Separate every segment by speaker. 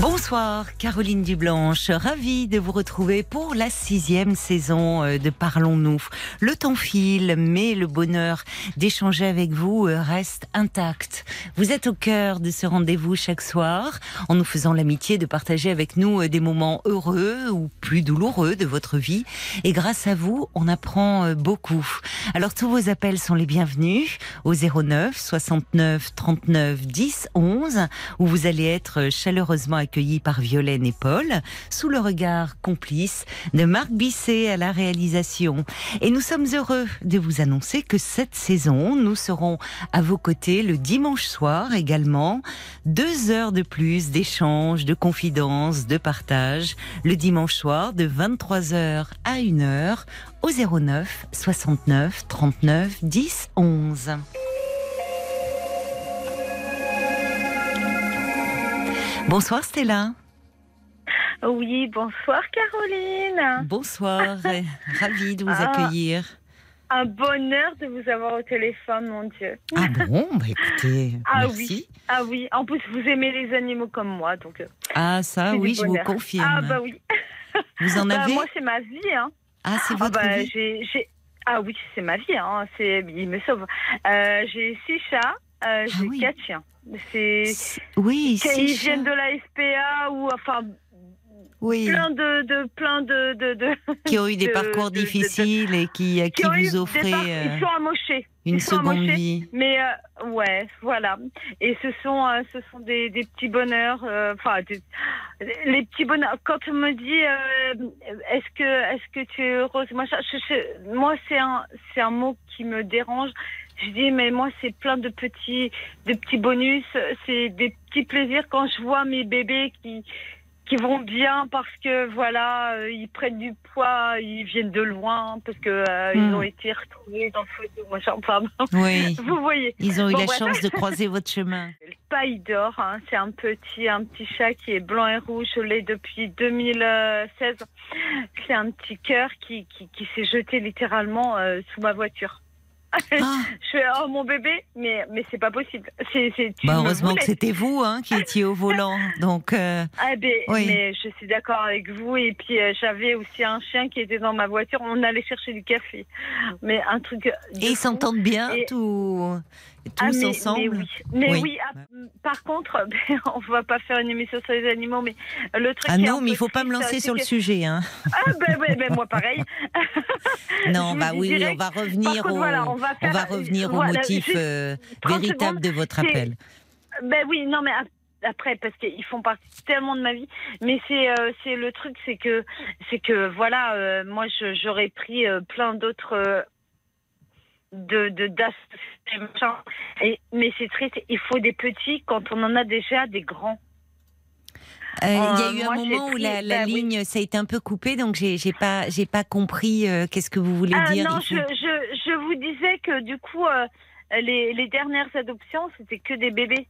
Speaker 1: Bonsoir, Caroline Dublanche. Ravie de vous retrouver pour la sixième saison euh, de Parlons-nous. Le temps file, mais le bonheur d'échanger avec vous euh, reste intact. Vous êtes au cœur de ce rendez-vous chaque soir, en nous faisant l'amitié de partager avec nous euh, des moments heureux ou plus douloureux de votre vie. Et grâce à vous, on apprend beaucoup. Alors tous vos appels sont les bienvenus au 09 69 39 10 11, où vous allez être chaleureusement accueilli par Violaine et Paul, sous le regard complice de Marc Bisset à la réalisation. Et nous sommes heureux de vous annoncer que cette saison, nous serons à vos côtés le dimanche soir également. Deux heures de plus d'échanges, de confidences, de partage. Le dimanche soir de 23h à 1h au 09 69 39 10 11. Bonsoir Stella.
Speaker 2: Oui, bonsoir Caroline.
Speaker 1: Bonsoir, ravie de vous
Speaker 2: Ah.
Speaker 1: accueillir.
Speaker 2: Un bonheur de vous avoir au téléphone, mon Dieu.
Speaker 1: Ah bon, bah écoutez,
Speaker 2: Ah
Speaker 1: merci.
Speaker 2: oui, ah oui. En plus, vous aimez les animaux comme moi, donc. euh,
Speaker 1: Ah ça, oui, je vous confirme.
Speaker 2: Ah bah oui.
Speaker 1: Vous en
Speaker 2: Bah,
Speaker 1: avez?
Speaker 2: moi, c'est ma vie, hein.
Speaker 1: Ah, c'est
Speaker 2: Ah
Speaker 1: votre
Speaker 2: bah,
Speaker 1: vie?
Speaker 2: j'ai, j'ai- Ah oui, c'est ma vie, hein. C'est, il me sauve. Euh, j'ai six chats, euh, j'ai
Speaker 1: Ah oui.
Speaker 2: quatre chiens. C'est.
Speaker 1: Oui,
Speaker 2: ils viennent de la SPA ou enfin
Speaker 1: oui,
Speaker 2: plein de, de plein de, de, de-
Speaker 1: qui ont eu des
Speaker 2: de-
Speaker 1: parcours difficiles et qui, à qui,
Speaker 2: eu
Speaker 1: vous
Speaker 2: par-
Speaker 1: euh,
Speaker 2: Ils sont amochés.
Speaker 1: une
Speaker 2: ils sont
Speaker 1: seconde
Speaker 2: amochés.
Speaker 1: vie.
Speaker 2: Mais euh, ouais, voilà. Et ce sont, euh, ce sont des, des petits bonheurs. euh, Enfin, les petits bonheurs. Quand on me dit, euh, est-ce que, est-ce que tu es heureuse? Moi, je- je- je- moi, c'est un, c'est un mot qui me dérange. Je dis, mais moi, c'est plein de petits, de petits bonus. C'est des petits plaisirs quand je vois mes bébés qui qui vont bien parce que voilà euh, ils prennent du poids ils viennent de loin parce que euh, ils
Speaker 1: Hmm.
Speaker 2: ont été retrouvés dans le de machin enfin
Speaker 1: Oui,
Speaker 2: vous voyez.
Speaker 1: Ils ont eu
Speaker 2: Bon,
Speaker 1: la chance de croiser votre chemin.
Speaker 2: le paille d'or hein, c'est un petit un petit chat qui est blanc et rouge. Je l'ai depuis 2016 c'est un petit cœur qui qui, qui s'est jeté littéralement euh, sous ma voiture
Speaker 1: Ah,
Speaker 2: je fais oh mon bébé mais mais c'est pas possible c'est c'est tu
Speaker 1: bah
Speaker 2: me
Speaker 1: heureusement que c'était vous hein, qui étiez au volant. Donc, euh,
Speaker 2: Ah ben,
Speaker 1: Oui.
Speaker 2: mais je suis d'accord avec vous. Et puis euh, j'avais aussi un chien qui était dans ma voiture. On allait chercher du café. Mais un truc. de
Speaker 1: et ils s'entendent bien
Speaker 2: Et-
Speaker 1: tous,
Speaker 2: Ah,
Speaker 1: tous
Speaker 2: mais,
Speaker 1: ensemble.
Speaker 2: Mais oui. Mais
Speaker 1: Oui.
Speaker 2: oui, ah, par contre, on va pas faire une émission sur les animaux, mais le truc.
Speaker 1: Ah non, mais il
Speaker 2: peu
Speaker 1: faut pas me lancer sur le sujet. Hein.
Speaker 2: Ah ben, ben, ben, moi pareil.
Speaker 1: Non, bah oui,
Speaker 2: direct.
Speaker 1: on va revenir
Speaker 2: contre,
Speaker 1: au,
Speaker 2: voilà, on va
Speaker 1: on va
Speaker 2: faire-
Speaker 1: revenir au motif euh,
Speaker 2: 30
Speaker 1: véritable
Speaker 2: secondes,
Speaker 1: de votre appel.
Speaker 2: Ben oui, non, mais ap- après, parce qu'ils font partie tellement de ma vie. Mais c'est euh, c'est le truc, c'est que c'est que voilà, euh, moi j'aurais pris euh, plein d'autres de de et mais c'est triste. Il faut des petits quand on en a déjà des grands.
Speaker 1: Euh, Il y a
Speaker 2: Euh,
Speaker 1: eu
Speaker 2: moi,
Speaker 1: un moment où la, la
Speaker 2: bah oui.
Speaker 1: ligne, ça a été un peu coupé, donc j'ai j'ai pas, j'ai pas compris euh, qu'est-ce que vous voulez
Speaker 2: Ah
Speaker 1: dire.
Speaker 2: non, je, je je vous disais que du coup les les dernières adoptions c'était que des bébés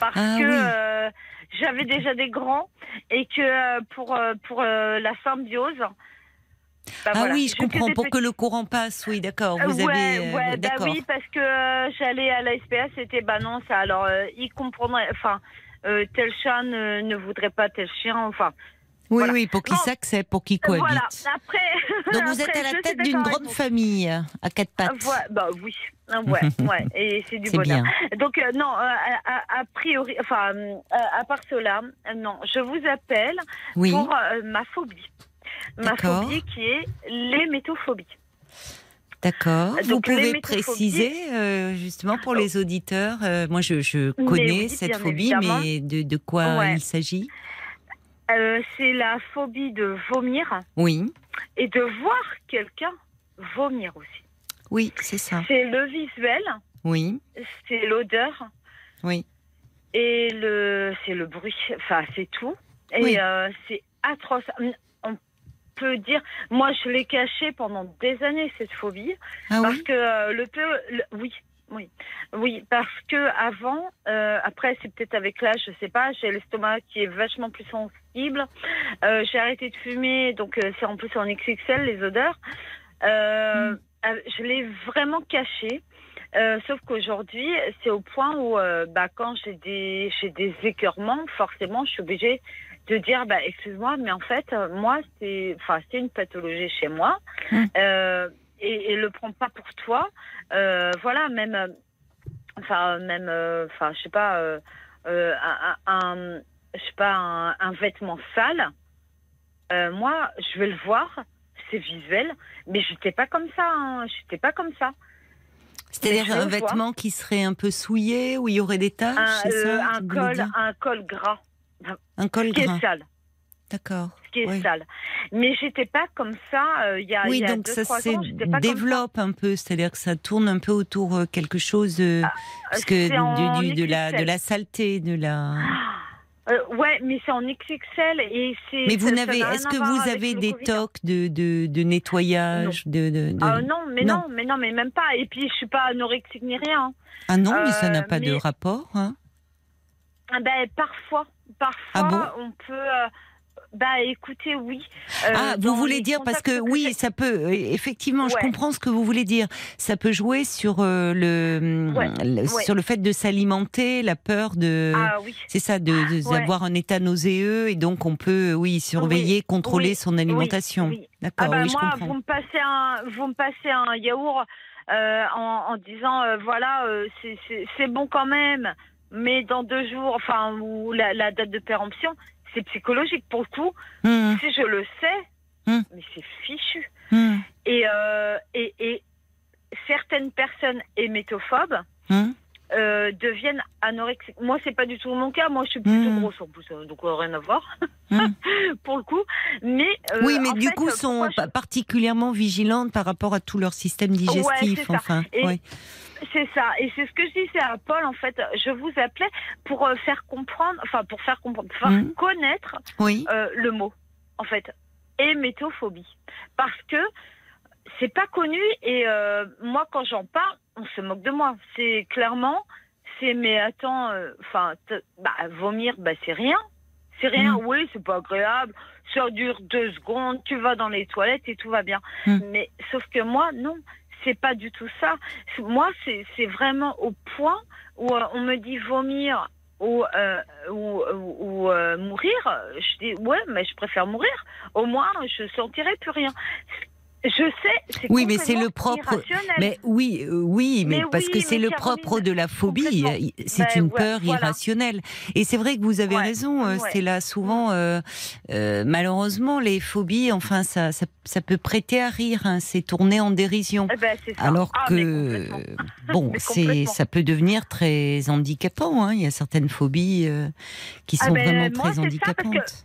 Speaker 2: parce
Speaker 1: Ah
Speaker 2: que
Speaker 1: oui.
Speaker 2: j'avais déjà des grands et que pour pour la symbiose. Bah
Speaker 1: ah
Speaker 2: voilà,
Speaker 1: oui, je comprends. Pour que le courant passe, oui, d'accord. Vous
Speaker 2: ouais,
Speaker 1: avez, euh,
Speaker 2: ouais, bah oui, parce que euh, j'allais à la SPA, c'était bah non, ça. Alors, euh, ils comprendraient, enfin, euh, tel chat ne, ne voudrait pas tel chien, enfin.
Speaker 1: oui,
Speaker 2: voilà.
Speaker 1: oui, pour qu'ils s'acceptent, pour qu'ils cohabitent.
Speaker 2: Voilà. Après.
Speaker 1: Donc vous êtes
Speaker 2: après,
Speaker 1: à la tête d'une grande famille à quatre
Speaker 2: Ah,
Speaker 1: pattes.
Speaker 2: bah oui, Ah, ouais, ouais, et c'est du bonheur.
Speaker 1: bien.
Speaker 2: Donc euh, non, euh, a, priori, enfin, euh, à part cela, non, je vous appelle
Speaker 1: Oui,
Speaker 2: pour ma phobie, ma
Speaker 1: D'accord.
Speaker 2: phobie qui est l'hémétophobie.
Speaker 1: d'accord. Vous pouvez préciser euh, justement pour les auditeurs. euh, moi, je, je connais
Speaker 2: oui,
Speaker 1: cette phobie,
Speaker 2: évidemment.
Speaker 1: mais de, de quoi
Speaker 2: Ouais.
Speaker 1: il s'agit?
Speaker 2: Euh, c'est la phobie de vomir
Speaker 1: Oui,
Speaker 2: et de voir quelqu'un vomir aussi.
Speaker 1: oui, c'est ça.
Speaker 2: C'est le visuel,
Speaker 1: Oui,
Speaker 2: c'est l'odeur
Speaker 1: oui.
Speaker 2: et le c'est le bruit. Enfin, c'est tout. Et
Speaker 1: Oui.
Speaker 2: c'est atroce. Peut dire, moi, je l'ai caché pendant des années cette phobie
Speaker 1: Ah
Speaker 2: parce
Speaker 1: oui.
Speaker 2: que euh, le peu, le- oui, Oui, oui, parce que avant, euh, après c'est peut-être avec l'âge, je sais pas, j'ai l'estomac qui est vachement plus sensible. Euh, j'ai arrêté de fumer, donc euh, c'est en plus en XXL les odeurs. Euh, Je l'ai vraiment caché. Sauf qu'aujourd'hui, c'est au point où, bah, quand j'ai des, j'ai des écœurements, forcément, je suis obligée de dire, bah, excuse-moi, mais en fait, euh, moi, c'est, enfin, c'est une pathologie chez moi,
Speaker 1: Mm.
Speaker 2: euh, et, et le prends pas pour toi. Euh, voilà, même, enfin, même, enfin, je sais pas, un, un- je sais pas, un, un vêtement sale. Moi, je vais le voir, c'est visuel, mais j'étais pas comme ça. Hein, j'étais pas comme ça.
Speaker 1: C'est-à-dire un
Speaker 2: vois.
Speaker 1: vêtement qui serait un peu souillé, où il y aurait des taches,
Speaker 2: un,
Speaker 1: ça
Speaker 2: un col, un col gras,
Speaker 1: Un col
Speaker 2: qui
Speaker 1: gras.
Speaker 2: est sale,
Speaker 1: D'accord.
Speaker 2: qui est
Speaker 1: Oui.
Speaker 2: sale. Mais j'étais pas comme ça euh, il y a,
Speaker 1: Oui,
Speaker 2: y a
Speaker 1: donc
Speaker 2: deux,
Speaker 1: ça se développe un peu, c'est-à-dire que ça tourne un peu autour euh, quelque chose de, parce que du- du- de la de la saleté, de la.
Speaker 2: Euh, ouais, mais c'est en XXL et c'est.
Speaker 1: Mais vous n'avez, est-ce que vous avez des
Speaker 2: Covid.
Speaker 1: tocs de, de, de nettoyage, de, de, de-
Speaker 2: Ah non, mais
Speaker 1: Non.
Speaker 2: non. mais non, mais même pas. Et puis je suis pas anorexique ni rien.
Speaker 1: Ah non, mais ça n'a
Speaker 2: euh,
Speaker 1: pas de rapport. Hein
Speaker 2: Ah Ben parfois, parfois
Speaker 1: Ah bon
Speaker 2: on peut. euh, bah écoutez, oui. Euh,
Speaker 1: ah, vous voulez dire parce que oui, ça peut euh, effectivement, je comprends ce que vous voulez dire. Ça peut jouer sur euh, le,
Speaker 2: Ouais,
Speaker 1: le-
Speaker 2: ouais.
Speaker 1: sur le fait de s'alimenter, la peur de
Speaker 2: Ah oui.
Speaker 1: c'est ça de de-
Speaker 2: Ouais.
Speaker 1: d'avoir un état nauséeux et donc on peut oui surveiller, contrôler
Speaker 2: oui,
Speaker 1: son alimentation.
Speaker 2: oui.
Speaker 1: D'accord,
Speaker 2: Ah bah
Speaker 1: oui, je
Speaker 2: moi,
Speaker 1: comprends.
Speaker 2: vous me passez un, vous me passez un yaourt euh, en, en disant voilà, c'est bon quand même, mais dans deux jours, enfin ou la, la date de péremption, c'est psychologique pour le coup.
Speaker 1: Hum,
Speaker 2: Si je le sais,
Speaker 1: Hmm.
Speaker 2: mais c'est fichu. Et, euh, et, et certaines personnes hémétophobes euh, deviennent anorexiques. Moi, c'est pas du tout mon cas. Moi, je suis plutôt
Speaker 1: Hmm.
Speaker 2: grosse en plus, euh, donc euh, rien à voir
Speaker 1: Hmm.
Speaker 2: pour le coup. Mais euh,
Speaker 1: oui, mais
Speaker 2: en
Speaker 1: du
Speaker 2: fait,
Speaker 1: coup sont
Speaker 2: je-
Speaker 1: particulièrement vigilantes par rapport à tout leur système digestif.
Speaker 2: ça.
Speaker 1: enfin,
Speaker 2: Et-
Speaker 1: ouais.
Speaker 2: C'est ça, et c'est ce que je disais à Paul. En fait, je vous appelais pour euh, faire comprendre, enfin pour faire comprendre, faire
Speaker 1: Mhm.
Speaker 2: connaître
Speaker 1: oui.
Speaker 2: euh, le mot, en fait, hémétophobie, parce que c'est pas connu et euh, moi quand j'en parle, on se moque de moi. C'est clairement, c'est mais attends, enfin, bah vomir, bah c'est rien, c'est rien.
Speaker 1: Mhm.
Speaker 2: Oui, c'est pas agréable. Ça dure deux secondes, tu vas dans les toilettes et tout va bien.
Speaker 1: Mhm.
Speaker 2: Mais sauf que moi, non, c'est pas du tout ça. Moi, c'est vraiment au point où euh, on me dit vomir ou, euh, ou, euh, mourir. Je dis ouais, mais je préfère mourir. Au moins, je sentirai plus rien. Je sais,
Speaker 1: Oui, mais c'est le propre-. Mais oui, euh, oui, mais,
Speaker 2: Mais
Speaker 1: parce
Speaker 2: oui,
Speaker 1: que c'est le propre de la phobie. euh, C'est
Speaker 2: Ben
Speaker 1: une
Speaker 2: ouais,
Speaker 1: peur
Speaker 2: voilà.
Speaker 1: irrationnelle. Et c'est vrai que vous avez
Speaker 2: Ouais,
Speaker 1: raison. euh,
Speaker 2: ouais.
Speaker 1: C'est là souvent, euh, euh, malheureusement, les phobies. Enfin, ça, ça, ça peut prêter à rire. hein, c'est tourné en dérision.
Speaker 2: Eh ben.
Speaker 1: Alors
Speaker 2: Ah,
Speaker 1: que
Speaker 2: complètement.
Speaker 1: bon, c'est ça peut devenir très handicapant. hein. Il y a certaines phobies euh, qui
Speaker 2: Ah
Speaker 1: sont
Speaker 2: ben,
Speaker 1: vraiment
Speaker 2: moi,
Speaker 1: très handicapantes.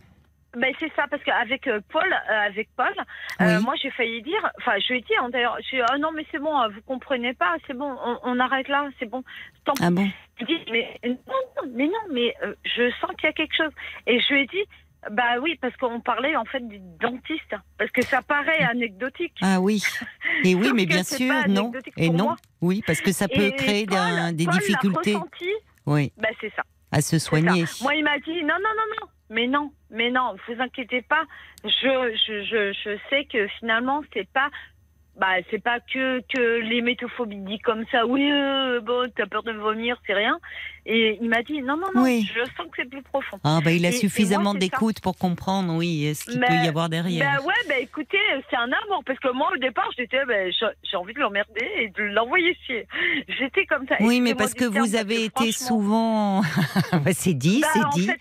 Speaker 2: Ben c'est ça parce qu'avec euh, Paul, euh, avec Paul,
Speaker 1: Oui.
Speaker 2: euh, moi j'ai failli dire, enfin je lui ai dit hein, d'ailleurs, je lui ai dit, ah non mais c'est bon, vous comprenez pas, c'est bon, on, on arrête là, c'est bon. Tant
Speaker 1: Ah bon?
Speaker 2: Il dit mais non, non, mais non, mais euh, je sens qu'il y a quelque chose. Et je lui ai dit, bah oui, parce qu'on parlait en fait du dentiste, parce que ça paraît anecdotique.
Speaker 1: Ah oui. Et oui, mais bien sûr, non. Et non.
Speaker 2: moi.
Speaker 1: Oui, parce que ça peut
Speaker 2: Et
Speaker 1: créer
Speaker 2: Paul-
Speaker 1: d'un- des
Speaker 2: Paul
Speaker 1: difficultés.
Speaker 2: ressenti,
Speaker 1: Oui,
Speaker 2: bah c'est ça.
Speaker 1: à se soigner.
Speaker 2: Moi, il m'a dit non, non, non, non, mais non, mais non, vous inquiétez pas. Je, je, je, je sais que finalement, c'est pas, bah, c'est pas que que les métophobies dit comme ça. Oui, euh, bon, t'as peur de vomir, c'est rien. Et il m'a dit non, non, non,
Speaker 1: Oui.
Speaker 2: je sens que c'est plus profond.
Speaker 1: Ah bah il a
Speaker 2: Et-
Speaker 1: suffisamment d'écoute pour comprendre, oui, ce qu'il peut y avoir derrière.
Speaker 2: Bah ouais, bah écoutez, c'est un amour parce que moi au départ, j'étais, bah, j'ai envie de l'emmerder et de l'envoyer chier. J'étais comme ça.
Speaker 1: oui, mais parce que vous avez été souvent. Bah, c'est dit,
Speaker 2: bah,
Speaker 1: c'est dit.
Speaker 2: fait,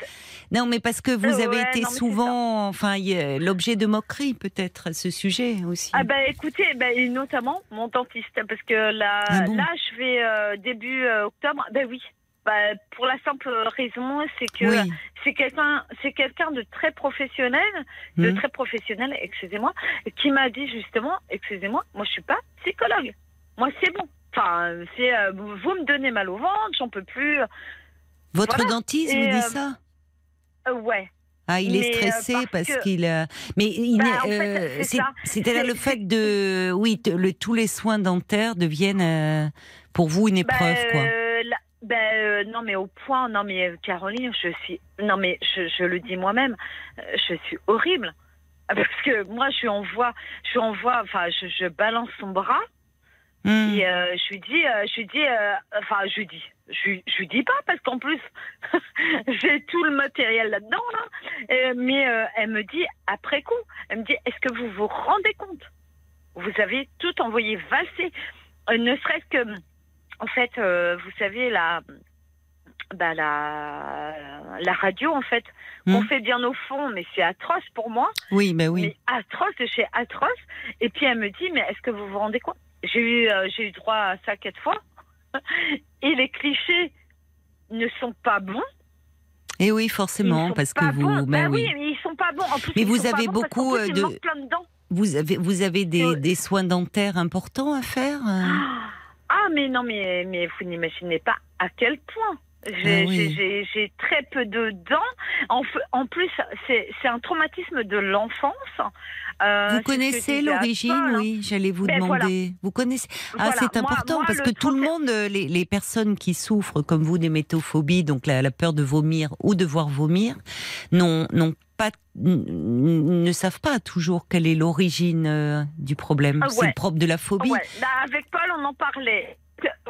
Speaker 1: Non, mais parce que vous
Speaker 2: Euh,
Speaker 1: avez
Speaker 2: ouais,
Speaker 1: été
Speaker 2: non,
Speaker 1: souvent, enfin, l'objet de moquerie peut-être à ce sujet aussi.
Speaker 2: Ah bah écoutez, bah, et notamment mon dentiste, parce que là,
Speaker 1: Ah bon
Speaker 2: là je vais euh, début euh, octobre. Ben oui, bah, pour la simple raison, c'est que
Speaker 1: oui.
Speaker 2: c'est quelqu'un, c'est quelqu'un de très professionnel, de
Speaker 1: Hmm.
Speaker 2: très professionnel, excusez-moi, qui m'a dit justement, excusez-moi, moi je suis pas psychologue, moi c'est bon. Enfin, c'est euh, vous me donnez mal au ventre, j'en peux plus.
Speaker 1: Votre
Speaker 2: voilà.
Speaker 1: dentiste
Speaker 2: Et,
Speaker 1: vous dit ça?
Speaker 2: Ouais.
Speaker 1: Ah, il est
Speaker 2: Mais, euh,
Speaker 1: stressé
Speaker 2: parce
Speaker 1: parce, qu'il a. Mais il
Speaker 2: Bah, en fait,
Speaker 1: euh, c'est-à-dire
Speaker 2: C'est-
Speaker 1: le fait de, oui, le, tous les soins dentaires deviennent euh, pour vous une
Speaker 2: Bah,
Speaker 1: épreuve, quoi.
Speaker 2: euh, bah, euh, non, mais au point, non, mais euh, Caroline, je suis. Non, mais je, je le dis moi-même, euh, je suis horrible. Ah, Parce que moi, je lui envoie, je lui envoie, enfin, je, je balance son bras
Speaker 1: Hmm.
Speaker 2: et euh, je lui dis, euh, je lui dis, euh, enfin, je lui dis, je, lui- je dis pas parce qu'en plus, j'ai tout le matériel là-dedans, là. Mais euh, elle me dit après coup, elle me dit, est-ce que vous vous rendez compte? Vous avez tout envoyé valser, Euh, ne serait-ce que, en fait, euh, vous savez la, bah, la, la radio en fait, qu'on
Speaker 1: Hmm.
Speaker 2: fait bien au fond, mais c'est atroce pour moi
Speaker 1: Oui, ben oui.
Speaker 2: mais atroce de chez atroce. Et puis elle me dit, mais est-ce que vous vous rendez compte? J'ai eu, euh, j'ai eu droit à ça quatre fois. Et les clichés ne sont pas bons.
Speaker 1: Et oui,
Speaker 2: Ils
Speaker 1: forcément, parce que vous,
Speaker 2: bons.
Speaker 1: ben
Speaker 2: Bah
Speaker 1: oui.
Speaker 2: oui, mais ils sont pas bons. En plus,
Speaker 1: Mais vous avez beaucoup,
Speaker 2: plus,
Speaker 1: euh, de-. Vous avez, vous avez des,
Speaker 2: Euh,
Speaker 1: des soins dentaires importants à faire euh
Speaker 2: Ah, mais non, mais, mais vous n'imaginez pas à quel point. J'ai
Speaker 1: Ah oui.
Speaker 2: j'ai- j'ai- j'ai très peu de dents. En, plus, c'est c'est un traumatisme de l'enfance. Euh, c'est
Speaker 1: Vous connaissez l'origine,
Speaker 2: hein.
Speaker 1: oui, j'allais vous
Speaker 2: Ben, voilà.
Speaker 1: demander. Vous connaissez? Ah,
Speaker 2: Voilà,
Speaker 1: c'est important
Speaker 2: moi,
Speaker 1: parce que tout le monde, euh, les, les personnes qui souffrent comme vous d'hémétophobie, donc la, la peur de vomir ou de voir vomir, n'ont n'ont pas, ne savent pas toujours quelle est l'origine euh, du problème.
Speaker 2: Ah
Speaker 1: C'est
Speaker 2: ouais.
Speaker 1: le propre de la phobie.
Speaker 2: Ouais, bah, avec Paul, on en parlait.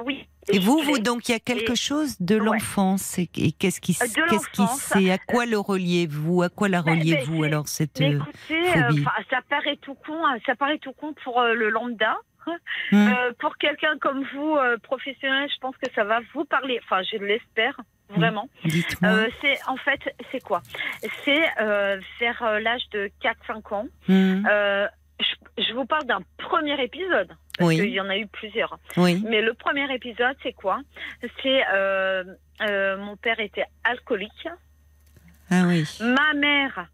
Speaker 2: Oui.
Speaker 1: Et vous, donc, il y a quelque
Speaker 2: Et-
Speaker 1: chose de l'enfance. Et, et qu'est-ce qui,
Speaker 2: Euh,
Speaker 1: qu'est-ce qui, c'est à quoi le reliez-vous À quoi la
Speaker 2: Ben, ben,
Speaker 1: reliez-vous alors cette
Speaker 2: Mais
Speaker 1: euh,
Speaker 2: écoutez, euh,
Speaker 1: phobie?
Speaker 2: ça paraît tout con, hein, ça paraît tout con pour euh, le lambda. Euh, pour quelqu'un comme vous, professionnel, je pense que ça va vous parler. Enfin, je l'espère vraiment.
Speaker 1: Dites-moi.
Speaker 2: Euh, c'est en fait, c'est quoi? C'est euh, vers l'âge de 4-5 ans. Euh, je, je vous parle d'un premier épisode. Parce
Speaker 1: Oui.
Speaker 2: qu'il y en a eu plusieurs.
Speaker 1: oui.
Speaker 2: Mais le premier épisode, c'est quoi? C'est euh, euh, mon père était alcoolique.
Speaker 1: Ah oui.
Speaker 2: Ma mère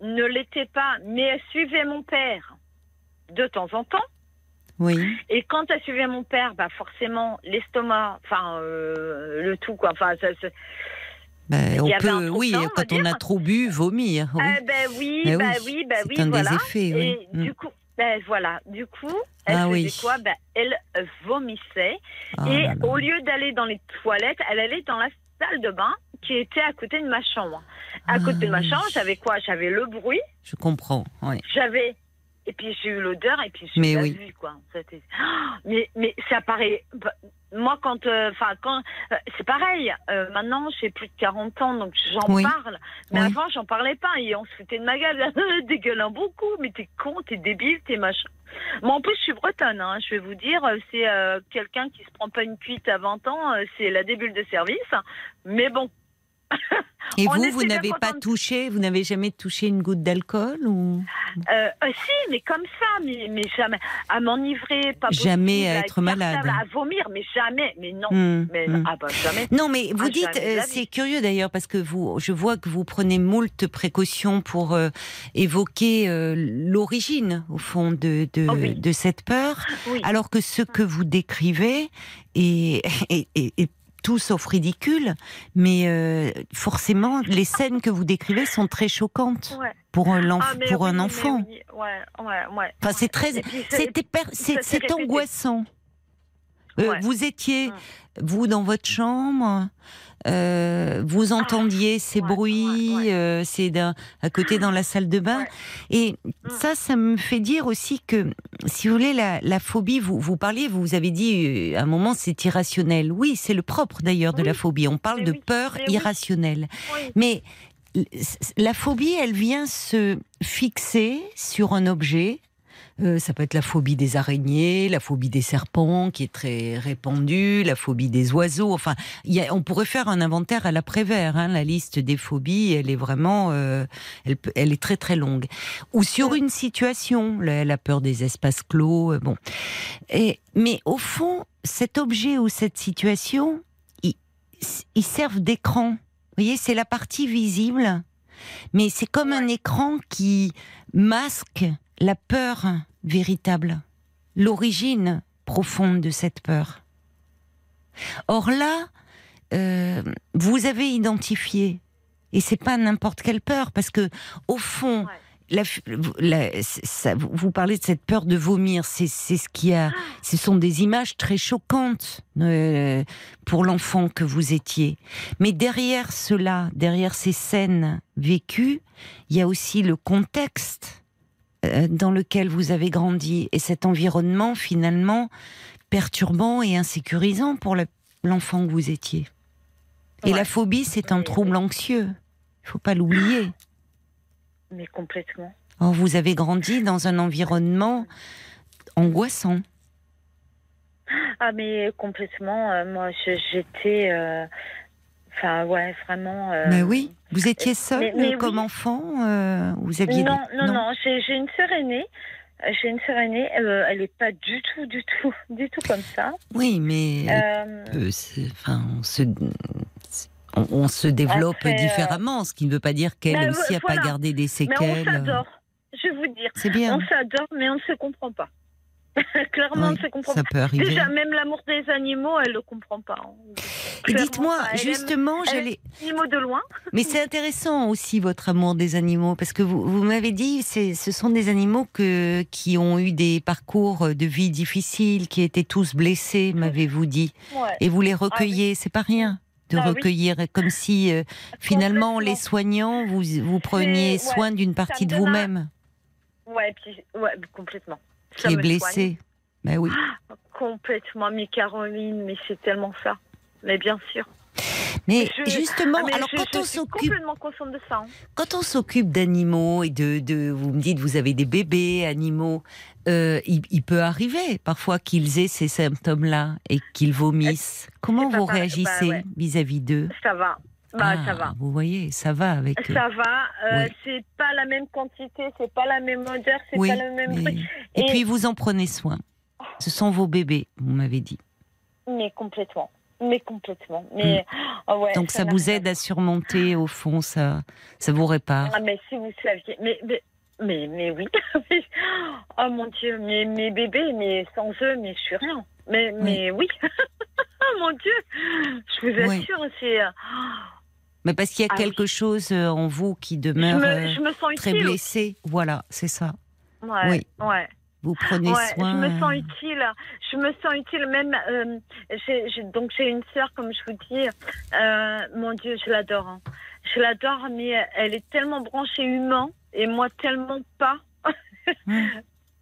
Speaker 2: ne l'était pas, mais elle suivait mon père de temps en temps.
Speaker 1: Oui.
Speaker 2: Et quand elle suivait mon père, bah forcément l'estomac, enfin euh, le tout quoi. Enfin, ça, ça-
Speaker 1: Ben, on peut, oui, quand on a trop bu, vomir. Oui.
Speaker 2: Eh ben oui, bah
Speaker 1: oui,
Speaker 2: oui, bah
Speaker 1: c'est
Speaker 2: oui,
Speaker 1: un
Speaker 2: voilà.
Speaker 1: des effets. Oui.
Speaker 2: Et
Speaker 1: Hmm.
Speaker 2: du coup, ben voilà, du coup, elle
Speaker 1: Ah
Speaker 2: faisait
Speaker 1: oui.
Speaker 2: quoi? Ben elle vomissait
Speaker 1: Ah
Speaker 2: et
Speaker 1: là là.
Speaker 2: au lieu d'aller dans les toilettes, elle allait dans la salle de bain qui était à côté de ma chambre. À
Speaker 1: Ah
Speaker 2: côté de ma
Speaker 1: oui.
Speaker 2: chambre, j'avais quoi? J'avais le bruit,
Speaker 1: Je comprends. Oui.
Speaker 2: j'avais et puis j'ai eu l'odeur et puis j'ai
Speaker 1: Mais oui.
Speaker 2: vue quoi. Mais mais ça paraît bah, moi quand euh, enfin quand euh, c'est pareil euh, maintenant j'ai plus de 40 ans donc j'en
Speaker 1: Oui.
Speaker 2: parle mais
Speaker 1: Oui.
Speaker 2: avant j'en parlais pas et on se foutait de ma gueule dégueulant beaucoup mais t'es con t'es débile t'es machin moi en plus je suis bretonne hein, je vais vous dire euh, c'est quelqu'un qui se prend pas une cuite à 20 ans c'est la débule de service mais bon
Speaker 1: Et vous, vous n'avez pas touché, vous n'avez jamais touché une goutte d'alcool ou?
Speaker 2: Euh, euh, si, mais comme ça, mais, mais jamais à m'enivrer, pas
Speaker 1: Jamais
Speaker 2: possible,
Speaker 1: à être malade.
Speaker 2: à vomir, mais jamais, mais non,
Speaker 1: Hmm,
Speaker 2: mais
Speaker 1: hmm.
Speaker 2: ah bah jamais.
Speaker 1: Non, mais vous
Speaker 2: Ah,
Speaker 1: dites, euh, c'est curieux d'ailleurs parce que vous, je vois que vous prenez moult précautions pour évoquer l'origine au fond de de,
Speaker 2: Oh oui.
Speaker 1: de cette peur,
Speaker 2: Oui.
Speaker 1: alors que ce que vous décrivez est, est, est- est tout sauf ridicule, mais euh, forcément les scènes que vous décrivez sont très choquantes
Speaker 2: Ouais.
Speaker 1: pour
Speaker 2: Ah,
Speaker 1: pour
Speaker 2: oui,
Speaker 1: un
Speaker 2: mais
Speaker 1: enfant.
Speaker 2: oui, Ouais, ouais.
Speaker 1: Enfin, c'est très,
Speaker 2: c'est-
Speaker 1: angoissant. Euh. Vous étiez, vous, dans votre chambre, euh, vous entendiez ces
Speaker 2: ouais,
Speaker 1: bruits,
Speaker 2: ouais, ouais.
Speaker 1: euh, c'est d'un- à côté dans la salle de bain. Et
Speaker 2: Mm.
Speaker 1: ça, ça me fait dire aussi que, si vous voulez, la, la phobie, vous, vous parliez, vous avez dit euh, à un moment, c'est irrationnel. Oui, c'est le propre d'ailleurs de
Speaker 2: Oui,
Speaker 1: la phobie. On parle
Speaker 2: mais
Speaker 1: de
Speaker 2: oui,
Speaker 1: peur
Speaker 2: mais oui.
Speaker 1: irrationnelle.
Speaker 2: Oui.
Speaker 1: Mais la phobie, elle vient se fixer sur un objet. Euh, ça peut être la phobie des araignées, la phobie des serpents, qui est très répandue, la phobie des oiseaux. Enfin, y a- on pourrait faire un inventaire à l'après-vert. Hein, la liste des phobies, elle est vraiment, euh, elle, elle est très très longue. Ou sur une situation, la, la peur des espaces clos. euh, bon, Et, mais au fond, cet objet ou cette situation, ils, ils servent d'écran. Vous voyez, c'est la partie visible, mais c'est comme un écran qui masque la peur véritable, l'origine profonde de cette peur. Or là, euh, vous avez identifié Et c'est pas n'importe quelle peur, parce que au fond,
Speaker 2: Ouais.
Speaker 1: la, la- ça- vous parlez de cette peur de vomir, c'est ce qui a, ce sont des images très choquantes euh, pour l'enfant que vous étiez. Mais derrière cela, derrière ces scènes vécues, il y a aussi le contexte dans lequel vous avez grandi et cet environnement finalement perturbant et insécurisant pour le- l'enfant que vous étiez. Et
Speaker 2: Ouais.
Speaker 1: la phobie, c'est un trouble anxieux. Il faut pas l'oublier.
Speaker 2: Mais complètement.
Speaker 1: Or, vous avez grandi dans un environnement angoissant.
Speaker 2: Ah, mais complètement. euh, moi, j'étais. euh, Enfin, ouais, vraiment. euh,
Speaker 1: Mais oui, vous étiez seul
Speaker 2: mais- mais
Speaker 1: comme
Speaker 2: oui.
Speaker 1: enfant euh, Vous aviez
Speaker 2: Non,
Speaker 1: des...
Speaker 2: non, non, j'ai j'ai une sœur aînée. Euh, J'ai une sœur aînée, euh, elle n'est pas du tout, du tout, du tout comme ça.
Speaker 1: Oui, mais
Speaker 2: Euh,
Speaker 1: euh, enfin, on se, on, on se développe
Speaker 2: Après, euh,
Speaker 1: différemment, ce qui ne veut pas dire qu'elle
Speaker 2: bah,
Speaker 1: aussi n'a
Speaker 2: voilà.
Speaker 1: pas gardé des
Speaker 2: mais on
Speaker 1: séquelles.
Speaker 2: s'adore. Je vais vous dire,
Speaker 1: C'est bien.
Speaker 2: on s'adore, mais on ne se comprend pas. Clairement,
Speaker 1: Oui,
Speaker 2: ne se comprend
Speaker 1: ça peut arriver.
Speaker 2: Déjà, même l'amour des animaux, elle ne le comprend pas. hein.
Speaker 1: Dites-moi, justement, j'allais.
Speaker 2: les animaux de loin.
Speaker 1: Mais c'est intéressant aussi votre amour des animaux parce que vous, vous m'avez dit c'est ce sont des animaux que qui ont eu des parcours de vie difficiles, qui étaient tous blessés, m'avez-vous dit,
Speaker 2: Ouais.
Speaker 1: et vous les recueillez, c'est pas rien de
Speaker 2: Ah oui.
Speaker 1: recueillir comme si euh, finalement les soignants vous vous preniez
Speaker 2: C'est- ouais,
Speaker 1: soin d'une partie de vous-même
Speaker 2: Ouais, puis, ouais, complètement.
Speaker 1: Qui est blessée. Ben oui.
Speaker 2: soigne. Complètement, mais Caroline, mais c'est tellement ça. Mais bien sûr.
Speaker 1: Mais
Speaker 2: Je-
Speaker 1: justement,
Speaker 2: Ah, mais
Speaker 1: alors
Speaker 2: je,
Speaker 1: quand
Speaker 2: je
Speaker 1: on s'occupe
Speaker 2: de ça. hein.
Speaker 1: Quand on s'occupe d'animaux et de, de, vous me dites, vous avez des bébés animaux, euh, il, il peut arriver parfois qu'ils aient ces symptômes-là et qu'ils vomissent. Comment
Speaker 2: c'est pas
Speaker 1: vous
Speaker 2: pareil.
Speaker 1: réagissez
Speaker 2: Bah ouais.
Speaker 1: vis-à-vis d'eux?
Speaker 2: Ça va. Bah,
Speaker 1: Ah,
Speaker 2: ça va.
Speaker 1: Vous voyez, ça va avec.
Speaker 2: Ça va. euh,
Speaker 1: Oui.
Speaker 2: C'est pas la même quantité, c'est pas la même odeur, c'est
Speaker 1: Oui,
Speaker 2: pas le même
Speaker 1: mais-
Speaker 2: truc.
Speaker 1: Et,
Speaker 2: Et-
Speaker 1: puis vous en prenez soin. Ce sont vos bébés, vous m'avez dit.
Speaker 2: Mais complètement. Mais complètement. Mais oh ouais,
Speaker 1: Mm. Donc ça, vous aide à surmonter, au fond, ça, ça vous répare.
Speaker 2: Ah, mais si vous saviez. Mais, mais, mais, mais oui. oh mon Dieu, mes, mes bébés, mais sans eux, mais je suis rien. Mais, mais oui. oh mon Dieu. Je vous
Speaker 1: Oui.
Speaker 2: assure, c'est.
Speaker 1: Mais parce qu'il y a
Speaker 2: Ah oui.
Speaker 1: quelque chose euh, en vous qui
Speaker 2: Je
Speaker 1: demeure
Speaker 2: me,
Speaker 1: euh,
Speaker 2: je me sens
Speaker 1: très blessé. Voilà, c'est ça.
Speaker 2: Ouais,
Speaker 1: Oui.
Speaker 2: ouais.
Speaker 1: Vous prenez
Speaker 2: Ouais,
Speaker 1: soin.
Speaker 2: je me sens utile. Je me sens utile. Même euh, j'ai- donc j'ai une sœur, comme je vous dis. euh, mon Dieu, je l'adore. hein. Je l'adore, mais elle est tellement branchée humain et moi tellement pas.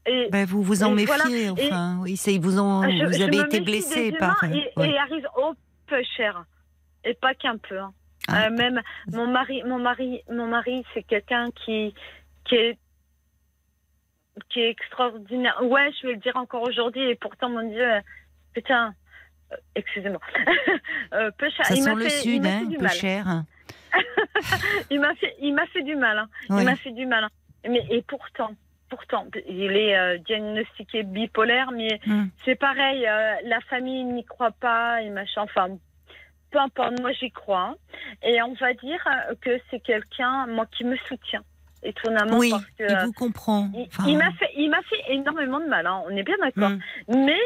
Speaker 2: Et
Speaker 1: Ben, vous vous en
Speaker 2: voilà.
Speaker 1: méfiez,
Speaker 2: Et-
Speaker 1: enfin. Oui, vous, en,
Speaker 2: je,
Speaker 1: vous avez été blessé par.
Speaker 2: humains et,
Speaker 1: ouais.
Speaker 2: et arrive au peu cher et pas qu'un peu. hein.
Speaker 1: Ah.
Speaker 2: Euh, même mon mari, mon mari, mon mari, c'est quelqu'un qui qui est qui est extraordinaire. Ouais, je vais le dire encore aujourd'hui et pourtant mon Dieu, putain, euh, excusez-moi, euh, peu cher.
Speaker 1: Ça
Speaker 2: il
Speaker 1: sent le
Speaker 2: fait,
Speaker 1: sud, hein, peu
Speaker 2: mal.
Speaker 1: cher.
Speaker 2: Il m'a fait, il m'a fait du mal. hein.
Speaker 1: Ouais.
Speaker 2: Il m'a fait du mal. hein. Mais et pourtant, pourtant, il est euh, diagnostiqué bipolaire, mais
Speaker 1: Hmm.
Speaker 2: c'est pareil. la famille n'y croit pas et machin. Enfin, peu importe. Moi, j'y crois. Et on va dire que c'est quelqu'un, moi, qui me soutient. Étonnamment,
Speaker 1: Oui,
Speaker 2: parce que
Speaker 1: il vous comprend.
Speaker 2: il,
Speaker 1: Enfin,
Speaker 2: il m'a fait, il m'a fait énormément de mal. hein. On est bien d'accord.
Speaker 1: hmm.
Speaker 2: Mais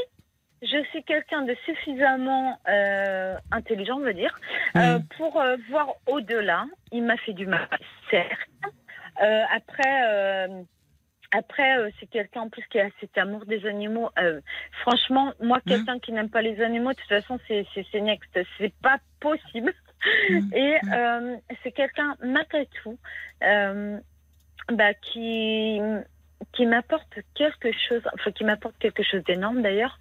Speaker 2: je suis quelqu'un de suffisamment euh, intelligent, on va dire, euh,
Speaker 1: Oui.
Speaker 2: pour euh, voir au-delà. Il m'a fait du mal, certes. Après, après euh, c'est quelqu'un en plus qui a cet amour des animaux. Euh, franchement, moi,
Speaker 1: Mmh.
Speaker 2: quelqu'un qui n'aime pas les animaux, de toute façon, c'est next. C'est pas possible.
Speaker 1: Mhm.
Speaker 2: Et euh, c'est quelqu'un, malgré tout, bah, qui qui m'apporte quelque chose, enfin qui m'apporte quelque chose d'énorme d'ailleurs.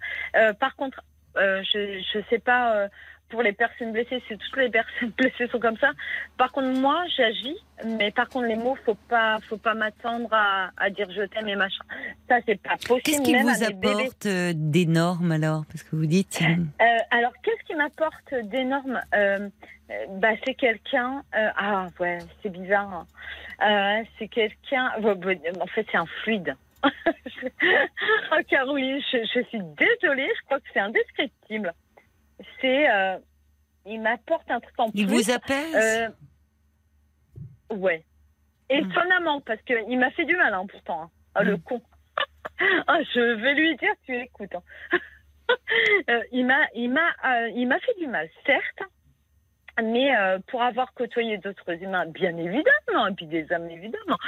Speaker 2: Par contre, je je sais pas pour les personnes blessées, si toutes les personnes blessées sont comme ça. Par contre, moi, j'agis, mais par contre, les mots, faut pas, faut pas m'attendre à, à dire je t'aime et machin. Ça, c'est pas possible.
Speaker 1: Qu'est-ce qui vous apporte euh, d'énorme alors? Parce que vous dites. euh,
Speaker 2: alors, qu'est-ce qui m'apporte d'énorme euh, euh, bah, C'est quelqu'un. ah, ouais, c'est bizarre. hein. C'est quelqu'un. en fait, c'est un fluide. oh, Caroline, je, je suis désolée, je crois que c'est indescriptible. C'est. euh, il m'apporte un truc en
Speaker 1: Il
Speaker 2: plus.
Speaker 1: vous apaise?
Speaker 2: Euh, ouais. Étonnamment, parce qu'il m'a fait du mal, hein, pourtant. hein. Ah, le
Speaker 1: Mm.
Speaker 2: con. Ah, je vais lui dire, tu écoutes. hein. Euh, il m'a, il m'a, euh, il m'a fait du mal, certes. Mais euh, pour avoir côtoyé d'autres humains, bien évidemment, et puis des hommes évidemment,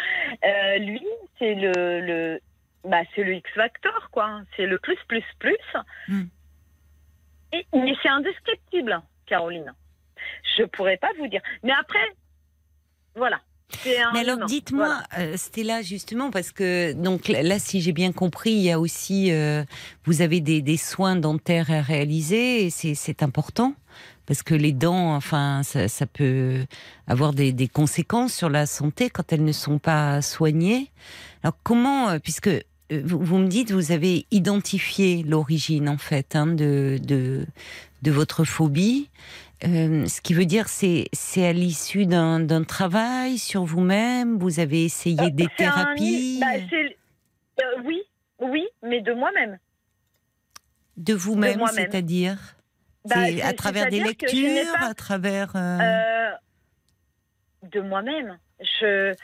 Speaker 2: euh, lui, c'est le, le, bah, c'est le X Factor, quoi. C'est le plus, plus, plus.
Speaker 1: Mm.
Speaker 2: Mais c'est indescriptible, Caroline. Je pourrais pas vous dire. Mais après, voilà.
Speaker 1: Mais alors dites-moi,
Speaker 2: Voilà.
Speaker 1: euh, Stella, justement, parce que donc là, si j'ai bien compris, il y a aussi, euh, vous avez des, des soins dentaires à réaliser, et c'est important parce que les dents, enfin, ça, ça peut avoir des, des conséquences sur la santé quand elles ne sont pas soignées. Alors comment, euh, puisque vous, vous me dites, vous avez identifié l'origine en fait hein, de, de de votre phobie. Euh, ce qui veut dire, c'est c'est à l'issue d'un d'un travail sur vous-même? Vous avez essayé
Speaker 2: Euh,
Speaker 1: des
Speaker 2: un
Speaker 1: thérapies?
Speaker 2: bah, euh, oui, oui, mais de moi-même.
Speaker 1: de vous-même, c'est-à-dire?
Speaker 2: Bah,
Speaker 1: à travers des lectures,
Speaker 2: pas-
Speaker 1: à travers. euh,
Speaker 2: Euh, de moi-même. Je,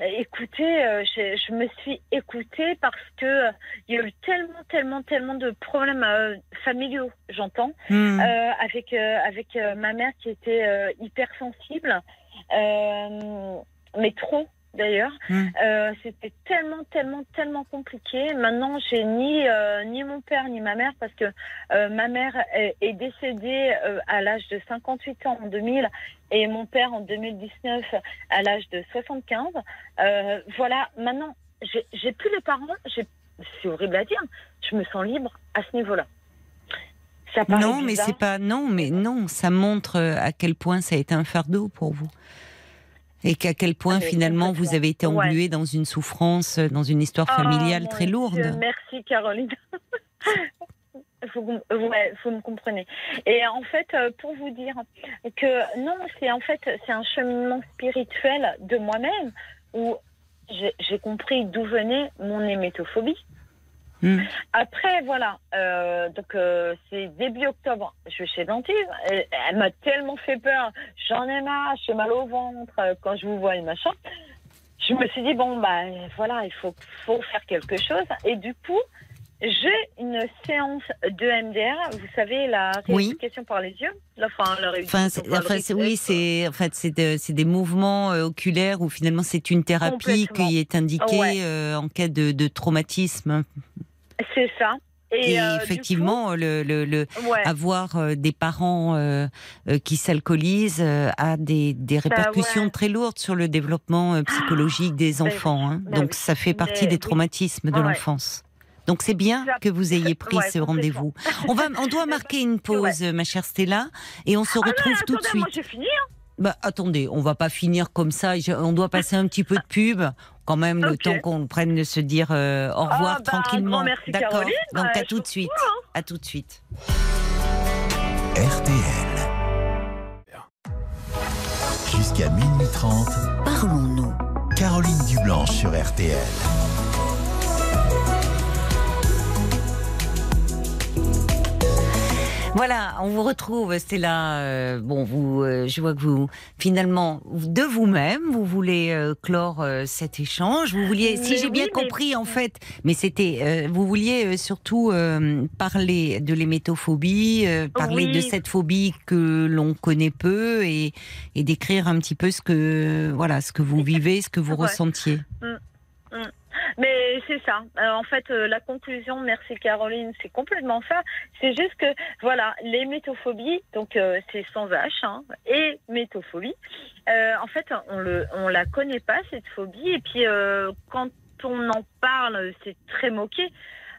Speaker 2: écoutez, euh, je, je me suis écoutée parce que euh, il y a eu tellement, tellement, tellement de problèmes euh, familiaux, j'entends,
Speaker 1: hmm.
Speaker 2: euh, avec euh, avec euh, ma mère qui était euh, hypersensible, euh, mais trop d'ailleurs.
Speaker 1: Mm.
Speaker 2: Euh, C'était tellement, tellement, tellement compliqué. Maintenant, j'ai ni euh, ni mon père ni ma mère parce que euh, ma mère est, est décédée à l'âge de 58 ans en 2000 et mon père en 2019 à l'âge de 75. Euh, voilà, maintenant, j'ai plus les parents. C'est horrible à dire. Je me sens libre à ce niveau-là. Ça
Speaker 1: non, mais c'est pas non, mais non, ça montre à quel point ça a été un fardeau pour vous. Et qu'à quel point finalement vous avez été
Speaker 2: Ouais.
Speaker 1: englué dans une souffrance, euh, dans une histoire
Speaker 2: Ah,
Speaker 1: familiale très
Speaker 2: Dieu,
Speaker 1: lourde.
Speaker 2: Merci Caroline. vous, ouais, vous me comprenez. Et en fait, euh, pour vous dire que non, c'est en fait c'est un cheminement spirituel de moi-même où j'ai j'ai compris d'où venait mon hémétophobie.
Speaker 1: Hmm.
Speaker 2: Après, voilà, euh, donc euh, c'est début octobre, je vais chez le dentiste. Elle, elle m'a tellement fait peur, j'en ai marre, j'ai mal au ventre euh, quand je vous vois et machin. Je me suis dit, bon, bah voilà, il faut, faut faire quelque chose. Et du coup, j'ai une séance de MDR, vous savez, la
Speaker 1: Oui.
Speaker 2: rééducation par les yeux. La, enfin, la
Speaker 1: Enfin, oui, c'est en fait c'est de- c'est des mouvements euh, oculaires où finalement c'est une thérapie qui est indiquée
Speaker 2: Ouais.
Speaker 1: euh, en cas de, de traumatisme.
Speaker 2: C'est ça.
Speaker 1: Et,
Speaker 2: Et, euh,
Speaker 1: effectivement, le, le, le-
Speaker 2: coup, ouais.
Speaker 1: avoir euh, des parents euh, qui s'alcoolisent euh, a des, des répercussions
Speaker 2: Bah ouais.
Speaker 1: très lourdes sur le développement psychologique des
Speaker 2: oui.
Speaker 1: enfants. hein.
Speaker 2: Bah
Speaker 1: Donc
Speaker 2: oui.
Speaker 1: ça fait partie
Speaker 2: Mais
Speaker 1: des
Speaker 2: oui.
Speaker 1: traumatismes de l'enfance. Donc c'est bien que vous ayez pris
Speaker 2: Ouais,
Speaker 1: ce rendez-vous. On va, on doit marquer une pause, ma chère Stella, et on se
Speaker 2: Ah
Speaker 1: retrouve tout de suite.
Speaker 2: moi fini. hein.
Speaker 1: Bah, attendez, on va pas finir comme ça. Je- On doit passer un petit peu de pub, quand même, le temps qu'on prenne de se dire euh, au revoir
Speaker 2: Ah, bah, un
Speaker 1: tranquillement.
Speaker 2: grand merci,
Speaker 1: D'accord.
Speaker 2: Caroline.
Speaker 1: Donc
Speaker 2: Ouais,
Speaker 1: à tout de suite.
Speaker 2: cool, hein.
Speaker 1: À tout de suite.
Speaker 3: RTL. Jusqu'à minuit 30,
Speaker 4: Parlons-nous.
Speaker 3: Caroline Dublanche sur RTL.
Speaker 1: Voilà, on vous retrouve, Stella. Euh, bon, vous, euh, je vois que vous, finalement, de vous-même, vous voulez euh, clore cet échange. Vous vouliez, si j'ai bien
Speaker 2: mais-
Speaker 1: compris, en fait, mais c'était, vous vouliez surtout parler de l'hémétophobie, parler
Speaker 2: Oui.
Speaker 1: de cette phobie que l'on connaît peu et, et décrire un petit peu ce que, voilà, ce que vous vivez, ce que vous
Speaker 2: Ouais.
Speaker 1: ressentiez.
Speaker 2: Mais c'est ça. Euh, en fait, euh, la conclusion, merci Caroline, c'est complètement ça. C'est juste que, voilà, les donc euh, c'est sans H, hein, et métophobie, en fait, on le, la connaît pas, cette phobie, et puis quand on en parle, c'est très moqué.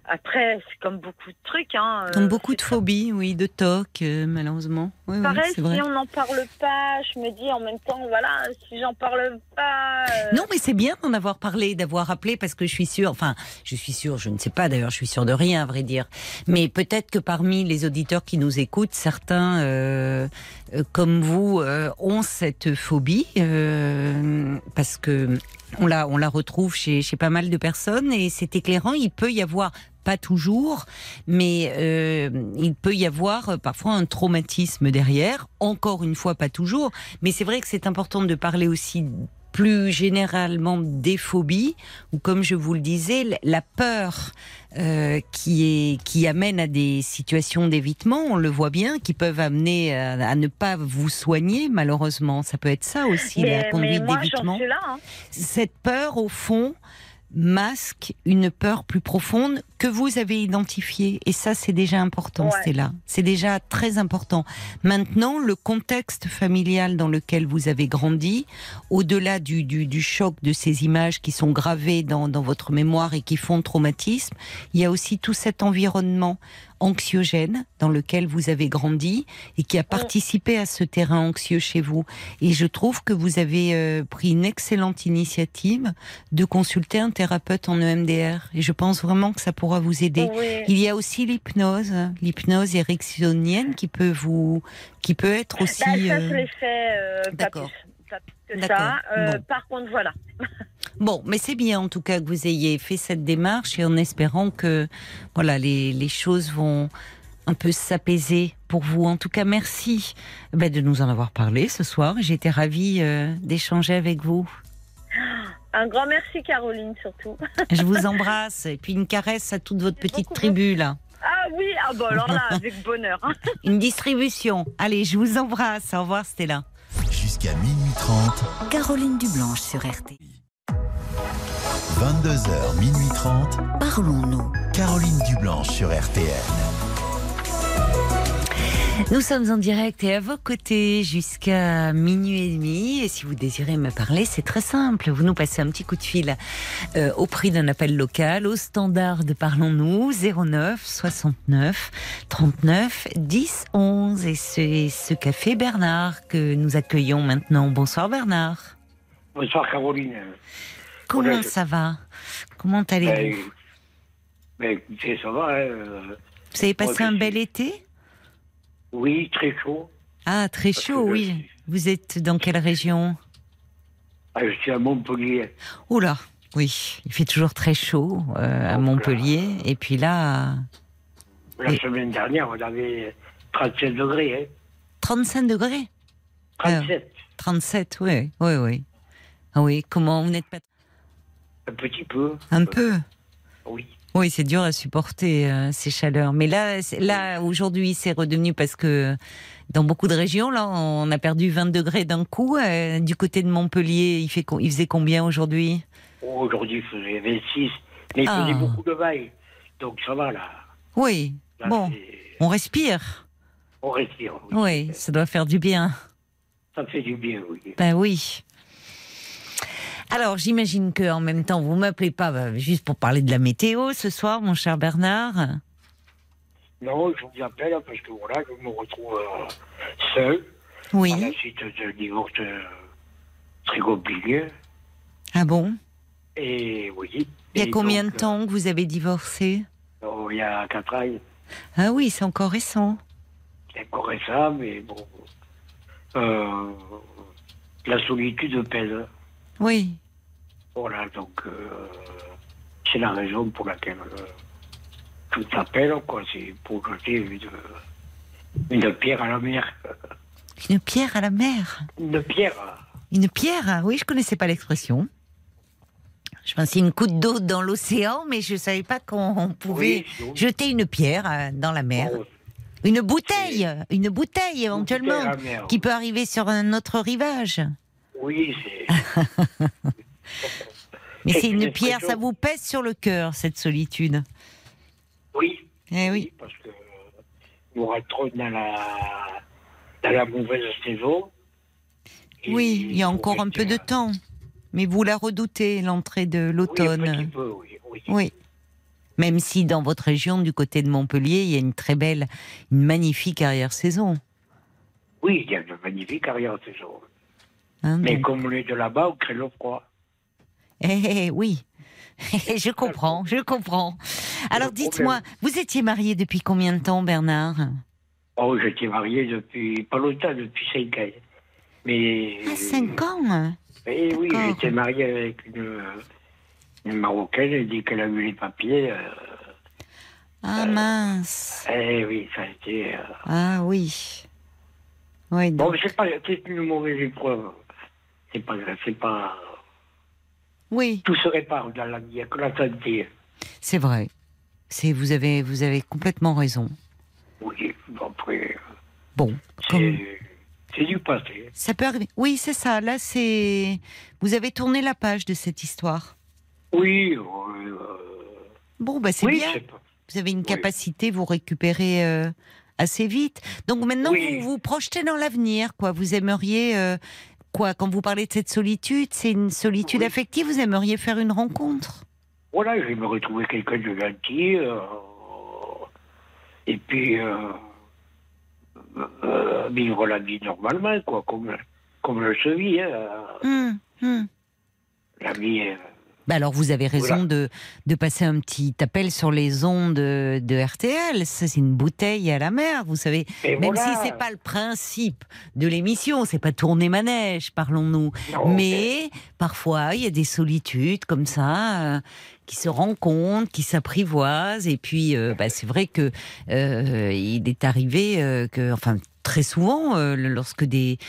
Speaker 2: Après, c'est comme beaucoup de trucs. Hein, euh,
Speaker 1: Comme beaucoup de phobies, oui, de toc, euh, malheureusement. Oui, oui,
Speaker 2: Pareil,
Speaker 1: c'est vrai.
Speaker 2: si on n'en parle pas, je me dis en même temps, voilà, si j'en parle pas. euh,
Speaker 1: Non, mais c'est bien d'en avoir parlé, d'avoir appelé, parce que je suis sûre, enfin, je suis sûre, je ne sais pas d'ailleurs, je suis sûre de rien, à vrai dire. Mais peut-être que parmi les auditeurs qui nous écoutent, certains, euh, comme vous, euh, ont cette phobie, euh, parce que on la, on la retrouve chez, chez pas mal de personnes, et c'est éclairant. Il peut y avoir pas toujours, mais euh, il peut y avoir euh, parfois un traumatisme derrière. Encore une fois, pas toujours, mais c'est vrai que c'est important de parler aussi plus généralement des phobies, ou comme je vous le disais, la peur euh, qui, est, qui amène à des situations d'évitement, on le voit bien, qui peuvent amener à, ne pas vous soigner, malheureusement. Ça peut être ça aussi, la conduite d'évitement.
Speaker 2: Hein.
Speaker 1: Cette peur, au fond, masque une peur plus profonde que vous avez identifiée. Et ça, c'est déjà important, c'est là. C'est déjà très important. Maintenant, le contexte familial dans lequel vous avez grandi, au-delà du, du, choc de ces images qui sont gravées dans, dans votre mémoire et qui font traumatisme, il y a aussi tout cet environnement anxiogène dans lequel vous avez grandi et qui a participé à ce terrain anxieux chez vous. Et je trouve que vous avez euh, pris une excellente initiative de consulter un thérapeute en EMDR. Et je pense vraiment que ça pourra vous aider. Il y a aussi l'hypnose, l'hypnose ericksonienne qui peut vous, qui peut être aussi. Bah,
Speaker 2: ça, je euh, l'ai fait. Euh, D'accord. Ça. Par contre, voilà.
Speaker 1: Bon, mais c'est bien en tout cas que vous ayez fait cette démarche et en espérant que voilà les, les choses vont un peu s'apaiser pour vous. En tout cas, merci ben, de nous en avoir parlé ce soir. J'étais ravie euh, d'échanger avec vous.
Speaker 2: Un grand merci Caroline surtout.
Speaker 1: Je vous embrasse et puis une caresse à toute votre petite tribu là.
Speaker 2: Ah oui, ah bon alors là avec bonheur. Hein.
Speaker 1: Une distribution. Allez, je vous embrasse. Au revoir Stella.
Speaker 3: Jusqu'à minuit 30.
Speaker 4: Caroline Dublanche sur RT.
Speaker 3: 22h, minuit 30.
Speaker 4: Parlons-nous.
Speaker 3: Caroline Dublanche sur RTN.
Speaker 1: Nous sommes en direct et à vos côtés jusqu'à minuit et demi. Et si vous désirez me parler, c'est très simple. Vous nous passez un petit coup de fil euh, au prix d'un appel local, au standard de Parlons-nous, 09 69 39 10 11. Et c'est ce café Bernard que nous accueillons maintenant. Bonsoir Bernard.
Speaker 5: Bonsoir Caroline.
Speaker 1: Comment ça va? Comment allez-vous?
Speaker 5: Ben, ben, écoutez, ça va. Hein, euh,
Speaker 1: vous avez passé un bel été?
Speaker 5: Oui, très chaud.
Speaker 1: Ah, très chaud, oui. Vous êtes dans quelle région?
Speaker 5: Ah, Je suis à Montpellier.
Speaker 1: Oula, oui, il fait toujours très chaud euh, à Montpellier. Et puis là.
Speaker 5: La semaine dernière, on avait 37 degrés. Hein.
Speaker 1: 35 degrés?
Speaker 5: 37.
Speaker 1: 37, oui, oui, oui. Ah oui, comment vous n'êtes pas
Speaker 5: un petit peu.
Speaker 1: Un peu
Speaker 5: Oui.
Speaker 1: Oui, c'est dur à supporter euh, ces chaleurs. Mais là, là aujourd'hui, c'est redevenu parce que dans beaucoup de régions, là, on a perdu 20 degrés d'un coup. Euh, du côté de Montpellier, il, fait, il faisait combien aujourd'hui?
Speaker 5: Oh, Aujourd'hui, il faisait 26. Mais il faisait ah. beaucoup de vagues. Donc ça va là.
Speaker 1: Oui. bon, on respire.
Speaker 5: On respire.
Speaker 1: Oui. oui, ça doit faire du bien.
Speaker 5: Ça fait du bien, oui.
Speaker 1: Ben oui. Alors, j'imagine que en même temps, vous m'appelez pas bah, juste pour parler de la météo ce soir, mon cher Bernard.
Speaker 5: Non, je vous appelle parce que voilà, je me retrouve euh, seul.
Speaker 1: Oui.
Speaker 5: À la suite de divorce euh, très compliqué.
Speaker 1: Ah bon?
Speaker 5: Et oui.
Speaker 1: Il y a combien de temps que vous avez divorcé?
Speaker 5: Oh, Il y a 4 ans.
Speaker 1: Ah oui, c'est encore récent.
Speaker 5: C'est encore récent, mais bon. Euh, la solitude pèse.
Speaker 1: Oui.
Speaker 5: Voilà, donc euh, c'est la raison pour laquelle euh, tout appelle, quoi. C'est pour jeter une, une pierre à la mer.
Speaker 1: Une pierre à la mer?
Speaker 5: Une pierre.
Speaker 1: Une pierre? Oui, je connaissais pas l'expression. Je pensais une goutte d'eau dans l'océan, mais je ne savais pas qu'on pouvait jeter une pierre euh, dans la mer. une bouteille, une bouteille éventuellement, qui peut arriver sur un autre rivage.
Speaker 5: Oui, c'est.
Speaker 1: Mais c'est une, pierre, ça vous pèse sur le cœur, cette solitude
Speaker 5: Oui.
Speaker 1: Eh oui.
Speaker 5: Parce que nous rentrons dans la, dans la mauvaise saison.
Speaker 1: Oui, il y a encore un peu de temps. Mais vous la redoutez, l'entrée de l'automne
Speaker 5: oui, oui,
Speaker 1: oui. Même si dans votre région, du côté de Montpellier, il y a une très belle, une magnifique arrière-saison.
Speaker 5: Oui, il y a une magnifique arrière-saison. Hein, Mais comme on est de là-bas, on crée le froid.
Speaker 1: Eh, eh oui, je comprends, je comprends. Alors dites-moi, vous étiez marié depuis combien de temps, Bernard?
Speaker 5: Oh, j'étais marié depuis pas longtemps, depuis 5 ans. Mais.
Speaker 1: Ah, 5 ans
Speaker 5: eh Oui, j'étais marié avec une, Marocaine, elle dit qu'elle a eu les papiers. Euh,
Speaker 1: ah mince
Speaker 5: Eh oui, ça a été. Euh,
Speaker 1: ah oui.
Speaker 5: Oui, Bon, mais c'est pas c'est une mauvaise épreuve. C'est pas, c'est pas.
Speaker 1: Oui,
Speaker 5: Tout se répare dans la vie, il n'y a que la santé.
Speaker 1: c'est vrai. C'est vous avez vous avez complètement raison.
Speaker 5: Oui, après,
Speaker 1: Bon, comme
Speaker 5: c'est, du passé.
Speaker 1: ça peut arriver. Oui, c'est ça. Là, c'est vous avez tourné la page de cette histoire.
Speaker 5: Oui, euh,
Speaker 1: Bon, bah c'est
Speaker 5: oui,
Speaker 1: bien. Vous avez une
Speaker 5: Oui.
Speaker 1: capacité, vous récupérez euh, assez vite. Donc maintenant,
Speaker 5: Oui.
Speaker 1: vous vous projetez dans l'avenir, quoi. Vous aimeriez, euh, quoi, quand vous parlez de cette solitude, c'est une solitude
Speaker 5: Oui.
Speaker 1: affective, vous aimeriez faire une rencontre?
Speaker 5: Voilà, me retrouver quelqu'un de gentil. euh, et puis, euh, euh, vivre la vie normalement, quoi, comme, comme je se vit. hein.
Speaker 1: Hum, hum.
Speaker 5: La vie.
Speaker 1: Bah alors vous avez raison
Speaker 5: Voilà.
Speaker 1: de, de passer un petit appel sur les ondes de, de RTL. Ça, c'est une bouteille à la mer, vous savez.
Speaker 5: et
Speaker 1: Même
Speaker 5: voilà.
Speaker 1: si c'est pas le principe de l'émission, c'est pas tourner manège, parlons-nous. Mais parfois, il y a des solitudes comme ça euh, qui se rencontrent, qui s'apprivoisent. Et puis, euh, bah, c'est vrai que euh, il est arrivé euh, que, enfin, très souvent, euh, lorsque des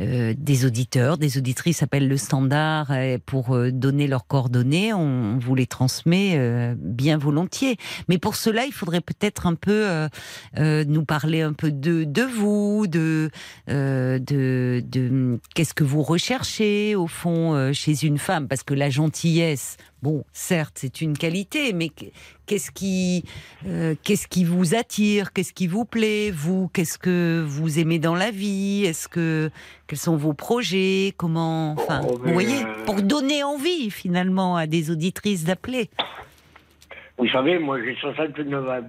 Speaker 1: euh, des auditeurs, des auditrices appellent le standard euh, pour donner leurs coordonnées, on vous les transmet bien volontiers. Mais pour cela, il faudrait peut-être un peu nous parler un peu de vous, de qu'est-ce que vous recherchez au fond chez une femme? Parce que la gentillesse bon certes c'est une qualité mais qu'est-ce qui euh, qu'est-ce qui vous attire qu'est-ce qui vous plaît? Vous qu'est-ce que vous aimez dans la vie? Est-ce que quels sont vos projets? Comment enfin
Speaker 5: Oh,
Speaker 1: vous voyez
Speaker 5: euh,
Speaker 1: pour donner envie finalement à des auditrices d'appeler.
Speaker 5: Vous savez, moi j'ai 69 ans.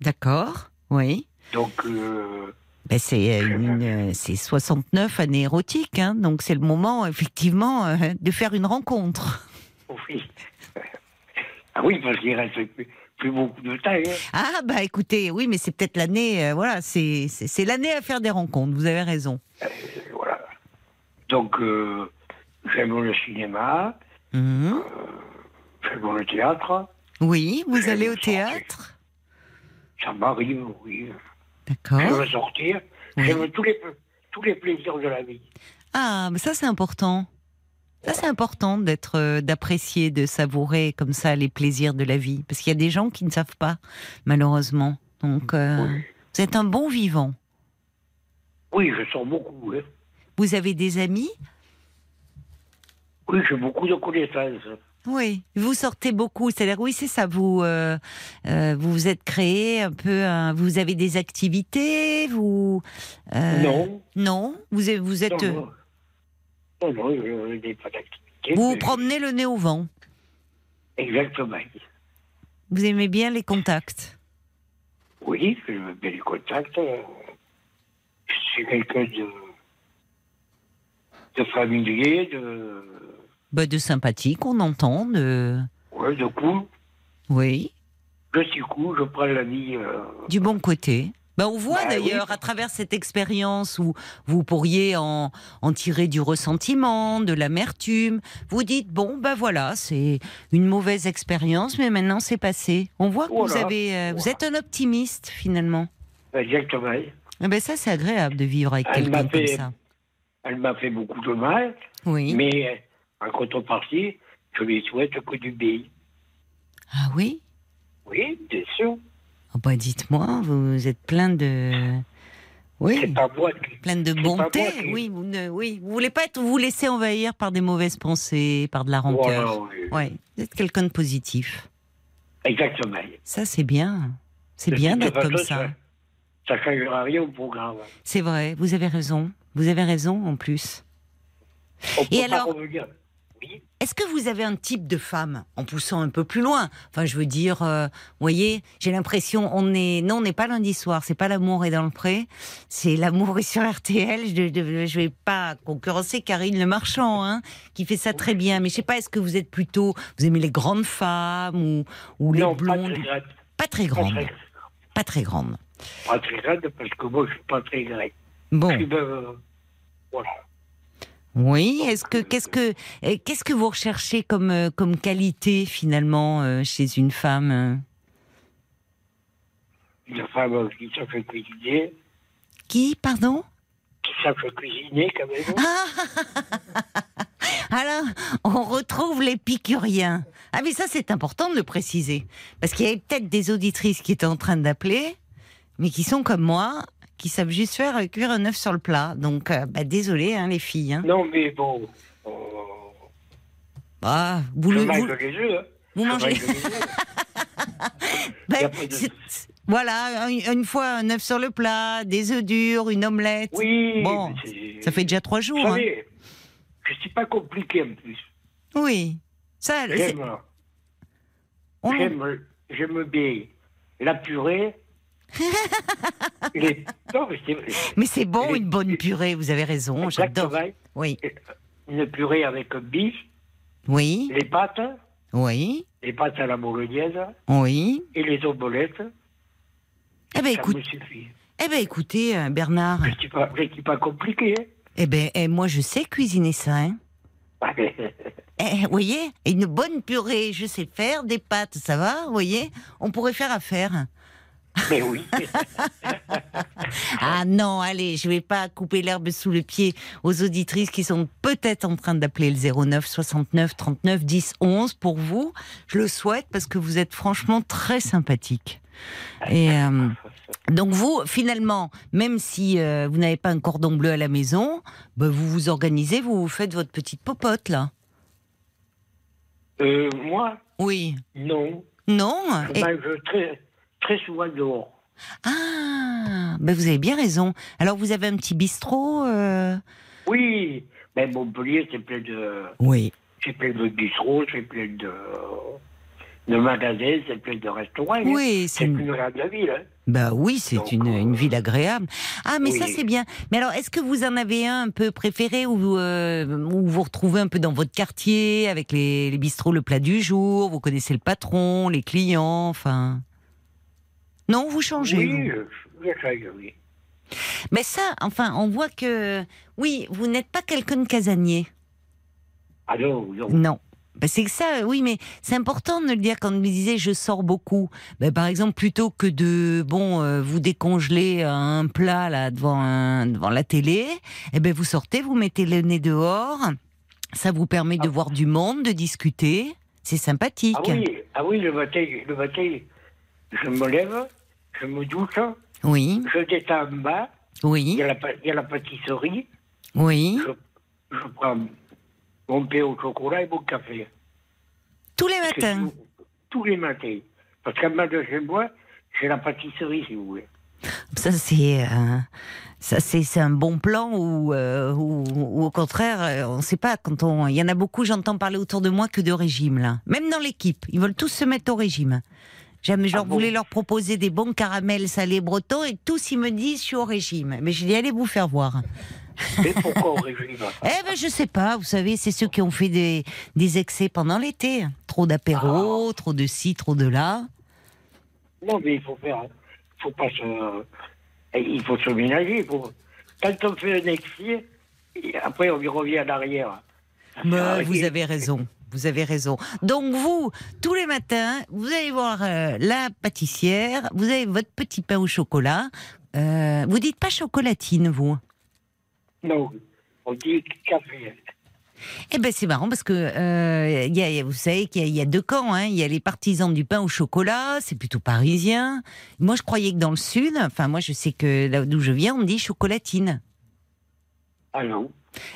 Speaker 1: d'accord oui.
Speaker 5: Donc, euh,
Speaker 1: Ben, c'est euh, une, euh, c'est 69 années érotiques, hein, donc c'est le moment effectivement euh, de faire une rencontre.
Speaker 5: Oui. ah oui, parce qu'il reste plus, plus beaucoup de temps. hein.
Speaker 1: Ah bah écoutez, oui, mais c'est peut-être l'année, euh, voilà, c'est c'est c'est l'année à faire des rencontres. Vous avez raison.
Speaker 5: Euh, voilà. Donc, euh, j'aime le cinéma,
Speaker 1: Mhm.
Speaker 5: j'aime le théâtre.
Speaker 1: Oui, vous allez au
Speaker 5: sortir.
Speaker 1: théâtre,
Speaker 5: Ça m'arrive, oui.
Speaker 1: d'accord.
Speaker 5: J'aime sortir.
Speaker 1: Oui.
Speaker 5: J'aime tous les, tous les plaisirs de la vie.
Speaker 1: Ah, mais ça c'est important. Ça c'est important d'être, euh, d'apprécier, de savourer comme ça les plaisirs de la vie, parce qu'il y a des gens qui ne savent pas, malheureusement. Donc, euh,
Speaker 5: Oui.
Speaker 1: vous êtes un bon vivant.
Speaker 5: Oui, je sors beaucoup. hein.
Speaker 1: Vous avez des amis?
Speaker 5: Oui, j'ai beaucoup de connaissances.
Speaker 1: Oui, vous sortez beaucoup, c'est-à-dire oui, c'est ça. Vous euh, euh, vous vous êtes créé un peu, un- vous avez des activités, vous euh,
Speaker 5: non.
Speaker 1: non, vous êtes, vous êtes,
Speaker 5: Non, non. Non, non, je n'ai pas d'activité.
Speaker 1: vous vous promenez le nez au vent.
Speaker 5: Exactement.
Speaker 1: Vous aimez bien les contacts.
Speaker 5: Oui, veux bien les contacts. Je suis quelqu'un de, de familier, de,
Speaker 1: Bah, de sympathique, on entend. De...
Speaker 5: ouais, de cool.
Speaker 1: Oui,
Speaker 5: Je suis cool, je prends la vie. euh,
Speaker 1: du bon côté. Bah, on voit
Speaker 5: Bah,
Speaker 1: d'ailleurs
Speaker 5: oui.
Speaker 1: à travers cette expérience où vous pourriez en, en tirer du ressentiment, de l'amertume. Vous dites bon ben voilà c'est une mauvaise expérience mais maintenant c'est passé. On voit que vous avez euh, vous êtes un optimiste finalement.
Speaker 5: exactement.
Speaker 1: Eh ben ça c'est agréable de vivre avec quelqu'un comme ça.
Speaker 5: Elle m'a fait beaucoup de mal,
Speaker 1: Oui.
Speaker 5: mais en contrepartie, je lui souhaite que du bien.
Speaker 1: Ah oui?
Speaker 5: Oui, bien sûr.
Speaker 1: Oh, bah, dites-moi vous êtes plein de oui.
Speaker 5: Pas moi qui.
Speaker 1: Plein de
Speaker 5: c'est pas
Speaker 1: bonté,
Speaker 5: moi qui-
Speaker 1: oui, vous ne, oui, vous voulez pas être, vous laisser envahir par des mauvaises pensées, par de la rancœur.
Speaker 5: Oui.
Speaker 1: Ouais, vous êtes quelqu'un de positif.
Speaker 5: Exactement.
Speaker 1: Ça, c'est bien. C'est bien d'être comme ça.
Speaker 5: Ça ne changera rien au programme.
Speaker 1: C'est vrai, vous avez raison. Vous avez raison en plus.
Speaker 5: On
Speaker 1: Et
Speaker 5: peut pas
Speaker 1: alors
Speaker 5: revenir. Oui.
Speaker 1: Est-ce que vous avez un type de femme en poussant un peu plus loin? Enfin, je veux dire, euh, vous voyez, j'ai l'impression, on est, non, on n'est pas lundi soir, c'est pas l'amour est dans le pré, c'est l'amour est sur RTL. Je, je vais pas concurrencer Karine Le Marchand, hein, qui fait ça très bien. Mais je sais pas, est-ce que vous êtes plutôt, vous aimez les grandes femmes ou, ou les
Speaker 5: non, pas
Speaker 1: blondes?
Speaker 5: très grande.
Speaker 1: Pas très
Speaker 5: très,
Speaker 1: pas très grandes.
Speaker 5: pas très grande, parce que moi, je suis pas très grand.
Speaker 1: Bon.
Speaker 5: Puis, ben, euh, voilà.
Speaker 1: Oui, est-ce que qu'est-ce que eh, qu'est-ce que vous recherchez comme euh, comme qualité finalement euh, chez une femme euh?
Speaker 5: Une femme qui savent cuisiner,
Speaker 1: Qui, pardon?
Speaker 5: Qui savent cuisiner quand même.
Speaker 1: Ah Alors, on retrouve l'épicurien. Ah mais ça c'est important de le préciser. Parce qu'il y avait peut-être des auditrices qui étaient en train d'appeler, mais qui sont comme moi, qui savent juste faire cuire un œuf sur le plat. Donc, euh, bah, désolé hein, les filles. hein.
Speaker 5: Non, mais bon. euh,
Speaker 1: Ah, vous le... vous-
Speaker 5: hein.
Speaker 1: vous mangez-. Ben, c'est- c'est- Voilà, une, fois un œuf sur le plat, des œufs durs, une omelette.
Speaker 5: Oui.
Speaker 1: Bon,
Speaker 5: c'est-
Speaker 1: Ça fait déjà trois
Speaker 5: Vous
Speaker 1: jours. hein.
Speaker 5: savez, je suis pas compliqué en plus.
Speaker 1: Oui. Ça, c'est-
Speaker 5: J'aime,
Speaker 1: on-
Speaker 5: j'aime, j'aime bien la purée. Les... Non, mais c'est
Speaker 1: Mais c'est bon
Speaker 5: Les-
Speaker 1: une bonne purée, vous avez raison, j'adore. Oui,
Speaker 5: Une purée avec un bife,
Speaker 1: oui,
Speaker 5: les pâtes,
Speaker 1: oui,
Speaker 5: les pâtes à la bolognaise
Speaker 1: oui.
Speaker 5: et les omelettes.
Speaker 1: Eh ben,
Speaker 5: ça
Speaker 1: écoute,
Speaker 5: me suffit.
Speaker 1: eh ben écoutez, euh, Bernard,
Speaker 5: suis pas, compliqué. hein.
Speaker 1: eh ben, eh, moi je sais cuisiner ça, hein. Eh, vous voyez, une bonne purée, je sais faire, des pâtes, ça va, vous voyez On pourrait faire affaire.
Speaker 5: Mais oui.
Speaker 1: Ah non, allez, je vais pas couper l'herbe sous le pied aux auditrices qui sont peut-être en train d'appeler le 09 69 39 10 11 pour vous. Je le souhaite parce que vous êtes franchement très sympathique. Et euh, donc vous, finalement, même si euh, vous n'avez pas un cordon bleu à la maison, bah, vous vous organisez, vous vous faites votre petite popote là.
Speaker 5: Euh, moi,
Speaker 1: Oui.
Speaker 5: non.
Speaker 1: Non
Speaker 5: Je
Speaker 1: Et-
Speaker 5: mange très, très souvent dehors.
Speaker 1: Ah, ben vous avez bien raison. Alors vous avez un petit bistrot euh
Speaker 5: Oui, mais Montpellier, c'est plein de,
Speaker 1: Oui.
Speaker 5: c'est plein de bistrots, c'est plein de, de magasins, c'est plein de restaurants.
Speaker 1: Oui,
Speaker 5: c'est
Speaker 1: c'est une...
Speaker 5: une grande ville. Hein.
Speaker 1: Bah oui, c'est
Speaker 5: Donc,
Speaker 1: une,
Speaker 5: euh,
Speaker 1: une ville agréable. Ah, mais ça c'est bien. Mais alors, est-ce que vous en avez un un peu préféré où, euh, où vous retrouvez un peu dans votre quartier avec les, les bistrots, le plat du jour, vous connaissez le patron, les clients, enfin. Non, vous changez.
Speaker 5: Oui,
Speaker 1: vous.
Speaker 5: je, sais, oui.
Speaker 1: Mais ça, enfin, on voit que oui, vous n'êtes pas quelqu'un de casanier.
Speaker 5: Ah non, non.
Speaker 1: Non. Ben, c'est que ça, oui, mais c'est important de le dire quand on me disait je sors beaucoup. Ben, par exemple, plutôt que de bon euh, vous décongeler un plat là devant un- devant la télé, eh ben vous sortez, vous mettez le nez dehors. Ça vous permet de
Speaker 5: Ah.
Speaker 1: voir du monde, de discuter. C'est sympathique.
Speaker 5: Ah oui, ah oui, le matin, le matin, je me lève, je me douche,
Speaker 1: oui,
Speaker 5: je descends en bas, il
Speaker 1: oui,
Speaker 5: y a la, pa- il y a la pâtisserie,
Speaker 1: oui.
Speaker 5: je, je prends mon pain au chocolat et mon café.
Speaker 1: Tous les matins.
Speaker 5: tout- tous les matins. Parce qu'en bas de chez moi, j'ai la pâtisserie, si vous voulez.
Speaker 1: Ça c'est euh, ça c'est c'est un bon plan ou euh, ou, ou au contraire euh, on ne sait pas quand on il y en a beaucoup j'entends parler autour de moi que de régime là même dans l'équipe ils veulent tous se mettre au régime J'aime, genre,
Speaker 5: Ah bon
Speaker 1: voulais leur proposer des bons caramels salés bretons et tous ils me disent je suis au régime. Mais je dis allez vous faire voir.
Speaker 5: Et pourquoi au régime
Speaker 1: Eh ben je sais pas, vous savez, c'est ceux qui ont fait des, des excès pendant l'été. Trop d'apéro, trop de ci, trop de là.
Speaker 5: Non, mais il faut faire. Il faut pas se. Il faut se ménager. faut- Quand on fait un excès, après on revient en arrière. Rien.
Speaker 1: vous avez raison. Vous avez raison. Donc vous, tous les matins, vous allez voir euh, la pâtissière, vous avez votre petit pain au chocolat. Euh, vous dites pas chocolatine, vous
Speaker 5: Non, on dit café.
Speaker 1: Eh ben c'est marrant parce que euh, il y a, vous savez qu'il y, a- il y a deux camps. hein. Il y a les partisans du pain au chocolat, c'est plutôt parisien. Moi, je croyais que dans le sud, enfin moi, je sais que là d'où je viens, on dit chocolatine.
Speaker 5: Ah non.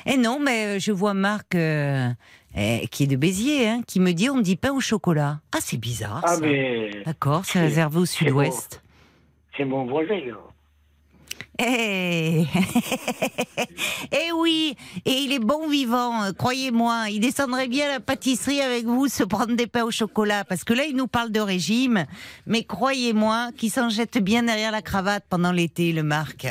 Speaker 1: Eh non, mais euh, je vois Marc euh, eh, qui est de Béziers, hein, qui me dit on dit pain au chocolat. Ah, c'est bizarre.
Speaker 5: Ah,
Speaker 1: ça.
Speaker 5: mais
Speaker 1: D'accord, c'est réservé au sud-ouest.
Speaker 5: c'est mon voisin.
Speaker 1: Eh Eh oui, et il est bon vivant, euh, croyez-moi. Il descendrait bien à la pâtisserie avec vous, se prendre des pains au chocolat, parce que là, il nous parle de régime. Mais croyez-moi qu'il s'en jette bien derrière la cravate pendant l'été, le Marc.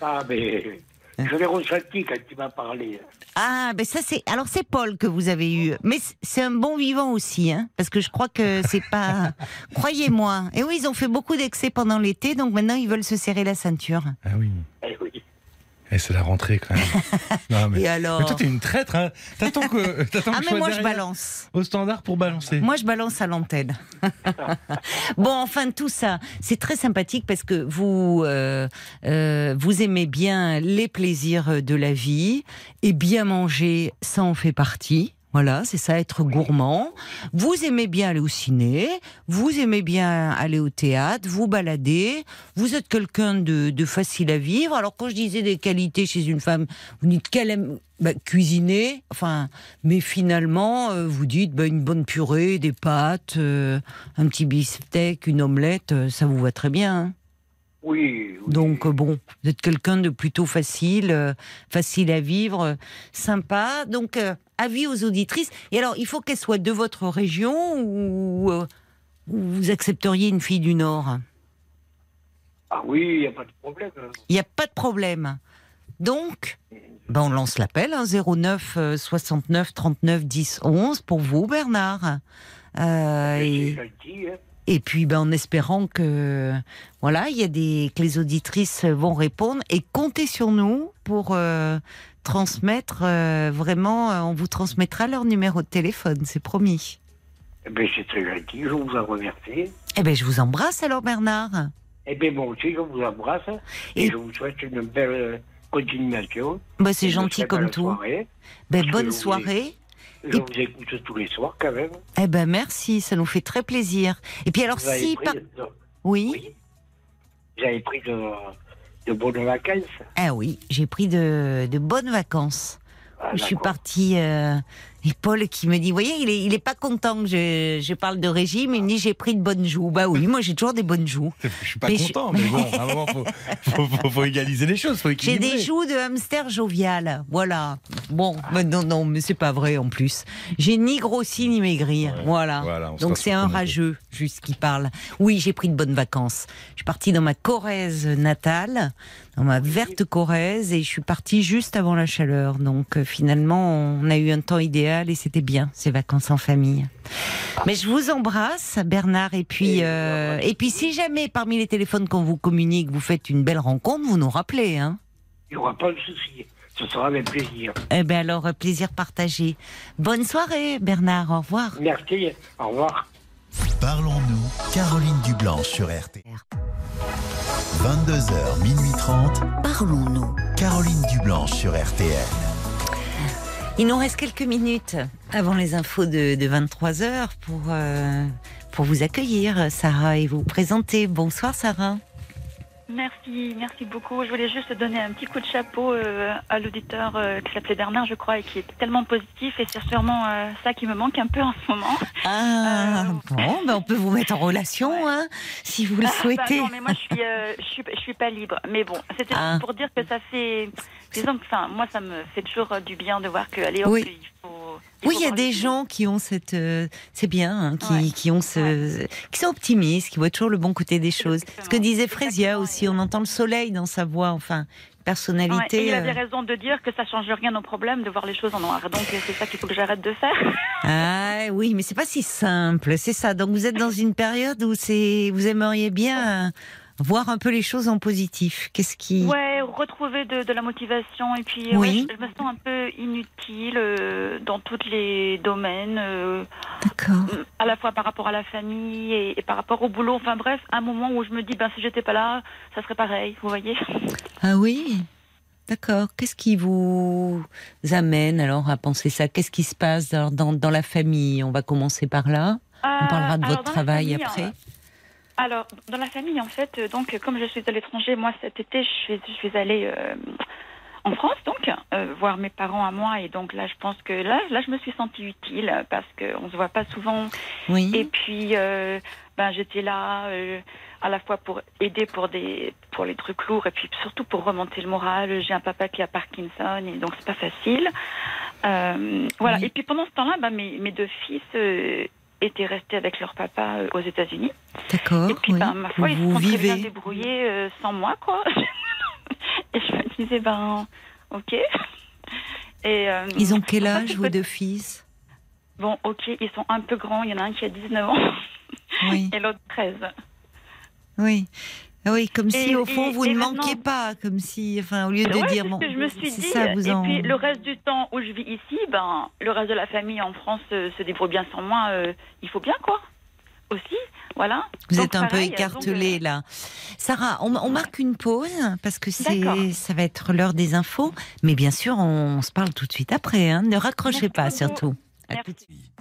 Speaker 5: Ah, mais je l'ai ressenti quand tu m'as parlé.
Speaker 1: Ah, ben ça c'est. Alors c'est Paul que vous avez eu, mais c'est un bon vivant aussi, hein, parce que je crois que c'est pas. Croyez-moi. Et oui, ils ont fait beaucoup d'excès pendant l'été, donc maintenant ils veulent se serrer la ceinture.
Speaker 3: Ah oui.
Speaker 5: Eh oui.
Speaker 6: Eh, c'est la rentrée quand même. Non, mais...
Speaker 1: Et alors
Speaker 6: mais toi, t'es une traître. Hein. T'attends que, t'attends
Speaker 1: Ah
Speaker 6: que
Speaker 1: mais moi je balance.
Speaker 6: Au standard pour balancer.
Speaker 1: Moi, je balance à l'antenne. bon, enfin, tout ça, c'est très sympathique parce que vous, euh, euh, vous aimez bien les plaisirs de la vie et bien manger, ça en fait partie. Voilà, c'est ça, être gourmand. Vous aimez bien aller au ciné, vous aimez bien aller au théâtre, vous balader, vous êtes quelqu'un de, facile à vivre. Alors quand je disais des qualités chez une femme, vous dites qu'elle aime bah, cuisiner, enfin, mais finalement, euh, vous dites bah, une bonne purée, des pâtes, euh, un petit beefsteak, une omelette, euh, ça vous va très bien. hein.
Speaker 5: Oui. oui.
Speaker 1: Donc euh, bon, vous êtes quelqu'un de plutôt facile, euh, facile à vivre, euh, sympa. Donc euh, avis aux auditrices. Et alors, il faut qu'elle soit de votre région ou euh, ou vous accepteriez une fille du Nord?
Speaker 5: Ah oui, il n'y a pas de problème. hein.
Speaker 1: Il n'y a pas de problème. Donc, ben on lance l'appel, hein, 09 euh, 69 39 10 11 pour vous, Bernard. Et,
Speaker 5: hein.
Speaker 1: Et puis, ben, en espérant que, voilà, il y a des, que les auditrices vont répondre et comptez sur nous pour euh, transmettre euh, vraiment, euh, on vous transmettra leur numéro de téléphone, c'est promis.
Speaker 5: Eh bien, c'est très gentil, je vous en remercie.
Speaker 1: Eh ben, je vous embrasse alors, Bernard.
Speaker 5: Eh bien, moi aussi, je vous embrasse. Et,
Speaker 1: Et-
Speaker 5: je vous souhaite une belle continuation.
Speaker 1: Ben, c'est gentil comme tout.
Speaker 5: soirée.
Speaker 1: Ben, bonne soirée.
Speaker 5: Je vous écoute tous les soirs, quand même.
Speaker 1: Eh ben, merci, ça nous fait très plaisir. Et puis, alors, si.
Speaker 5: pris,
Speaker 1: par-
Speaker 5: de-
Speaker 1: Oui.
Speaker 5: avez pris de, de bonnes vacances.
Speaker 1: Ah oui, j'ai pris de, de bonnes vacances.
Speaker 5: Ah,
Speaker 1: je suis partie. euh, et Paul qui me dit, vous voyez, il est, il est pas content que je, je parle de régime. Il me dit, j'ai pris de bonnes joues. Bah oui, moi j'ai toujours des bonnes joues.
Speaker 6: Je suis pas
Speaker 1: Mais je-
Speaker 6: content, mais bon, à un moment, faut, faut, faut- faut égaliser les choses, faut
Speaker 1: J'ai des joues de hamster jovial. Voilà. Bon, mais non, non, mais c'est pas vrai en plus. J'ai ni grossi ni maigri.
Speaker 6: Ouais,
Speaker 1: voilà.
Speaker 6: voilà,
Speaker 1: Donc c'est un rageux, juste qui parle. Oui, j'ai pris de bonnes vacances. Je suis partie dans ma Corrèze natale, dans ma verte Corrèze, et je suis partie juste avant la chaleur. Donc euh, finalement, on a eu un temps idéal et c'était bien ces vacances en famille. Mais je vous embrasse, Bernard, et puis euh, et puis si jamais parmi les téléphones qu'on vous communique, vous faites une belle rencontre, vous nous rappelez, hein.
Speaker 5: Il n'y aura pas de souci. Ce sera avec plaisir.
Speaker 1: Eh bien alors, euh, plaisir partagé. Bonne soirée, Bernard. Au revoir.
Speaker 5: Merci. Au revoir.
Speaker 3: Parlons-nous, Caroline Dublanche sur RTL. 22h, minuit 30,
Speaker 4: Parlons-nous.
Speaker 3: Caroline Dublanche sur RTL.
Speaker 1: Il nous reste quelques minutes avant les infos de, 23h pour, euh, pour vous accueillir, Sarah, et vous présenter. Bonsoir, Sarah.
Speaker 7: Merci, merci beaucoup. Je voulais juste donner un petit coup de chapeau euh, à l'auditeur euh, qui s'appelait Bernard, je crois, et qui est tellement positif. Et c'est sûrement euh, ça qui me manque un peu en ce moment.
Speaker 1: Ah, bon, ben on peut vous mettre en relation, hein, si vous le
Speaker 7: Ah, bah
Speaker 1: souhaitez.
Speaker 7: non, mais moi, je suis, je suis, je suis pas libre. Mais bon, c'était
Speaker 1: Ah.
Speaker 7: pour dire que ça fait. Disons que, enfin, moi, ça me fait toujours du bien de voir que, allez, hop,
Speaker 1: Oui.
Speaker 7: il faut.
Speaker 1: Oui, il y a des gens qui ont cette, euh, c'est bien, hein, qui,
Speaker 7: Ouais.
Speaker 1: qui ont ce, qui sont optimistes, qui voient toujours le bon côté des choses. Ce que disait Frésia aussi, on entend le soleil dans sa voix, enfin,
Speaker 7: Ouais,
Speaker 1: personnalité.
Speaker 7: et il avait
Speaker 1: euh,
Speaker 7: raison de dire que ça change rien au problème de voir les choses en noir. Donc, euh, c'est ça qu'il faut que j'arrête de faire.
Speaker 1: Ah oui, mais c'est pas si simple, c'est ça. Donc vous êtes dans une période où c'est, vous aimeriez bien voir un peu les choses en positif. Qu'est-ce qui
Speaker 7: Ouais, retrouver de, de la motivation et puis
Speaker 1: Oui.
Speaker 7: ouais, je, me sens un peu inutile euh, dans tous les domaines, euh,
Speaker 1: D'accord.
Speaker 7: à la fois par rapport à la famille et, et par rapport au boulot. Enfin bref, un moment où je me dis ben si j'étais pas là, ça serait pareil, vous voyez.
Speaker 1: Ah oui. D'accord. Qu'est-ce qui vous amène alors à penser ça? Qu'est-ce qui se passe dans, dans, dans la famille? On va commencer par là. On parlera de
Speaker 7: Euh,
Speaker 1: votre travail
Speaker 7: famille,
Speaker 1: après.
Speaker 7: Alors, dans la famille, en fait, euh, donc, comme je suis à l'étranger, moi, cet été, je suis, je suis allée euh, en France, donc, euh, voir mes parents à moi. Et donc, là, je pense que là, là je me suis sentie utile parce qu'on ne se voit pas souvent.
Speaker 1: Oui.
Speaker 7: Et puis, euh, ben, j'étais là à la fois pour aider pour, des, pour les trucs lourds et puis surtout pour remonter le moral. J'ai un papa qui a Parkinson et donc, c'est pas facile. Euh, voilà.
Speaker 1: Oui.
Speaker 7: Et puis, pendant ce temps-là, ben, mes, mes deux fils. euh, étaient restés avec leur papa euh, aux États-Unis.
Speaker 1: D'accord.
Speaker 7: Et puis,
Speaker 1: oui.
Speaker 7: ben, ma foi, ils se sont très bien
Speaker 1: vivez.
Speaker 7: débrouillés euh, sans moi, quoi. et je me disais, ben, ok. Et, euh,
Speaker 1: Ils ont quel âge vos deux fils?
Speaker 7: Bon, ok, ils sont un peu grands. Il y en a un qui a 19 ans
Speaker 1: Oui.
Speaker 7: et l'autre 13.
Speaker 1: Oui. Ah Oui, comme si
Speaker 7: Et-
Speaker 1: au fond
Speaker 7: et-
Speaker 1: vous
Speaker 7: et
Speaker 1: ne manquiez pas, comme si, enfin, au lieu de
Speaker 7: Ouais,
Speaker 1: dire bon,
Speaker 7: je me suis dit.
Speaker 1: ça, vous
Speaker 7: et
Speaker 1: en.
Speaker 7: puis le reste du temps où je vis ici, ben le reste de la famille en France euh, se débrouille bien sans moi. euh, il faut bien quoi. Aussi, voilà.
Speaker 1: Vous
Speaker 7: Donc,
Speaker 1: êtes un peu écartelé
Speaker 7: donc,
Speaker 1: là. Sarah, on, on marque une pause parce que c'est, ça va être l'heure des infos. Mais bien sûr, on, se parle tout de suite après. hein. Ne raccrochez
Speaker 7: Merci
Speaker 1: pas surtout. À
Speaker 7: Merci.
Speaker 1: tout de suite.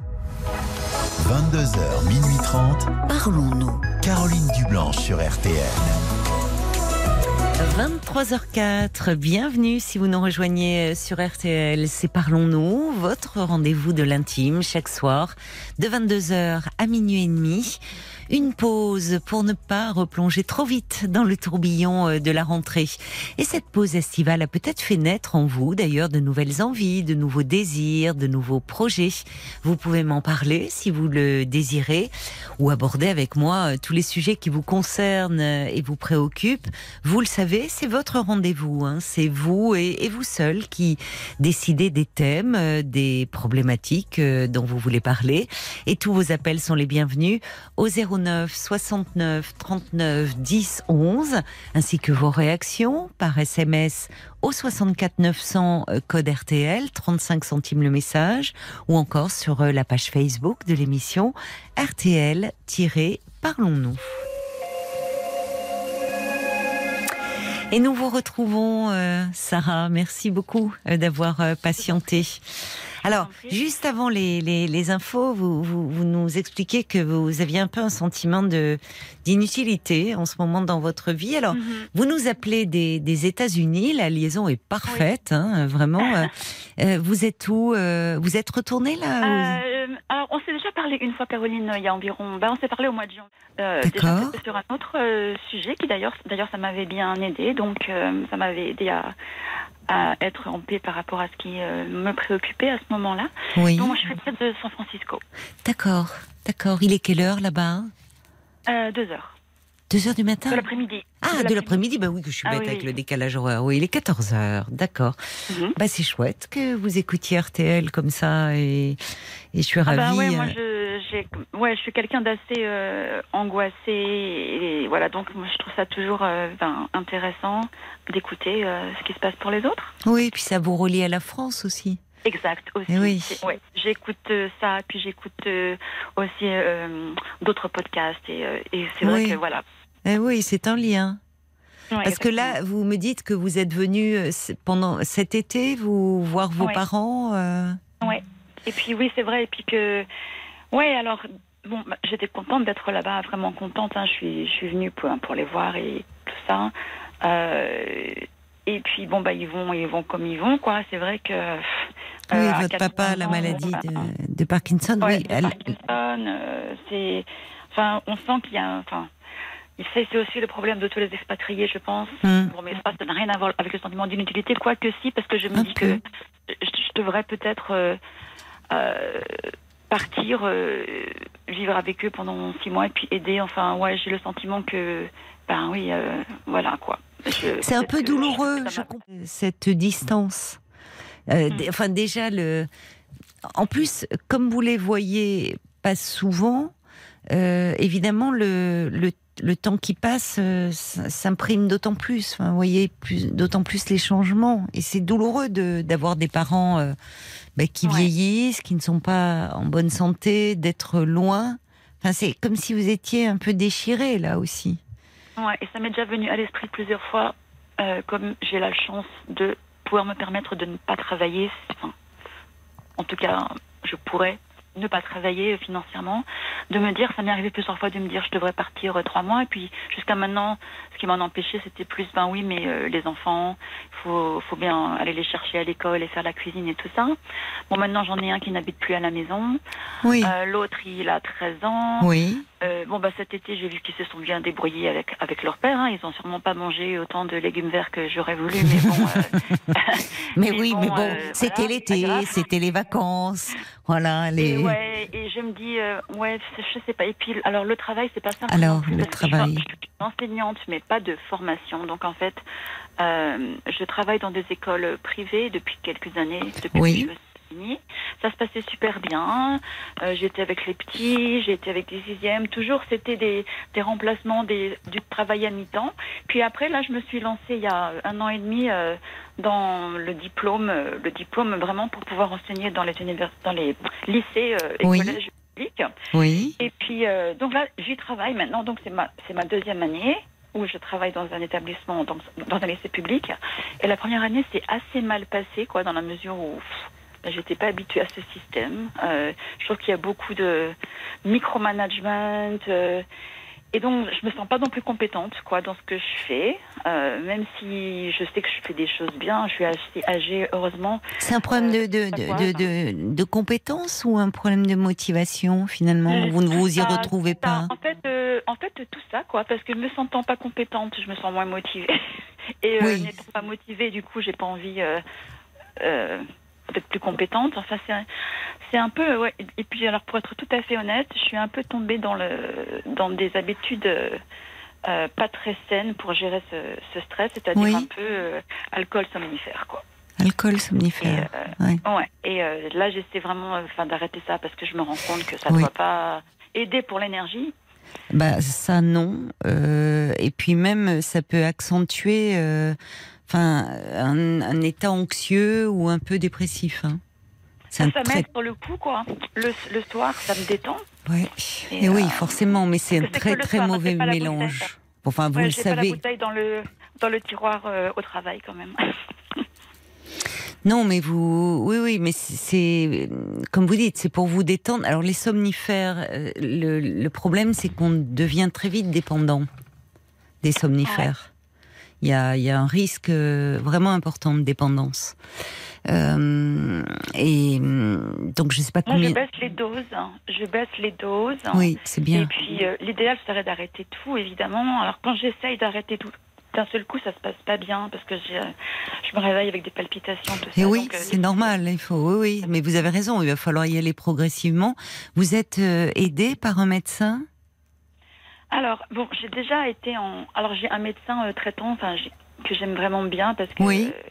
Speaker 3: 22h, minuit 30.
Speaker 4: Parlons-nous.
Speaker 3: Caroline Dublanche sur RTL.
Speaker 1: 23h04, bienvenue si vous nous rejoignez sur RTL, c'est Parlons-nous, votre rendez-vous de l'intime chaque soir de 22h à minuit et demi. Une pause pour ne pas replonger trop vite dans le tourbillon euh, de la rentrée. Et cette pause estivale a peut-être fait naître en vous d'ailleurs de nouvelles envies, de nouveaux désirs, de nouveaux projets. Vous pouvez m'en parler si vous le désirez ou aborder avec moi euh, tous les sujets qui vous concernent euh, et vous préoccupent. Vous le savez, c'est votre rendez-vous. hein. C'est vous et, et vous seul qui décidez des thèmes, des problématiques dont vous voulez parler. Et tous vos appels sont les bienvenus au 09 69 39 10 11, ainsi que vos réactions par SMS au 64 900 euh, code RTL, 35 centimes le message, ou encore sur euh, la page Facebook de l'émission RTL-Parlons-nous. Et nous vous retrouvons, euh, Sarah. Merci beaucoup d'avoir patienté. Alors, juste avant les, les, les infos, vous, vous, vous nous expliquez que vous aviez un peu un sentiment de d'inutilité en ce moment dans votre vie. Alors,
Speaker 7: Mhm.
Speaker 1: vous nous appelez des, des États-Unis. La liaison est parfaite, hein, vraiment. Euh, euh, vous êtes où euh, Vous êtes retourné là
Speaker 7: Euh, alors, on s'est déjà parlé une fois, Caroline, il y a environ. Ben, on s'est parlé au mois de juin.
Speaker 1: D'accord.
Speaker 7: sur un autre sujet qui, d'ailleurs, d'ailleurs, ça m'avait bien aidé. Donc, ça m'avait aidé à, à être en paix par rapport à ce qui euh, me préoccupait à ce moment-là.
Speaker 1: Oui.
Speaker 7: Donc, moi, je suis près de San Francisco.
Speaker 1: D'accord, d'accord. Il est quelle heure là-bas?
Speaker 7: Euh, deux heures.
Speaker 1: Deux heures du matin
Speaker 7: De l'après-midi.
Speaker 1: Ah, de l'après-midi, bah oui, que je suis
Speaker 7: Ah
Speaker 1: bête
Speaker 7: oui,
Speaker 1: avec
Speaker 7: oui.
Speaker 1: le décalage horaire. Oui, il est 14 heures, d'accord. Bah c'est chouette que vous écoutiez RTL comme ça et, et je suis
Speaker 7: Ah
Speaker 1: ravie.
Speaker 7: bah ouais, moi
Speaker 1: euh,
Speaker 7: je, j'ai, ouais, je suis quelqu'un d'assez euh, angoissé et voilà donc moi je trouve ça toujours euh, ben, intéressant d'écouter euh, ce qui se passe pour les autres.
Speaker 1: Oui, puis ça vous relie à la France aussi.
Speaker 7: Exact aussi.
Speaker 1: Eh oui.
Speaker 7: Ouais, j'écoute euh, ça puis j'écoute euh, aussi euh, d'autres podcasts et, et c'est vrai
Speaker 1: Oui.
Speaker 7: que voilà.
Speaker 1: Eh oui, c'est un lien.
Speaker 7: Ouais,
Speaker 1: Parce que là, vous me dites que vous êtes venu pendant cet été, vous voir vos
Speaker 7: Ouais.
Speaker 1: parents.
Speaker 7: Ouais. Et puis oui, c'est vrai. Et puis que, ouais, alors bon, bah, j'étais contente d'être là-bas, vraiment contente. hein. Je suis, je suis venue pour, pour les voir et tout ça. Euh, et puis bon, bah ils vont, ils vont comme ils vont, quoi. C'est vrai que. euh,
Speaker 1: oui, votre papa a
Speaker 7: 80
Speaker 1: la
Speaker 7: ans,
Speaker 1: maladie de, de Parkinson.
Speaker 7: Ouais,
Speaker 1: oui, elle-
Speaker 7: Parkinson, euh, c'est, enfin, on sent qu'il y a, enfin, c'est aussi le problème de tous les expatriés, je pense.
Speaker 1: Hum,
Speaker 7: Pour mes ça n'a rien à voir avec le sentiment d'inutilité, quoique si, parce que je me
Speaker 1: Un
Speaker 7: dis
Speaker 1: peu.
Speaker 7: que je, je devrais peut-être euh, euh, partir, euh, vivre avec eux pendant six mois et puis aider. Enfin, ouais, j'ai le sentiment que, ben oui, euh, voilà quoi.
Speaker 1: C'est un peu douloureux, je cette distance. Euh,
Speaker 7: Mm.
Speaker 1: d- Enfin, déjà, le... en plus, comme vous les voyez pas souvent, euh, évidemment, le, le, le temps qui passe euh, s'imprime d'autant plus. Enfin, vous voyez plus, d'autant plus les changements. Et c'est douloureux de- d'avoir des parents bah, qui
Speaker 7: Ouais.
Speaker 1: vieillissent, qui ne sont pas en bonne santé, d'être loin. Enfin, c'est comme si vous étiez un peu déchiré là aussi.
Speaker 7: Ouais, et ça m'est déjà venu à l'esprit plusieurs fois, euh, comme j'ai la chance de pouvoir me permettre de ne pas travailler. Enfin, en tout cas, je pourrais ne pas travailler euh, financièrement, de me dire, ça m'est arrivé plusieurs fois de me dire, je devrais partir euh, trois mois, et puis jusqu'à maintenant, ce qui m'en empêchait, c'était plus, ben oui, mais euh, les enfants, faut, faut bien aller les chercher à l'école et faire la cuisine et tout ça. Bon, maintenant, j'en ai un qui n'habite plus à la maison,
Speaker 1: Oui,
Speaker 7: Euh, l'autre, il a 13 ans.
Speaker 1: oui.
Speaker 7: Euh, bon, bah, cet été, j'ai vu qu'ils se sont bien débrouillés avec, avec leur père. Hein. Ils ont sûrement pas mangé autant de légumes verts que j'aurais voulu, mais bon.
Speaker 1: Mais,
Speaker 7: Mais
Speaker 1: oui,
Speaker 7: bon,
Speaker 1: mais bon, c'était
Speaker 7: voilà,
Speaker 1: l'été, c'était les vacances, voilà les.
Speaker 7: et, ouais, et je me dis, ouais, je sais pas. Et puis, alors, le travail, c'est pas simple.
Speaker 1: Alors,
Speaker 7: plus,
Speaker 1: le
Speaker 7: je
Speaker 1: travail.
Speaker 7: Je suis enseignante, mais pas de formation. Donc, en fait, euh, je travaille dans des écoles privées depuis quelques années, depuis
Speaker 1: Oui.
Speaker 7: que je. Ça se passait super bien. Euh, j'étais avec les petits, j'étais avec les sixièmes. Toujours, c'était des, des remplacements, des, du travail à mi-temps. Puis après, là, je me suis lancée il y a un an et demi euh, dans le diplôme, euh, le diplôme vraiment pour pouvoir enseigner dans les univers, dans les lycées et
Speaker 1: Oui.
Speaker 7: collèges publics.
Speaker 1: Oui.
Speaker 7: Et puis, donc là, j'y travaille maintenant. Donc, c'est ma, c'est ma deuxième année où je travaille dans un établissement, dans, un lycée public. Et la première année, c'est assez mal passé, quoi, dans la mesure où ben, j'étais pas habituée à ce système. Euh, je trouve qu'il y a beaucoup de micromanagement. euh, et donc, je me sens pas non plus compétente, quoi, dans ce que je fais. Euh, même si je sais que je fais des choses bien, je suis assez âgée, heureusement.
Speaker 1: C'est un problème de, de, de, de, compétence ou un problème de motivation finalement Vous ne vous y
Speaker 7: Ça-
Speaker 1: retrouvez pas
Speaker 7: En fait, euh, en fait, tout ça, quoi, parce que me sentant pas compétente, je me sens moins motivée. Et euh,
Speaker 1: Oui.
Speaker 7: n'étant pas motivée, du coup, j'ai pas envie euh, d'être plus compétente. Enfin, c'est, un- c'est un peu, ouais. Et puis, alors, pour être tout à fait honnête, je suis un peu tombée dans le, dans des habitudes. euh, pas très saines pour gérer ce, ce stress, c'est-à-dire
Speaker 1: Oui.
Speaker 7: un peu euh, alcool somnifère, quoi.
Speaker 1: Alcool
Speaker 7: Et,
Speaker 1: somnifère.
Speaker 7: euh,
Speaker 1: Ouais.
Speaker 7: ouais. Et là, j'essaie vraiment enfin, d'arrêter ça parce que je me rends compte que ça ne
Speaker 1: Oui.
Speaker 7: doit pas aider pour l'énergie.
Speaker 1: Bah ça non. Et puis même ça peut accentuer, enfin un, un état anxieux ou un peu dépressif. hein. Un
Speaker 7: Ça
Speaker 1: très.
Speaker 7: m'aide sur le coup, quoi. Le, le soir, ça me détend.
Speaker 1: Ouais.
Speaker 7: Et,
Speaker 1: Et oui,
Speaker 7: euh,
Speaker 1: forcément, mais c'est un très très
Speaker 7: soir,
Speaker 1: mauvais mélange. Enfin, vous
Speaker 7: Ouais,
Speaker 1: le
Speaker 7: j'ai pas la
Speaker 1: savez.
Speaker 7: bouteille dans le, dans le tiroir euh, au travail, quand même.
Speaker 1: Non, mais vous, oui, oui, mais c'est- comme vous dites, c'est pour vous détendre. Alors les somnifères, euh, le, le problème, c'est qu'on devient très vite dépendant des somnifères. Il y a, y a un risque euh, vraiment important de dépendance. Euh, et hum, donc je sais pas
Speaker 7: Moi,
Speaker 1: combien.
Speaker 7: je baisse les doses. hein. Je baisse les doses.
Speaker 1: Oui, c'est
Speaker 7: Et
Speaker 1: bien.
Speaker 7: puis, euh, l'idéal serait d'arrêter tout, évidemment. Alors, quand j'essaye d'arrêter tout, d'un seul coup, ça se passe pas bien parce que je me réveille avec des palpitations, tout ça.
Speaker 1: Et oui,
Speaker 7: donc, euh,
Speaker 1: c'est normal, il faut. Oui, oui, mais vous avez raison. Il va falloir y aller progressivement. Vous êtes euh, aidé par un médecin?
Speaker 7: Alors, bon, j'ai déjà été en. Alors, j'ai un médecin euh, traitant enfin, que j'aime vraiment bien parce que.
Speaker 1: Oui.
Speaker 7: euh,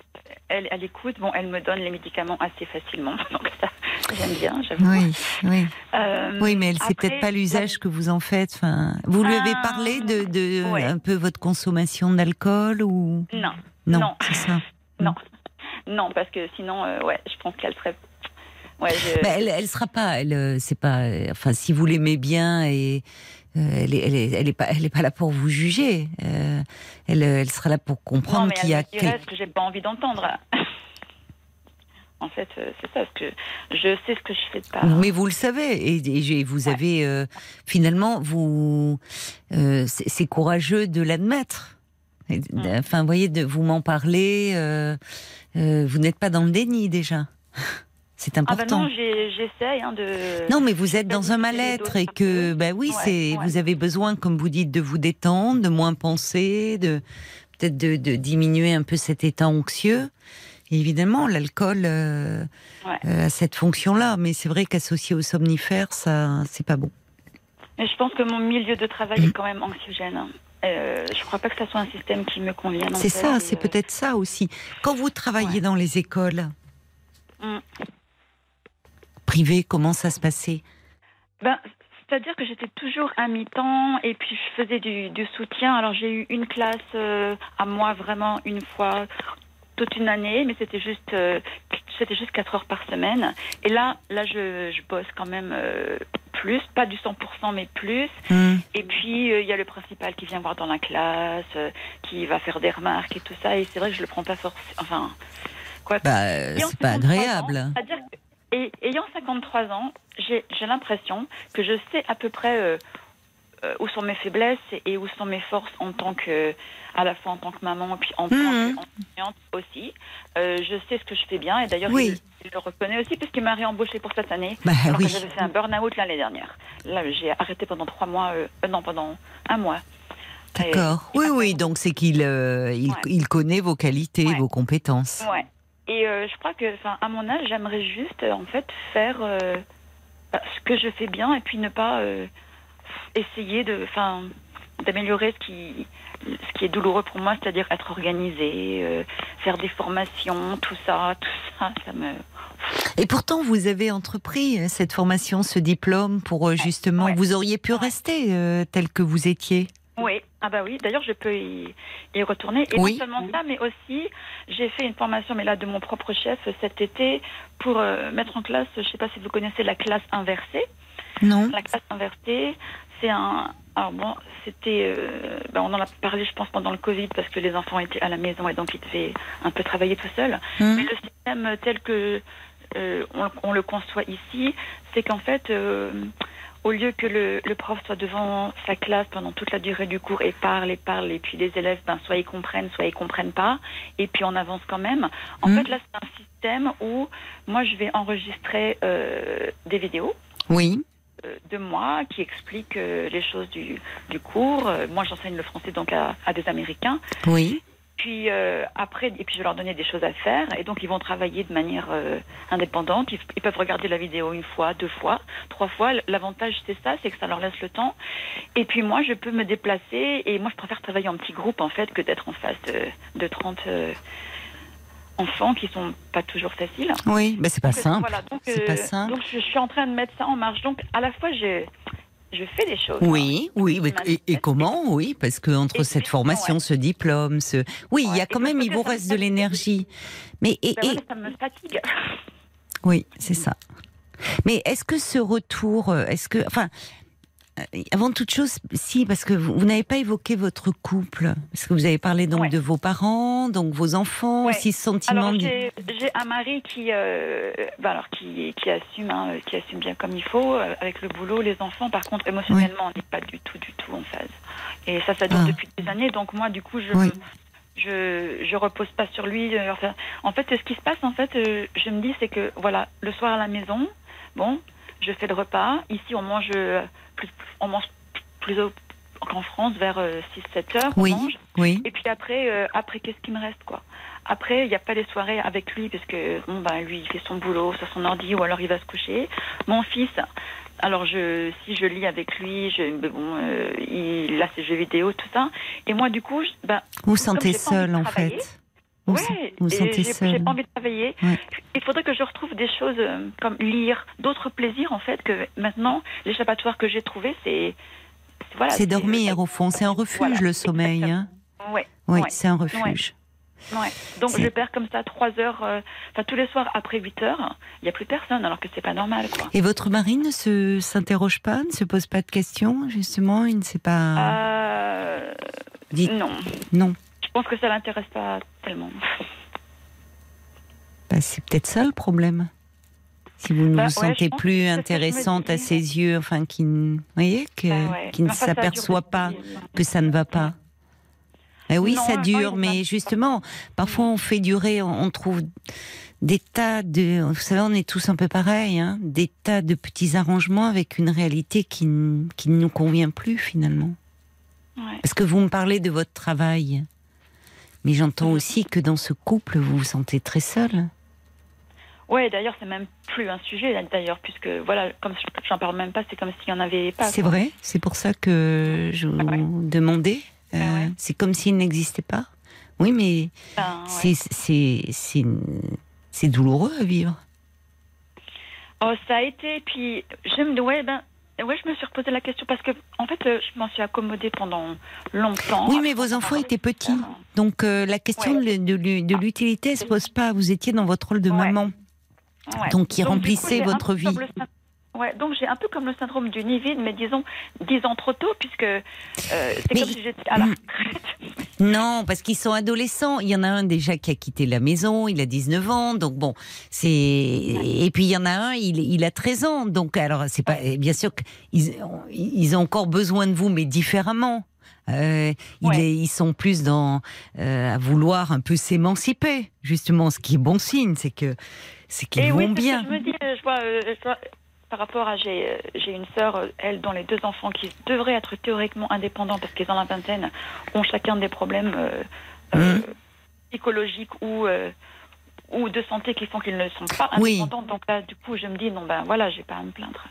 Speaker 7: elle, elle écoute, bon, elle me donne les médicaments assez facilement, donc ça, j'aime bien, j'avoue.
Speaker 1: Oui, oui.
Speaker 7: Euh,
Speaker 1: Oui, mais elle sait peut-être pas l'usage que vous en faites. Enfin, vous lui avez
Speaker 7: Ah,
Speaker 1: parlé de, de
Speaker 7: ouais.
Speaker 1: un peu votre consommation d'alcool ou?
Speaker 7: Non,
Speaker 1: non,
Speaker 7: Non.
Speaker 1: c'est ça.
Speaker 7: non, non, parce que sinon, ouais, je pense qu'elle serait. Ouais, je...
Speaker 1: Bah, elle, elle sera pas. Elle, c'est pas. Enfin, si vous l'aimez bien et elle, est, elle, est, elle est pas, elle est pas là pour vous juger. Euh, elle, euh, elle sera là pour comprendre qu'il y a.
Speaker 7: elle me dirait
Speaker 1: quel-
Speaker 7: ce que j'ai pas envie d'entendre. en fait, euh, c'est ça, parce que je sais ce que je fais de pas.
Speaker 1: Mais vous le savez et, vous
Speaker 7: Ouais.
Speaker 1: avez euh, finalement vous. euh, c'est courageux de l'admettre. Et,
Speaker 7: Mm.
Speaker 1: Enfin, vous voyez, de vous m'en parler. euh, euh, vous n'êtes pas dans le déni déjà. C'est
Speaker 7: Ah ben
Speaker 1: important.
Speaker 7: non, j'ai- j'essaye hein, de.
Speaker 1: Non, mais vous êtes dans un mal-être et que, bah oui,
Speaker 7: Ouais,
Speaker 1: c'est,
Speaker 7: ouais.
Speaker 1: vous avez besoin, comme vous dites, de vous détendre, de moins penser, de peut-être de, de diminuer un peu cet état anxieux. Et évidemment, l'alcool euh,
Speaker 7: Ouais.
Speaker 1: euh, a cette fonction-là, mais c'est vrai qu'associé aux somnifères, ça, c'est pas bon.
Speaker 7: Mais je pense que mon milieu de travail
Speaker 1: Mm.
Speaker 7: est quand même anxiogène. hein. Euh, je crois pas que ça soit un système qui me convienne. en
Speaker 1: C'est ça, c'est peut-être ça aussi. Quand vous travaillez dans les écoles
Speaker 7: Mm.
Speaker 1: Privées, comment ça se passait?
Speaker 7: Ben, c'est-à-dire que j'étais toujours à mi-temps et puis je faisais du, du soutien. Alors j'ai eu une classe euh, à moi vraiment une fois toute une année, mais c'était juste euh, c'était juste quatre heures par semaine. Et là, là je, je bosse quand même euh, plus, pas du 100% mais plus.
Speaker 1: Hmm.
Speaker 7: Et puis euh, il y a le principal qui vient voir dans la classe, qui va faire des remarques et tout ça. Et c'est vrai que je le prends pas forcément. Enfin, quoi.
Speaker 1: Bah, c'est pas
Speaker 7: 53
Speaker 1: agréable.
Speaker 7: ans, c'est-à-dire que- et ayant 53 ans, j'ai l'impression que je sais à peu près euh, euh, où sont mes faiblesses et où sont mes forces en tant que, à la fois en tant que maman et puis en tant
Speaker 1: Mhm.
Speaker 7: qu'enseignante aussi. Euh, je sais ce que je fais bien et d'ailleurs
Speaker 1: Oui.
Speaker 7: je, je le reconnais aussi parce qu'il m'a réembauché pour cette année.
Speaker 1: Bah
Speaker 7: alors
Speaker 1: oui.
Speaker 7: j'avais fait un burn-out l'année dernière. Là, j'ai arrêté pendant trois mois, non, pendant un mois.
Speaker 1: D'accord. Oui, oui, donc c'est qu'il euh, il,
Speaker 7: Ouais.
Speaker 1: il connaît vos qualités,
Speaker 7: Ouais.
Speaker 1: vos compétences.
Speaker 7: Ouais. Et euh, je crois que, enfin, à mon âge, j'aimerais juste, euh, en fait, faire euh, bah, ce que je fais bien et puis ne pas euh, essayer de, enfin, d'améliorer ce qui, ce qui est douloureux pour moi, c'est-à-dire être organisée, euh, faire des formations, tout ça, tout ça, ça me,
Speaker 1: Et pourtant, vous avez entrepris cette formation, ce diplôme, pour justement,
Speaker 7: ouais.
Speaker 1: vous auriez pu rester tel que vous étiez.
Speaker 7: Oui, ah bah oui. D'ailleurs, je peux y, y retourner. Et
Speaker 1: Oui.
Speaker 7: non seulement ça, mais aussi, j'ai fait une formation, mais là, de mon propre chef cet été, pour euh, mettre en classe, je sais pas si vous connaissez la classe inversée.
Speaker 1: Non
Speaker 7: La classe inversée, c'est un. Alors bon, c'était. euh, ben, on en a parlé, je pense, pendant le Covid, parce que les enfants étaient à la maison et donc ils devaient un peu travailler tout seuls.
Speaker 1: Hum.
Speaker 7: Mais le système tel que euh, on, on le conçoit ici, c'est qu'en fait, euh, au lieu que le, le prof soit devant sa classe pendant toute la durée du cours et parle et parle, et puis les élèves, ben, soit ils comprennent, soit ils comprennent pas, et puis on avance quand même. En
Speaker 1: Mhm.
Speaker 7: fait, là, c'est un système où moi, je vais enregistrer euh, des vidéos
Speaker 1: Oui.
Speaker 7: euh, de moi qui expliquent euh, les choses du, du cours. Euh, moi, j'enseigne le français donc à, à des Américains.
Speaker 1: Oui.
Speaker 7: Puis euh, après, et puis je vais leur donner des choses à faire, et donc ils vont travailler de manière euh, indépendante. Ils, ils peuvent regarder la vidéo une fois, deux fois, trois fois. L'avantage c'est ça, c'est que ça leur laisse le temps. Et puis moi, je peux me déplacer, et moi je préfère travailler en petit groupe en fait que d'être en face de, de 30 euh, enfants qui sont pas toujours faciles.
Speaker 1: Oui, ben c'est pas
Speaker 7: Donc, euh,
Speaker 1: simple.
Speaker 7: Voilà, donc,
Speaker 1: C'est
Speaker 7: euh,
Speaker 1: pas simple.
Speaker 7: donc je, je suis en train de mettre ça en marche. Donc à la fois, je, je fais des choses.
Speaker 1: Oui, oui, mais-
Speaker 7: qui
Speaker 1: et, comment Oui, parce que entre
Speaker 7: Et
Speaker 1: cette
Speaker 7: puis,
Speaker 1: formation,
Speaker 7: ouais.
Speaker 1: ce diplôme, ce, oui, il y a quand
Speaker 7: et
Speaker 1: même, il vous reste de l'énergie. Mais et,
Speaker 7: Ben voilà, ça me fatigue.
Speaker 1: oui, c'est ça. Mais est-ce que ce retour, euh, est-ce que, enfin, avant toute chose, si, parce que vous, vous n'avez pas évoqué votre couple, parce que vous avez parlé donc
Speaker 7: Ouais.
Speaker 1: de vos parents, donc vos enfants,
Speaker 7: Ouais.
Speaker 1: aussi ce sentiment.
Speaker 7: Alors j'ai j'ai un mari qui, euh, ben alors qui, qui assume, hein, qui assume bien comme il faut euh, avec le boulot, les enfants. Par contre, émotionnellement, on n'est pas du tout, du tout en phase. Et ça, ça dure
Speaker 1: Ah.
Speaker 7: depuis des années. Donc moi, du coup, je
Speaker 1: Oui.
Speaker 7: je je repose pas sur lui. euh, Enfin, en fait, ce qui se passe, en fait, euh, je me dis, c'est que voilà, le soir à la maison, bon, je fais le repas. Ici, on mange euh, plus, on mange plus qu'en France vers 6-7 heures. on
Speaker 1: Oui,
Speaker 7: mange.
Speaker 1: oui,
Speaker 7: Et puis après, euh, après qu'est-ce qui me reste quoi? Après, il n'y a pas les soirées avec lui parce que bon ben lui il fait son boulot sur son ordi ou alors il va se coucher. Mon fils, alors je si je lis avec lui, je mais bon euh, il a ses jeux vidéo tout ça. Et moi du coup, je- ben
Speaker 1: vous sentez seul en fait. Vous,
Speaker 7: ouais,
Speaker 1: vous vous
Speaker 7: et
Speaker 1: sentez
Speaker 7: j'ai- pas envie de travailler.
Speaker 1: Ouais.
Speaker 7: Il faudrait que je retrouve des choses euh, comme lire, d'autres plaisirs en fait que maintenant l'échappatoire que j'ai trouvé c'est voilà,
Speaker 1: C'est dormir au fond, c'est un refuge
Speaker 7: Voilà,
Speaker 1: le sommeil. Hein
Speaker 7: Ouais.
Speaker 1: oui,
Speaker 7: ouais,
Speaker 1: c'est un refuge.
Speaker 7: Ouais. Donc je perds comme ça trois heures, euh, enfin tous les soirs après 8 heures, il n'y a plus personne alors que c'est pas normal quoi.
Speaker 1: Et votre mari ne se s'interroge pas, ne se pose pas de questions, justement, il ne sait pas.
Speaker 7: Euh,
Speaker 1: Dites-
Speaker 7: non,
Speaker 1: Non,
Speaker 7: pense que ça l'intéresse pas tellement.
Speaker 1: Bah, c'est peut-être ça le problème. Si vous ne
Speaker 7: Bah,
Speaker 1: vous
Speaker 7: ouais,
Speaker 1: sentez
Speaker 7: je
Speaker 1: plus
Speaker 7: je
Speaker 1: intéressante à ses yeux, enfin, qui, ne- vous voyez, que,
Speaker 7: Bah ouais.
Speaker 1: qui ne
Speaker 7: Enfin,
Speaker 1: s'aperçoit pas que ça ne va pas. Eh oui,
Speaker 7: Non,
Speaker 1: ça dure, mais justement, parfois on fait durer, on trouve des tas de, vous savez, on est tous un peu pareils, hein, des tas de petits arrangements avec une réalité qui, qui ne nous convient plus finalement.
Speaker 7: Ouais.
Speaker 1: Parce que vous me parlez de votre travail, mais j'entends aussi que dans ce couple, vous vous sentez très seul.
Speaker 7: Ouais, d'ailleurs c'est même plus un sujet d'ailleurs puisque voilà comme j'en parle même pas, c'est comme s'il y en avait pas.
Speaker 1: C'est vrai, c'est pour ça que je vous
Speaker 7: Ah ouais.
Speaker 1: demandais. Euh,
Speaker 7: Ah ouais.
Speaker 1: C'est comme s'il n'existait pas. Oui, mais
Speaker 7: Ben, ouais.
Speaker 1: c'est douloureux à vivre.
Speaker 7: Oh, ça a été, puis je me ouais, ben, ouais, je me suis reposé la question parce que, en fait, euh, je m'en suis accommodée pendant longtemps.
Speaker 1: Oui, mais vos enfants étaient petits, donc euh, la question
Speaker 7: Ouais.
Speaker 1: de, de l'u- de l'utilité elle se pose pas. Vous étiez dans votre rôle de
Speaker 7: Ouais.
Speaker 1: maman.
Speaker 7: Ouais.
Speaker 1: Donc, qui remplissait votre vie.
Speaker 7: Ouais, donc j'ai un peu comme le syndrome du nid vide, mais disons dix ans trop tôt, puisque euh, c'est comme si j'étais à la
Speaker 1: Mm.
Speaker 7: retraite.
Speaker 1: Non, parce qu'ils sont adolescents. Il y en a un déjà qui a quitté la maison, il a 19 ans, donc bon, c'est et puis il y en a un, il, il a 13 ans, donc alors c'est pas bien sûr qu'ils ils ont encore besoin de vous, mais différemment. Euh, il
Speaker 7: Ouais.
Speaker 1: est- ils sont plus dans euh, à vouloir un peu s'émanciper, justement, ce qui est bon signe, c'est que c'est qu'ils vont
Speaker 7: oui,
Speaker 1: bien.
Speaker 7: que je me dis, je vois, je vois, par rapport à j'ai euh, une sœur, euh, elle, dont les deux enfants qui devraient être théoriquement indépendants parce qu'ils ont la vingtaine, ont chacun des problèmes euh, euh,
Speaker 1: Mhm.
Speaker 7: psychologiques ou euh, ou de santé qui font qu'ils ne sont pas
Speaker 1: Oui.
Speaker 7: indépendants. Donc là, du coup, je me dis non ben voilà, j'ai pas à me plaindre.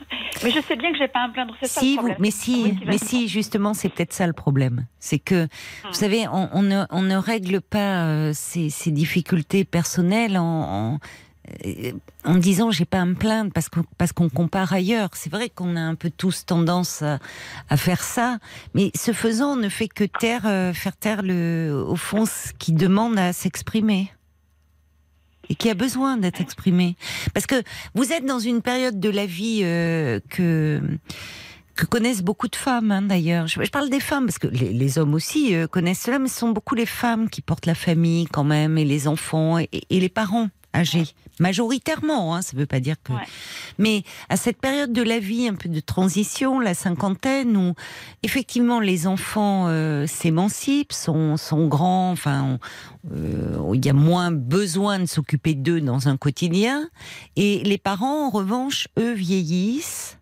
Speaker 7: Mais je sais bien que j'ai pas à me plaindre, c'est ça
Speaker 1: Si,
Speaker 7: le
Speaker 1: vous,
Speaker 7: problème.
Speaker 1: mais si,
Speaker 7: Oui,
Speaker 1: mais si, justement, c'est peut-être ça le problème. C'est que,
Speaker 7: Hmm.
Speaker 1: vous savez, on, on ne, on ne règle pas euh, ces, ces difficultés personnelles en, en- en disant j'ai pas à me plaindre parce qu'on parce qu'on compare ailleurs. C'est vrai qu'on a un peu tous tendance à, faire ça, mais ce faisant, ne fait que taire, euh, faire taire le, au fond ce qui demande à s'exprimer et qui a besoin d'être exprimé. Parce que vous êtes dans une période de la vie euh, que que connaissent beaucoup de femmes hein, d'ailleurs. Je, parle des femmes parce que les, hommes aussi euh, connaissent cela, mais ce sont beaucoup les femmes qui portent la famille quand même et les enfants et les parents âgés majoritairement. Hein, ça veut pas dire que.
Speaker 7: Ouais.
Speaker 1: Mais à cette période de la vie, un peu de transition, la cinquantaine, où effectivement les enfants euh, s'émancipent, sont, sont grands, enfin, euh, il y a moins besoin de s'occuper d'eux dans un quotidien, et les parents, en revanche, eux vieillissent,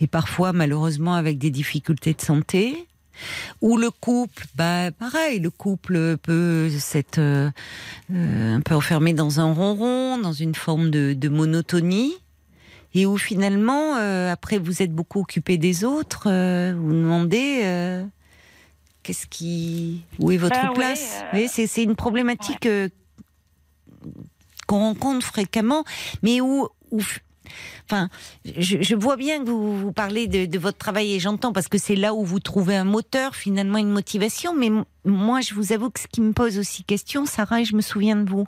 Speaker 1: et parfois malheureusement avec des difficultés de santé. Ou le couple, bah pareil, le couple peut s'être euh, euh, un peu enfermé dans un ronron, dans une forme de, de monotonie, et où finalement, euh, après vous êtes beaucoup occupé des autres, euh, vous demandez euh, qu'est-ce qui, où est votre
Speaker 7: ouais,
Speaker 1: place. voyez, c'est une problématique qu'on rencontre fréquemment, mais où, où Enfin, je, je vois bien que vous, vous parlez de, de votre travail et j'entends parce que c'est là où vous trouvez un moteur, finalement une motivation. Mais moi, je vous avoue que ce qui me pose aussi question, Sarah, et je me souviens de vous,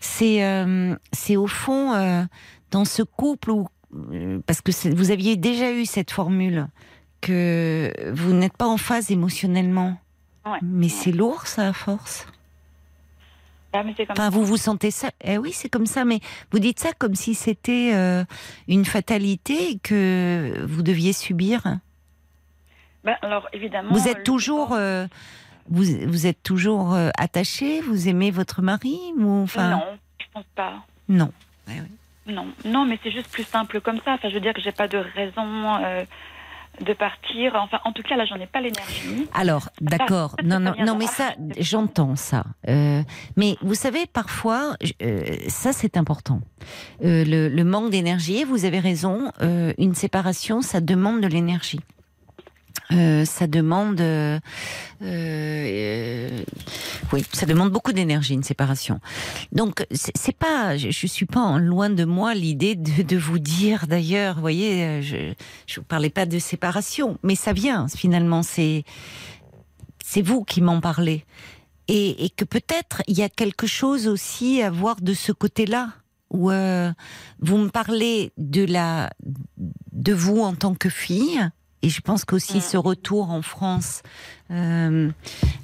Speaker 1: c'est euh, c'est au fond euh, dans ce couple où euh, parce que vous aviez déjà eu cette formule que vous n'êtes pas en phase émotionnellement.
Speaker 7: Ouais.
Speaker 1: Mais c'est lourd, ça, à force.
Speaker 7: Ah, mais c'est comme
Speaker 1: Enfin,
Speaker 7: ça.
Speaker 1: vous vous sentez ça Eh oui, c'est comme ça, mais vous dites ça comme si c'était euh, une fatalité et que vous deviez subir.
Speaker 7: Ben, alors évidemment.
Speaker 1: Vous
Speaker 7: euh,
Speaker 1: êtes
Speaker 7: le
Speaker 1: toujours,
Speaker 7: sport-
Speaker 1: euh, vous, vous êtes toujours euh, attaché. Vous aimez votre mari ou enfin
Speaker 7: Non, je pense pas.
Speaker 1: non.
Speaker 7: Non, non, mais c'est juste plus simple comme ça. Enfin, je veux dire que j'ai pas de raison euh, de partir. Enfin, en tout cas, là, j'en ai pas l'énergie.
Speaker 1: Alors, d'accord. Non, non, non, mais ça, j'entends ça. Euh, mais vous savez, parfois, euh, ça c'est important. Euh, le, le manque d'énergie, vous avez raison, euh, une séparation, ça demande de l'énergie. Euh, ça demande, euh, euh, oui, ça demande beaucoup d'énergie une séparation. Donc c'est pas, je, je suis pas loin de moi l'idée de, de vous dire d'ailleurs, vous voyez, euh, je je vous parlais pas de séparation, mais ça vient finalement, c'est c'est vous qui m'en parlez. Et, et que peut-être il y a quelque chose aussi à voir de ce côté-là, où euh, vous me parlez de la de vous en tant que fille, et je pense qu'aussi
Speaker 7: Mm.
Speaker 1: ce retour en France euh,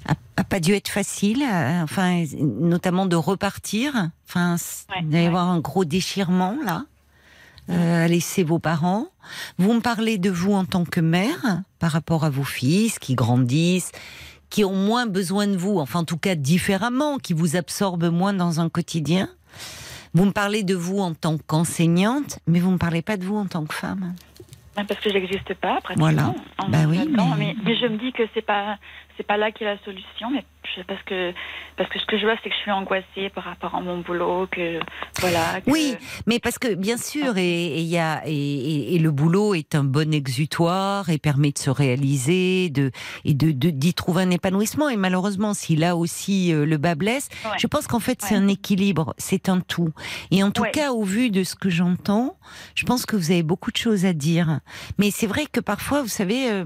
Speaker 1: a, a pas dû être facile, euh, enfin notamment de repartir, enfin
Speaker 7: Ouais,
Speaker 1: il va y
Speaker 7: ouais.
Speaker 1: avoir un gros déchirement là. Euh, à laisser vos parents. Vous me parlez de vous en tant que mère par rapport à vos fils qui grandissent, qui ont moins besoin de vous, enfin en tout cas différemment, qui vous absorbent moins dans un quotidien. Vous me parlez de vous en tant qu'enseignante, mais vous ne me parlez pas de vous en tant que femme.
Speaker 7: Ben, Parce que j'existe pas, pratiquement.
Speaker 1: Voilà.
Speaker 7: en-
Speaker 1: Bah oui, mais...
Speaker 7: mais je me dis que c'est pas, c'est pas là qu'est la solution. Mais je- parce que, parce que ce que je vois, c'est que je suis angoissée par rapport à mon boulot, que voilà. que-
Speaker 1: Oui, mais parce que bien sûr, et, il y a et, et- et le boulot est un bon exutoire et permet de se réaliser, de et de d'y trouver un épanouissement. Et malheureusement, si là aussi euh, le bas blesse,
Speaker 7: Ouais.
Speaker 1: je pense qu'en fait c'est
Speaker 7: Ouais.
Speaker 1: un équilibre, c'est un tout. Et en tout
Speaker 7: Ouais.
Speaker 1: cas, au vu de ce que j'entends, je pense que vous avez beaucoup de choses à dire. Mais c'est vrai que parfois, vous savez, euh,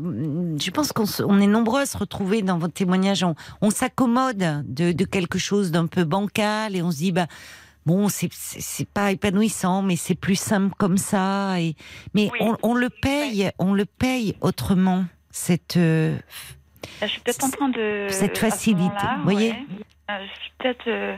Speaker 1: je pense qu'on on est nombreux à se retrouver dans votre témoignage. On, on s'accommode de, de quelque chose d'un peu bancal et on se dit, bah, bon, c'est- pas épanouissant, mais c'est plus simple comme ça. Et, mais
Speaker 7: Oui.
Speaker 1: on, on le paye, on le paye autrement. Cette, euh,
Speaker 7: je suis peut-être en train de.
Speaker 1: Cette facilité, vous voyez
Speaker 7: ouais. Euh, je suis peut-être. euh,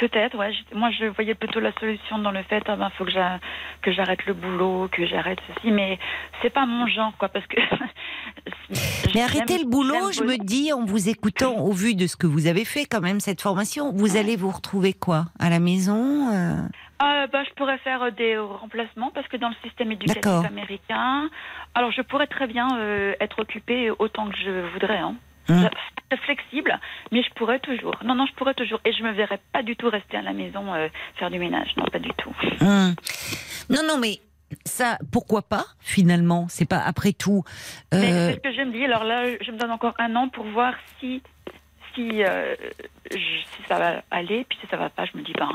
Speaker 7: Peut-être, ouais. Moi, je voyais plutôt la solution dans le fait, ah ben, faut que j'a- que j'arrête le boulot, que j'arrête ceci, mais c'est pas mon genre, quoi, parce que.
Speaker 1: Mais arrêtez
Speaker 7: J'aime-
Speaker 1: le boulot, je me dis, en vous écoutant, au vu de ce que vous avez fait quand même, cette formation, vous allez vous retrouver quoi? À la maison euh?
Speaker 7: Euh, bah, je pourrais faire euh, des remplacements parce que dans le système éducatif américain, alors je pourrais très bien euh, être occupée autant que je voudrais. Hein. C'est flexible, mais je pourrais toujours. Non, non, je pourrais toujours. Et je me verrais pas du tout rester à la maison euh, faire du ménage. Non, pas du tout.
Speaker 1: Hum. Non, non, mais ça, pourquoi pas Finalement, c'est pas après tout.
Speaker 7: Mais
Speaker 1: euh,
Speaker 7: c'est ce que je me dis. Alors là, je me donne encore un an pour voir si si, euh, je- si ça va aller, puis si ça va pas, je me dis, ben,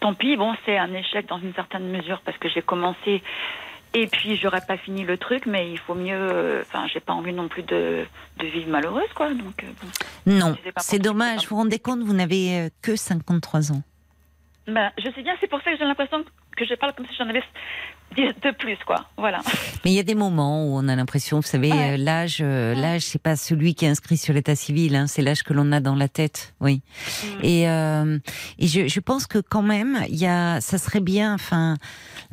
Speaker 7: tant pis. Bon, c'est un échec dans une certaine mesure parce que j'ai commencé et puis j'aurais pas fini le truc, mais il faut mieux. euh, Enfin, j'ai pas envie non plus de, de vivre malheureuse, quoi. Donc, euh, bon.
Speaker 1: Non, c'est dommage. Vous vous rendez compte, vous n'avez euh, que 53 ans.
Speaker 7: Ben, je sais bien, c'est pour ça que j'ai l'impression que je parle comme si j'en avais 10 de plus, quoi. Voilà.
Speaker 1: Mais il y a des moments où on a l'impression, vous savez,
Speaker 7: Ouais.
Speaker 1: euh, l'âge, euh, l'âge, c'est pas celui qui est inscrit sur l'état civil, hein, c'est l'âge que l'on a dans la tête, oui.
Speaker 7: Mm.
Speaker 1: Et, euh, et je, je pense que quand même, il y a, ça serait bien, enfin,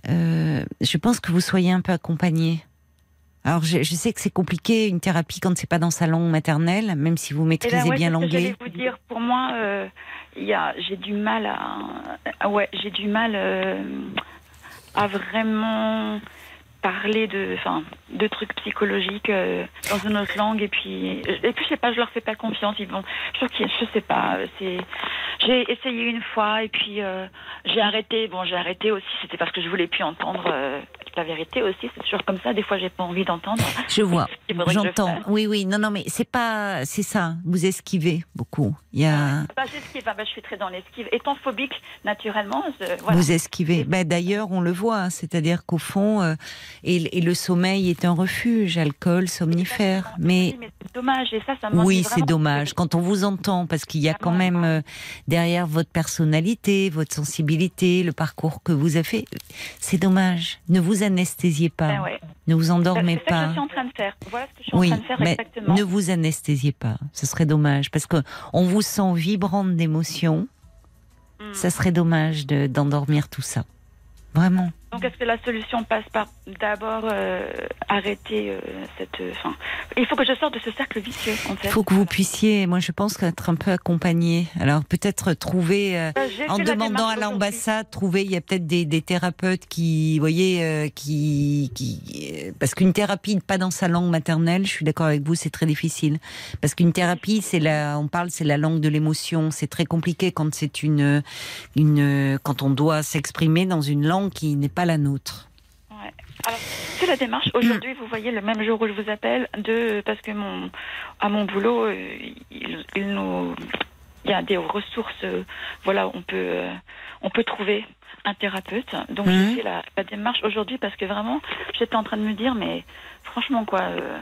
Speaker 1: euh, je pense que vous soyez un peu accompagné. Alors, je, je sais que c'est compliqué une thérapie quand c'est pas dans sa langue maternelle, même si vous
Speaker 7: Et
Speaker 1: maîtrisez
Speaker 7: là, ouais,
Speaker 1: bien l'anglais.
Speaker 7: j'allais vous dire, pour moi, euh, il y a, j'ai du mal à, ouais, j'ai du mal euh, à vraiment parler de, enfin, de trucs psychologiques euh, dans une autre langue et puis, et puis je sais pas, je leur fais pas confiance. Ils vont, je je sais pas, euh, c'est, j'ai essayé une fois et puis euh, j'ai arrêté. Bon, j'ai arrêté aussi, c'était parce que je voulais plus entendre euh, la vérité aussi. C'est toujours comme ça. Des fois, j'ai pas envie d'entendre.
Speaker 1: Je vois,
Speaker 7: je
Speaker 1: j'entends. Oui, oui, non, non, mais c'est pas, c'est ça. Vous esquivez beaucoup. Il y a,
Speaker 7: Bah, j'esquive, ah, bah, je suis très dans l'esquive. Étant phobique, naturellement, je- voilà.
Speaker 1: Vous esquivez. Ben, D'ailleurs, on le voit, hein, c'est-à-dire qu'au fond, euh, et, et le sommeil est un refuge, alcool, somnifère. Mais
Speaker 7: Oui, mais c'est dommage, et ça, ça
Speaker 1: oui, c'est dommage quand on vous entend, parce qu'il y a quand même derrière votre personnalité, votre sensibilité, le parcours que vous avez fait. C'est dommage. Ne vous anesthésiez pas.
Speaker 7: Ben ouais.
Speaker 1: Ne vous
Speaker 7: C'est
Speaker 1: endormez
Speaker 7: ça que je
Speaker 1: pas.
Speaker 7: suis en train de faire. Voilà ce que je suis
Speaker 1: Oui,
Speaker 7: en train de faire
Speaker 1: mais
Speaker 7: exactement.
Speaker 1: ne vous anesthésiez pas. Ce serait dommage parce que on vous sent vibrante d'émotion.
Speaker 7: Hmm.
Speaker 1: Ça serait dommage de- d'endormir tout ça. Vraiment.
Speaker 7: Donc, est-ce que la solution passe par d'abord euh, arrêter euh, cette. euh, il faut que je sorte de ce cercle vicieux, en fait.
Speaker 1: Il faut que vous puissiez, moi je pense qu'être un peu accompagné. Alors peut-être trouver, en demandant à l'ambassade, trouver, il y a peut-être des, des thérapeutes qui, vous voyez, qui, qui, parce qu'une thérapie pas dans sa langue maternelle, je suis d'accord avec vous, c'est très difficile. Parce qu'une thérapie, c'est la, on parle, c'est la langue de l'émotion. C'est très compliqué quand c'est une, une, quand on doit s'exprimer dans une langue qui n'est pas la nôtre.
Speaker 7: Ouais. Alors, c'est la démarche. Aujourd'hui, vous voyez, le même jour où je vous appelle, de, parce que mon, à mon boulot, euh, il, il nous, il y a des ressources, euh, voilà, on peut, euh, on peut trouver un thérapeute. Donc,
Speaker 1: Mhm.
Speaker 7: j'ai fait la, la démarche aujourd'hui parce que vraiment, j'étais en train de me dire, mais franchement, quoi, euh,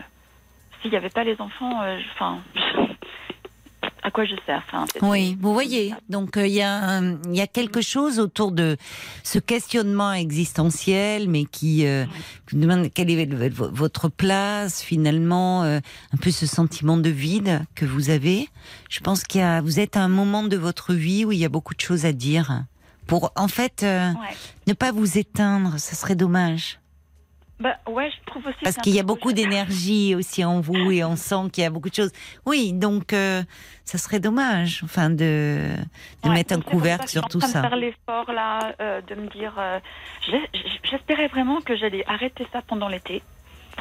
Speaker 7: s'il n'y avait pas les enfants, enfin, à quoi je sers enfin,
Speaker 1: Oui, vous voyez. Donc euh, il y, y a quelque chose autour de ce questionnement existentiel, mais qui euh, vous demande quelle est votre place finalement, euh, un peu ce sentiment de vide que vous avez. Je pense qu'il y a, vous êtes à un moment de votre vie où il y a beaucoup de choses à dire. Pour en fait euh,
Speaker 7: Ouais.
Speaker 1: ne pas vous éteindre, ça serait dommage.
Speaker 7: Bah, ouais, je trouve aussi.
Speaker 1: Parce qu'il y a beaucoup d'énergie aussi en vous et on sent qu'il y a beaucoup de choses. Oui, donc euh, ça serait dommage, enfin de, de
Speaker 7: Ouais,
Speaker 1: mettre un couvercle
Speaker 7: ça
Speaker 1: sur tout
Speaker 7: je suis en
Speaker 1: ça.
Speaker 7: train de faire l'effort là, euh, de me dire. euh, J'espérais vraiment que j'allais arrêter ça pendant l'été.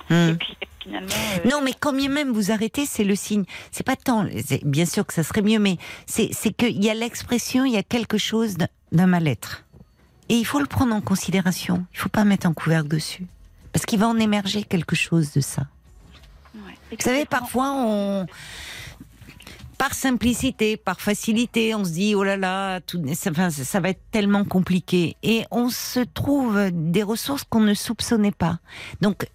Speaker 1: Hmm.
Speaker 7: Et puis finalement. euh,
Speaker 1: Non, mais quand même vous arrêtez, c'est le signe. C'est pas tant. Bien sûr que ça serait mieux, mais c'est qu'il y a l'expression, il y a quelque chose d'un- d'un mal-être. Et il faut le prendre en considération. Il faut pas mettre un couvercle dessus. Parce qu'il va en émerger quelque chose de ça.
Speaker 7: ouais.
Speaker 1: Vous savez, parfois, on, par simplicité, par facilité, on se dit oh là là, tout, ça, enfin, ça ça va être tellement compliqué, et on se trouve des ressources qu'on ne soupçonnait pas. Donc,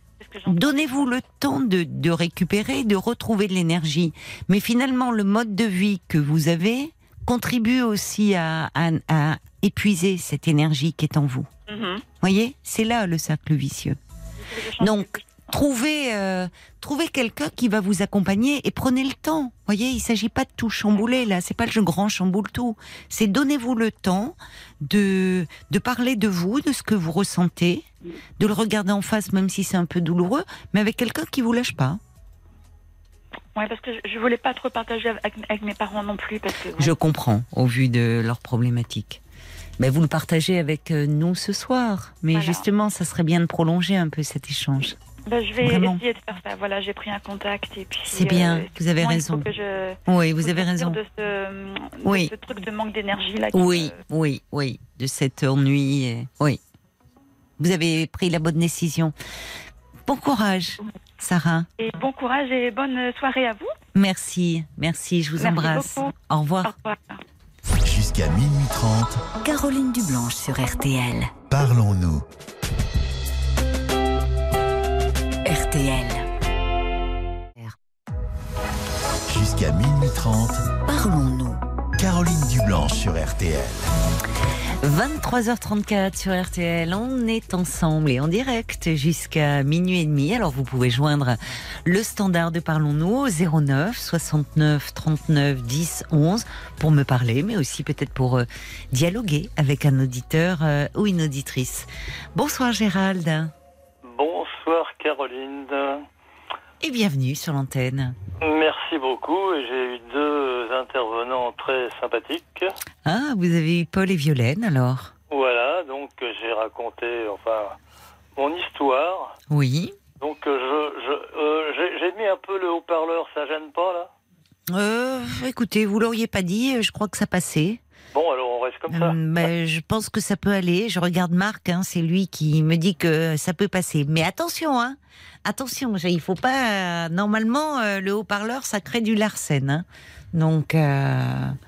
Speaker 1: donnez-vous le temps de, de récupérer, de retrouver de l'énergie. Mais finalement, le mode de vie que vous avez contribue aussi à, à- à épuiser cette énergie qui est en vous.
Speaker 7: Mhm.
Speaker 1: Voyez, c'est là le cercle vicieux. Donc. Trouvez, euh, trouvez quelqu'un qui va vous accompagner et prenez le temps. Voyez, il s'agit pas de tout chambouler là. C'est pas le grand chamboule tout. C'est donnez-vous le temps de de parler de vous, de ce que vous ressentez, de le regarder en face, même si c'est un peu douloureux, mais avec quelqu'un qui vous lâche pas.
Speaker 7: Ouais, parce que je, voulais pas trop partager avec, avec mes parents non plus parce que. bon,
Speaker 1: Je comprends au vu de leurs problématiques. Mais vous le partagez avec euh, nous ce soir. Mais
Speaker 7: Voilà.
Speaker 1: justement, ça serait bien de prolonger un peu cet échange.
Speaker 7: bah, je vais
Speaker 1: Vraiment.
Speaker 7: essayer de faire ça. Voilà, j'ai pris un contact et puis.
Speaker 1: C'est bien,
Speaker 7: euh,
Speaker 1: vous avez raison.
Speaker 7: je-
Speaker 1: Oui, vous avez raison.
Speaker 7: De ce, de
Speaker 1: Oui.
Speaker 7: ce truc de manque d'énergie là.
Speaker 1: Oui,
Speaker 7: me-
Speaker 1: oui, oui, de cet ennui. et- Oui. Vous avez pris la bonne décision. Bon courage, Sarah.
Speaker 7: Et bon courage et bonne soirée à vous.
Speaker 1: Merci, merci, je vous
Speaker 7: Merci
Speaker 1: embrasse.
Speaker 7: beaucoup.
Speaker 1: Au revoir.
Speaker 7: Au revoir.
Speaker 3: Jusqu'à minuit 30,
Speaker 4: Caroline Dublanche sur RTL.
Speaker 3: parlons-nous.
Speaker 4: RTL.
Speaker 3: Jusqu'à minuit 30,
Speaker 4: Parlons-nous.
Speaker 3: Caroline Dublanche sur RTL.
Speaker 1: 23h34 sur RTL, on est ensemble et en direct jusqu'à minuit et demi. Alors vous pouvez joindre le standard de Parlons-nous au 09 69 39 10 11 pour me parler, mais aussi peut-être pour euh, dialoguer avec un auditeur euh, ou une auditrice. Bonsoir Gérald
Speaker 8: Bonsoir Caroline.
Speaker 1: Et bienvenue sur l'antenne.
Speaker 8: Merci beaucoup. J'ai eu deux intervenants très sympathiques.
Speaker 1: Ah, vous avez eu Paul et Violaine alors?
Speaker 8: Voilà, donc j'ai raconté enfin mon histoire.
Speaker 1: Oui.
Speaker 8: Donc euh, je, je euh, j'ai- mis un peu le haut-parleur, ça gêne pas là?
Speaker 1: Euh, écoutez, vous l'auriez pas dit, je crois que ça passait.
Speaker 8: Bon alors on reste comme ça.
Speaker 1: Euh, ben, je pense que ça peut aller. Je regarde Marc, hein, c'est lui qui me dit que ça peut passer. Mais attention, hein, attention, il faut pas. euh, normalement, euh, le haut-parleur, ça crée du larcène. hein. Donc euh,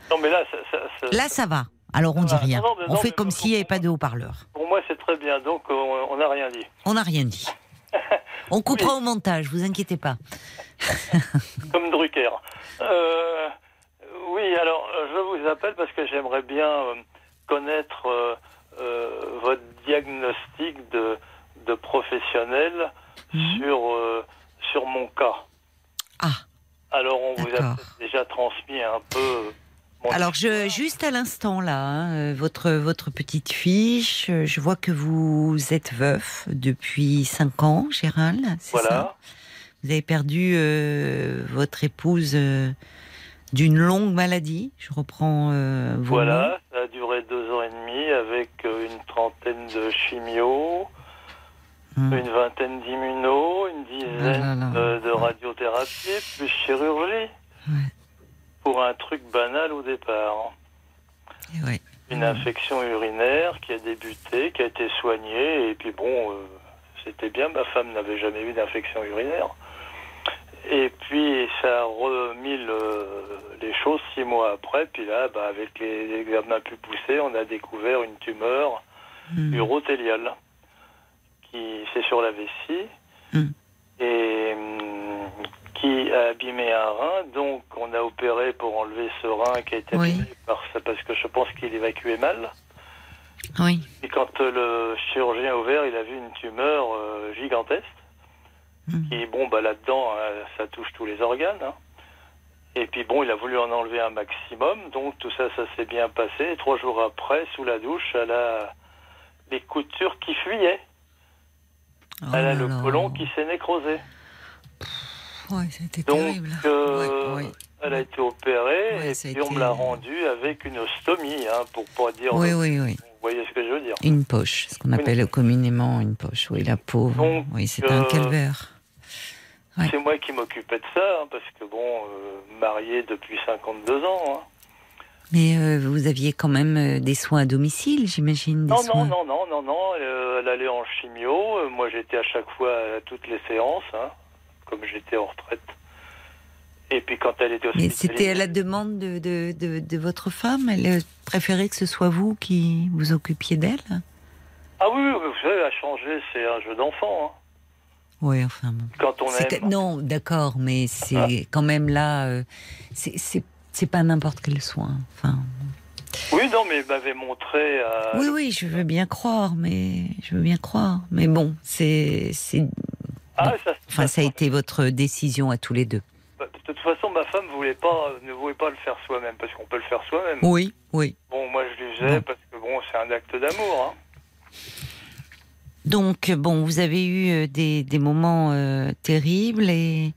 Speaker 8: Non mais là, ça, ça- ça-
Speaker 1: là, ça va. Alors on dit
Speaker 8: Ça va.
Speaker 1: rien.
Speaker 8: Non,
Speaker 1: On fait comme s'il n'y avait pas de haut-parleur.
Speaker 8: pour moi c'est très bien. Donc on on n'a rien dit.
Speaker 1: On n'a rien dit. On coupera au montage, vous inquiétez pas.
Speaker 8: Comme Drucker. Euh, oui, alors euh, je vous appelle parce que j'aimerais bien euh, connaître euh, euh, votre diagnostic de, de professionnel sur, euh, sur mon cas.
Speaker 1: Ah.
Speaker 8: Alors on vous a déjà transmis un peu. mon
Speaker 1: Alors, je, juste à l'instant là, hein, votre votre petite fiche, je vois que vous êtes veuf depuis 5 ans, Gérald. ça
Speaker 8: Voilà.
Speaker 1: Vous avez perdu votre épouse d'une longue maladie. Je reprends euh, vos mots.
Speaker 8: Voilà, ça a duré deux ans et demi avec euh, une trentaine de chimio,
Speaker 1: Hmm.
Speaker 8: une vingtaine d'immuno, une dizaine
Speaker 1: Ah là là.
Speaker 8: de radiothérapie, plus chirurgie.
Speaker 1: Ouais.
Speaker 8: Pour un truc banal au départ.
Speaker 1: Et ouais.
Speaker 8: Une infection urinaire qui a débuté, qui a été soignée, et puis bon, euh, c'était bien, ma femme n'avait jamais eu d'infection urinaire. Et puis ça a remis le- les choses six mois après, puis là, bah, avec les examens plus poussés, on a découvert une tumeur
Speaker 1: Hmm.
Speaker 8: urothéliale qui c'est sur la vessie
Speaker 1: Mm.
Speaker 8: et hum, qui a abîmé un rein. Donc on a opéré pour enlever ce rein qui a été
Speaker 1: Oui.
Speaker 8: abîmé par parce que je pense qu'il évacuait mal.
Speaker 1: Oui.
Speaker 8: Et quand le chirurgien a ouvert, il a vu une tumeur euh, gigantesque.
Speaker 1: Mm.
Speaker 8: Qui, bon, bah, là-dedans, hein, ça touche tous les organes. hein. Et puis, bon, il a voulu en enlever un maximum. Donc, tout ça, ça s'est bien passé. Et trois jours après, sous la douche, elle a les coutures qui fuyaient.
Speaker 1: Oh
Speaker 8: elle a
Speaker 1: là
Speaker 8: le
Speaker 1: là.
Speaker 8: côlon qui s'est nécrosé.
Speaker 1: Ouais, c'était
Speaker 8: Donc,
Speaker 1: terrible.
Speaker 8: euh,
Speaker 1: Ouais, ouais.
Speaker 8: elle a été opérée.
Speaker 1: Ouais,
Speaker 8: et puis, on me l'a rendue avec une ostomie, hein, pour pas dire.
Speaker 1: Oui, oui, oui.
Speaker 8: Vous voyez ce que je veux dire
Speaker 1: Une poche, ce qu'on appelle communément une poche. Oui, la pauvre.
Speaker 8: Donc,
Speaker 1: oui, c'était un
Speaker 8: euh,
Speaker 1: calvaire. Ouais.
Speaker 8: C'est moi qui m'occupais de ça, hein, parce que bon, euh, marié depuis 52 ans. hein.
Speaker 1: Mais euh, vous aviez quand même euh, des soins à domicile, j'imagine.
Speaker 8: Non,
Speaker 1: soins.
Speaker 8: non, non, non, non, non. euh, elle allait en chimio. moi, j'étais à chaque fois à toutes les séances, hein, comme j'étais en retraite. Et puis quand elle était hospitalisée.
Speaker 1: c'était à la demande de, de, de, de votre femme Elle préférait que ce soit vous qui vous occupiez d'elle?
Speaker 8: Ah oui, oui, vous savez, à changer, c'est un jeu d'enfant.
Speaker 1: Oui, enfin.
Speaker 8: Quand on aime.
Speaker 1: Non, d'accord, mais c'est quand même là. euh, c'est- pas n'importe quel soin. Enfin,
Speaker 8: Oui, non, mais il m'avait montré. euh,
Speaker 1: oui, oui, je veux bien croire, mais je veux bien croire. Mais bon, c'est, c'est,
Speaker 8: Ah, ça,
Speaker 1: enfin, ça a été votre décision à tous les deux.
Speaker 8: De toute façon, ma femme voulait pas, ne voulait pas le faire soi-même, parce qu'on peut le faire soi-même.
Speaker 1: Oui, oui.
Speaker 8: Bon, moi, je lui faisais
Speaker 1: Bon.
Speaker 8: parce que bon, c'est un acte d'amour. Hein.
Speaker 1: Donc, bon, vous avez eu euh, des, des moments euh, terribles et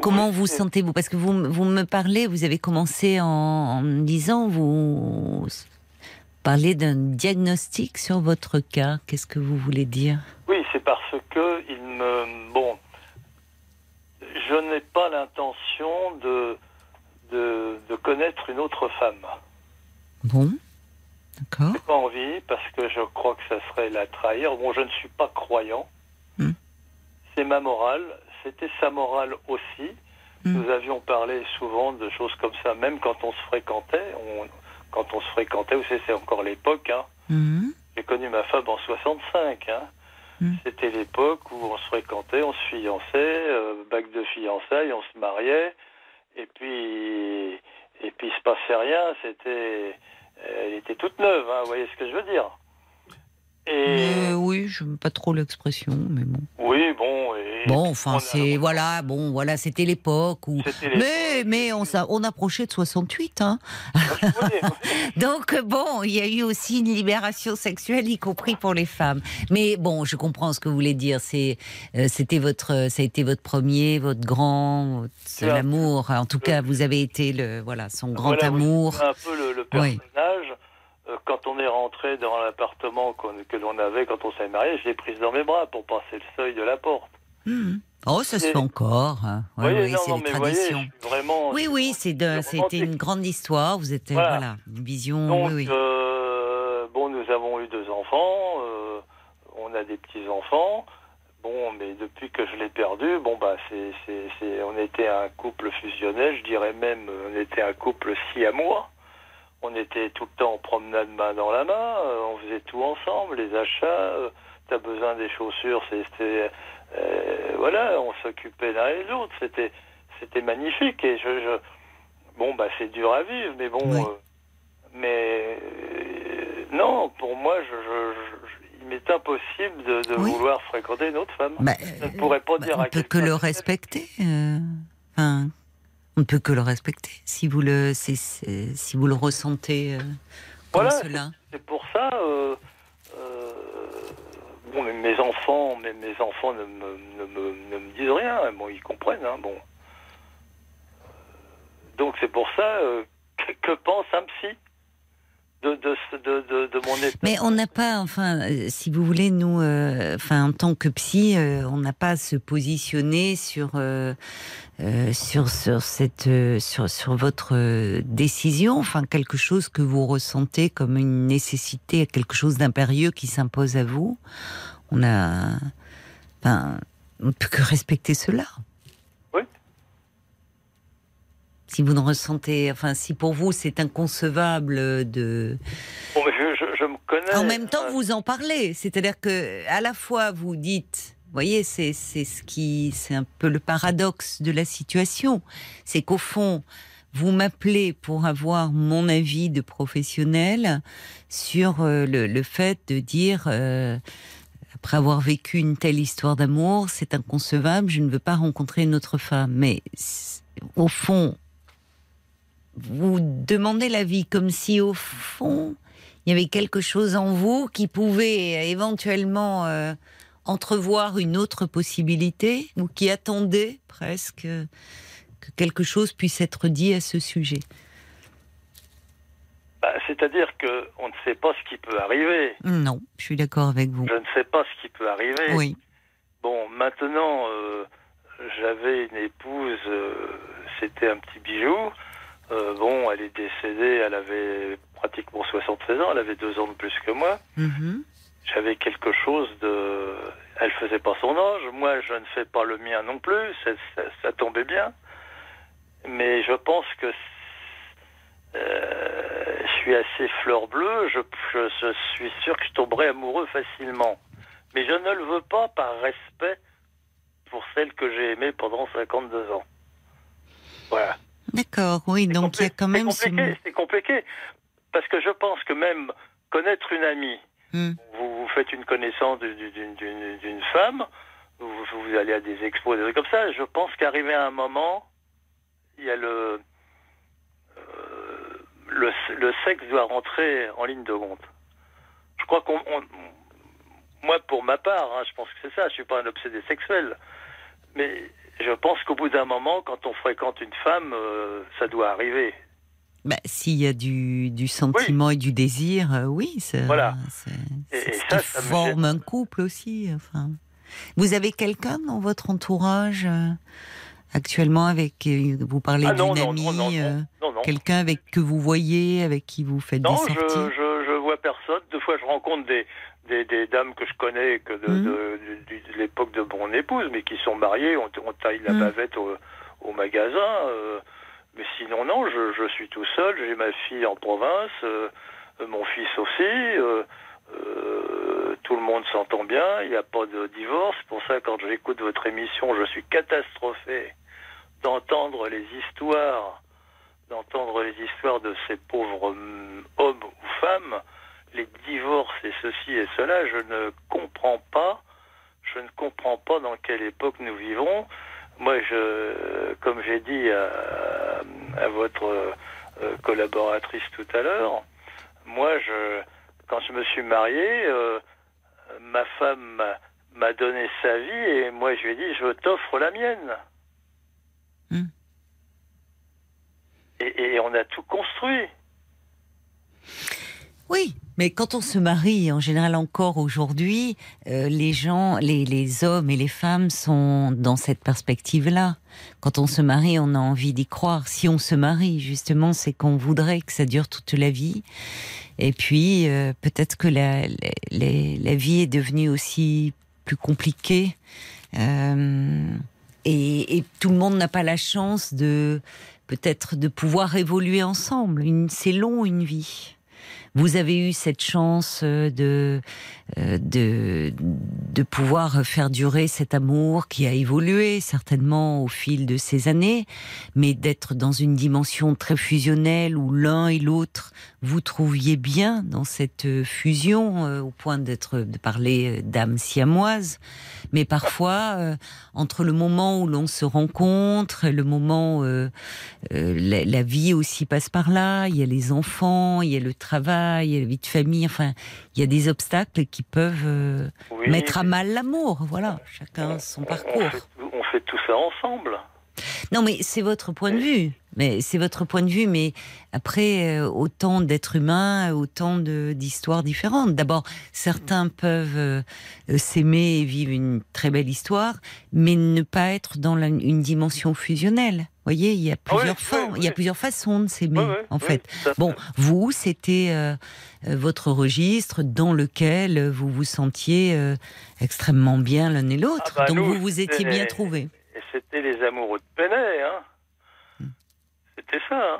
Speaker 1: comment vous sentez-vous? Parce que vous, vous me parlez, vous avez commencé en, en me disant, vous parlez d'un diagnostic sur votre cas. Qu'est-ce que vous voulez dire?
Speaker 8: Oui, c'est parce que il me bon, je n'ai pas l'intention de, de de connaître une autre femme.
Speaker 1: Bon, d'accord.
Speaker 8: J'ai pas envie parce que je crois que ça serait la trahir. Bon, je ne suis pas croyant.
Speaker 1: Hmm.
Speaker 8: C'est ma morale. C'était sa morale aussi.
Speaker 1: Mm.
Speaker 8: nous avions parlé souvent de choses comme ça, même quand on se fréquentait. On, quand on se fréquentait, vous savez, c'est encore l'époque. Hein.
Speaker 1: Mhm.
Speaker 8: J'ai connu ma femme en 65. Hein. C'était l'époque où on se fréquentait, on se fiançait, euh, bac de fiançailles, on se mariait, et puis et puis il se passait rien. C'était, elle était toute neuve. Hein, vous voyez ce que je veux dire Et
Speaker 1: Euh, oui, je n'aime pas trop l'expression, mais bon.
Speaker 8: oui, bon. Et,
Speaker 1: Bon,
Speaker 8: on
Speaker 1: enfin, c'est voilà, bon, voilà, c'était l'époque où. Mais mais on on approchait de 68, hein. Donc bon, il y a eu aussi une libération sexuelle, y compris pour les femmes. Mais bon, je comprends ce que vous voulez dire. C'est, euh, c'était votre, ça a été votre premier, votre grand, votre seul
Speaker 8: un-
Speaker 1: amour. En tout cas, vous avez été le, voilà, son grand
Speaker 8: Voilà,
Speaker 1: amour.
Speaker 8: un peu le, le personnage. Quand on est rentré dans l'appartement qu'on- que l'on avait quand on s'est marié, je l'ai prise dans mes bras pour passer le seuil de la porte.
Speaker 1: Mhm. Oh, ça se fait encore. hein.
Speaker 8: Voyez,
Speaker 1: oui,
Speaker 8: non,
Speaker 1: c'est
Speaker 8: non,
Speaker 1: des
Speaker 8: voyez,
Speaker 1: traditions.
Speaker 8: suis vraiment.
Speaker 1: Oui, oui, c'était une grande histoire. Vous euh,
Speaker 8: Voilà.
Speaker 1: voilà, une vision.
Speaker 8: Donc,
Speaker 1: oui, oui.
Speaker 8: euh, bon, nous avons eu deux enfants, euh, on a des petits enfants. Bon, mais depuis que je l'ai perdu, bon bah c'est, on était un couple fusionnel, je dirais même, euh, on était un couple si moi. On était tout le temps en promenade main dans la main, euh, on faisait tout ensemble, les achats. euh, T'as besoin des chaussures, c'était, euh, voilà, on s'occupait l'un et l'autre. C'était, c'était magnifique et je, je bon bah c'est dur à vivre, mais bon.
Speaker 1: Oui.
Speaker 8: euh, mais euh, non, pour moi, je, je- je- il m'est impossible de, de
Speaker 1: Oui.
Speaker 8: vouloir fréquenter une autre femme.
Speaker 1: Bah,
Speaker 8: je ne pourrais pas
Speaker 1: bah,
Speaker 8: dire
Speaker 1: on
Speaker 8: à
Speaker 1: peut que le respecter. euh, enfin, on ne peut que le respecter si vous le, si vous le ressentez euh, comme
Speaker 8: Voilà,
Speaker 1: cela.
Speaker 8: C'est pour ça. euh, euh, bon, mes enfants, mes, mes enfants ne me, ne, me, ne me disent rien. Bon, ils comprennent. Hein, bon. Donc c'est pour ça. que, que pense un psy? De, mon état
Speaker 1: Mais on n'a pas, enfin, euh, si vous voulez, nous, euh, enfin, en tant que psy, euh, on n'a pas à se positionner sur sur sur cette sur sur votre décision, enfin, quelque chose que vous ressentez comme une nécessité, quelque chose d'impérieux qui s'impose à vous. On a, enfin, on ne peut que respecter cela. Si vous ne ressentez, enfin, si pour vous c'est inconcevable de
Speaker 8: Bon, mais je, je, je me connais.
Speaker 1: en même temps, vous en parlez. C'est-à-dire que, à la fois, vous dites, vous voyez, c'est c'est ce qui, c'est un peu le paradoxe de la situation, c'est qu'au fond, vous m'appelez pour avoir mon avis de professionnel sur euh, le, le fait de dire, euh, après avoir vécu une telle histoire d'amour, c'est inconcevable, je ne veux pas rencontrer une autre femme. Mais au fond, vous demandez l'avis comme si, au fond, il y avait quelque chose en vous qui pouvait éventuellement euh, entrevoir une autre possibilité ou qui attendait presque euh, que quelque chose puisse être dit à ce sujet.
Speaker 8: Bah, C'est-à-dire que on ne sait pas ce qui peut arriver.
Speaker 1: Non, je suis d'accord avec vous.
Speaker 8: Je ne sais pas ce qui peut arriver.
Speaker 1: Oui.
Speaker 8: Bon, maintenant, euh, j'avais une épouse, euh, c'était un petit bijou. Euh, bon, elle est décédée, elle avait pratiquement 76 ans, elle avait deux ans de plus que moi.
Speaker 1: Mhm.
Speaker 8: J'avais quelque chose de... Elle faisait pas son âge, moi je ne fais pas le mien non plus, ça, ça- ça tombait bien. Mais je pense que euh, je suis assez fleur bleue, je, je- je suis sûr que je tomberai amoureux facilement. Mais je ne le veux pas par respect pour celle que j'ai aimée pendant 52 ans. Voilà.
Speaker 1: D'accord, oui, donc il y a quand même
Speaker 8: C'est
Speaker 1: ce...
Speaker 8: compliqué, c'est compliqué. Parce que je pense que même connaître une amie,
Speaker 1: Hmm.
Speaker 8: vous, vous faites une connaissance du- du- d'une- femme, vous, vous allez à des expos, des trucs comme ça, je pense qu'arrivé à un moment, il y a le, euh, le, le sexe doit rentrer en ligne de compte. Je crois qu'on... on- moi, pour ma part, hein, je pense que c'est ça, je suis pas un obsédé sexuel. Mais je pense qu'au bout d'un moment, quand on fréquente une femme, euh, ça doit arriver.
Speaker 1: Bah, S'il y a du, du sentiment et du désir, euh, oui, ça,
Speaker 8: Voilà. Et- et ça,
Speaker 1: forme un couple aussi. Enfin. Vous avez quelqu'un dans votre entourage euh, actuellement avec vous parlez
Speaker 8: Ah
Speaker 1: d'une amie, quelqu'un avec que vous voyez, avec qui vous faites
Speaker 8: Non,
Speaker 1: des sorties?
Speaker 8: je, je personne. Deux fois, je rencontre des, des, des dames que je connais que de,
Speaker 1: Mhm.
Speaker 8: de, de- de l'époque de mon épouse, mais qui sont mariées. On, on taille la
Speaker 1: Mhm.
Speaker 8: bavette au, au magasin. euh, mais sinon, non, je, je suis tout seul. J'ai ma fille en province, euh, mon fils aussi. euh, euh, tout le monde s'entend bien. Il n'y a pas de divorce. Pour ça, quand j'écoute votre émission, je suis catastrophé d'entendre les histoires, d'entendre les histoires de ces pauvres hum, hommes ou femmes, les divorces et ceci et cela. Je ne comprends pas. Je ne comprends pas dans quelle époque nous vivons. Moi, je, comme j'ai dit à, à votre euh, collaboratrice tout à l'heure, moi, je, quand je me suis marié, euh, ma femme m'a- donné sa vie et moi, je lui ai dit, je t'offre la mienne.
Speaker 1: Hmm.
Speaker 8: Et, et on a tout construit.
Speaker 1: Oui, mais quand on se marie, en général encore aujourd'hui, euh, les gens, les, les hommes et les femmes sont dans cette perspective-là. Quand on se marie, on a envie d'y croire. Si on se marie, justement, c'est qu'on voudrait que ça dure toute la vie. Et puis, euh, peut-être que la, la, la- vie est devenue aussi plus compliquée. Euh, et, et tout le monde n'a pas la chance de peut-être de pouvoir évoluer ensemble. C'est long une vie. Vous avez eu cette chance euh, de, euh, de, de pouvoir faire durer cet amour qui a évolué certainement au fil de ces années, mais d'être dans une dimension très fusionnelle où l'un et l'autre vous trouviez bien dans cette euh, fusion euh, au point d'être de parler euh, d'âme siamoise. Mais parfois, euh, entre le moment où l'on se rencontre, le moment euh, euh, la, la vie aussi passe par là. Il y a les enfants, il y a le travail, il y a la vie de famille. Enfin, il y a des obstacles qui peuvent euh,
Speaker 8: Oui,
Speaker 1: mettre à mal l'amour. Voilà, chacun son
Speaker 8: on
Speaker 1: parcours.
Speaker 8: fait, on fait tout ça ensemble.
Speaker 1: Non, mais c'est votre point de vue. Mais c'est votre point de vue. Mais après, euh, autant d'êtres humains, autant d'histoires différentes. D'abord, certains peuvent euh, s'aimer et vivre une très belle histoire, mais ne pas être dans la- une dimension fusionnelle. Vous voyez, il y a plusieurs
Speaker 8: oui,
Speaker 1: formes, il y a plusieurs façons de s'aimer, en fait. Bon, vous, c'était euh, votre registre dans lequel vous vous sentiez euh, extrêmement bien l'un et l'autre.
Speaker 8: Ah bah,
Speaker 1: Donc
Speaker 8: nous,
Speaker 1: vous vous étiez bien trouvés.
Speaker 8: Et c'était les amoureux de Penet, hein.
Speaker 1: Hmm.
Speaker 8: C'était ça. hein.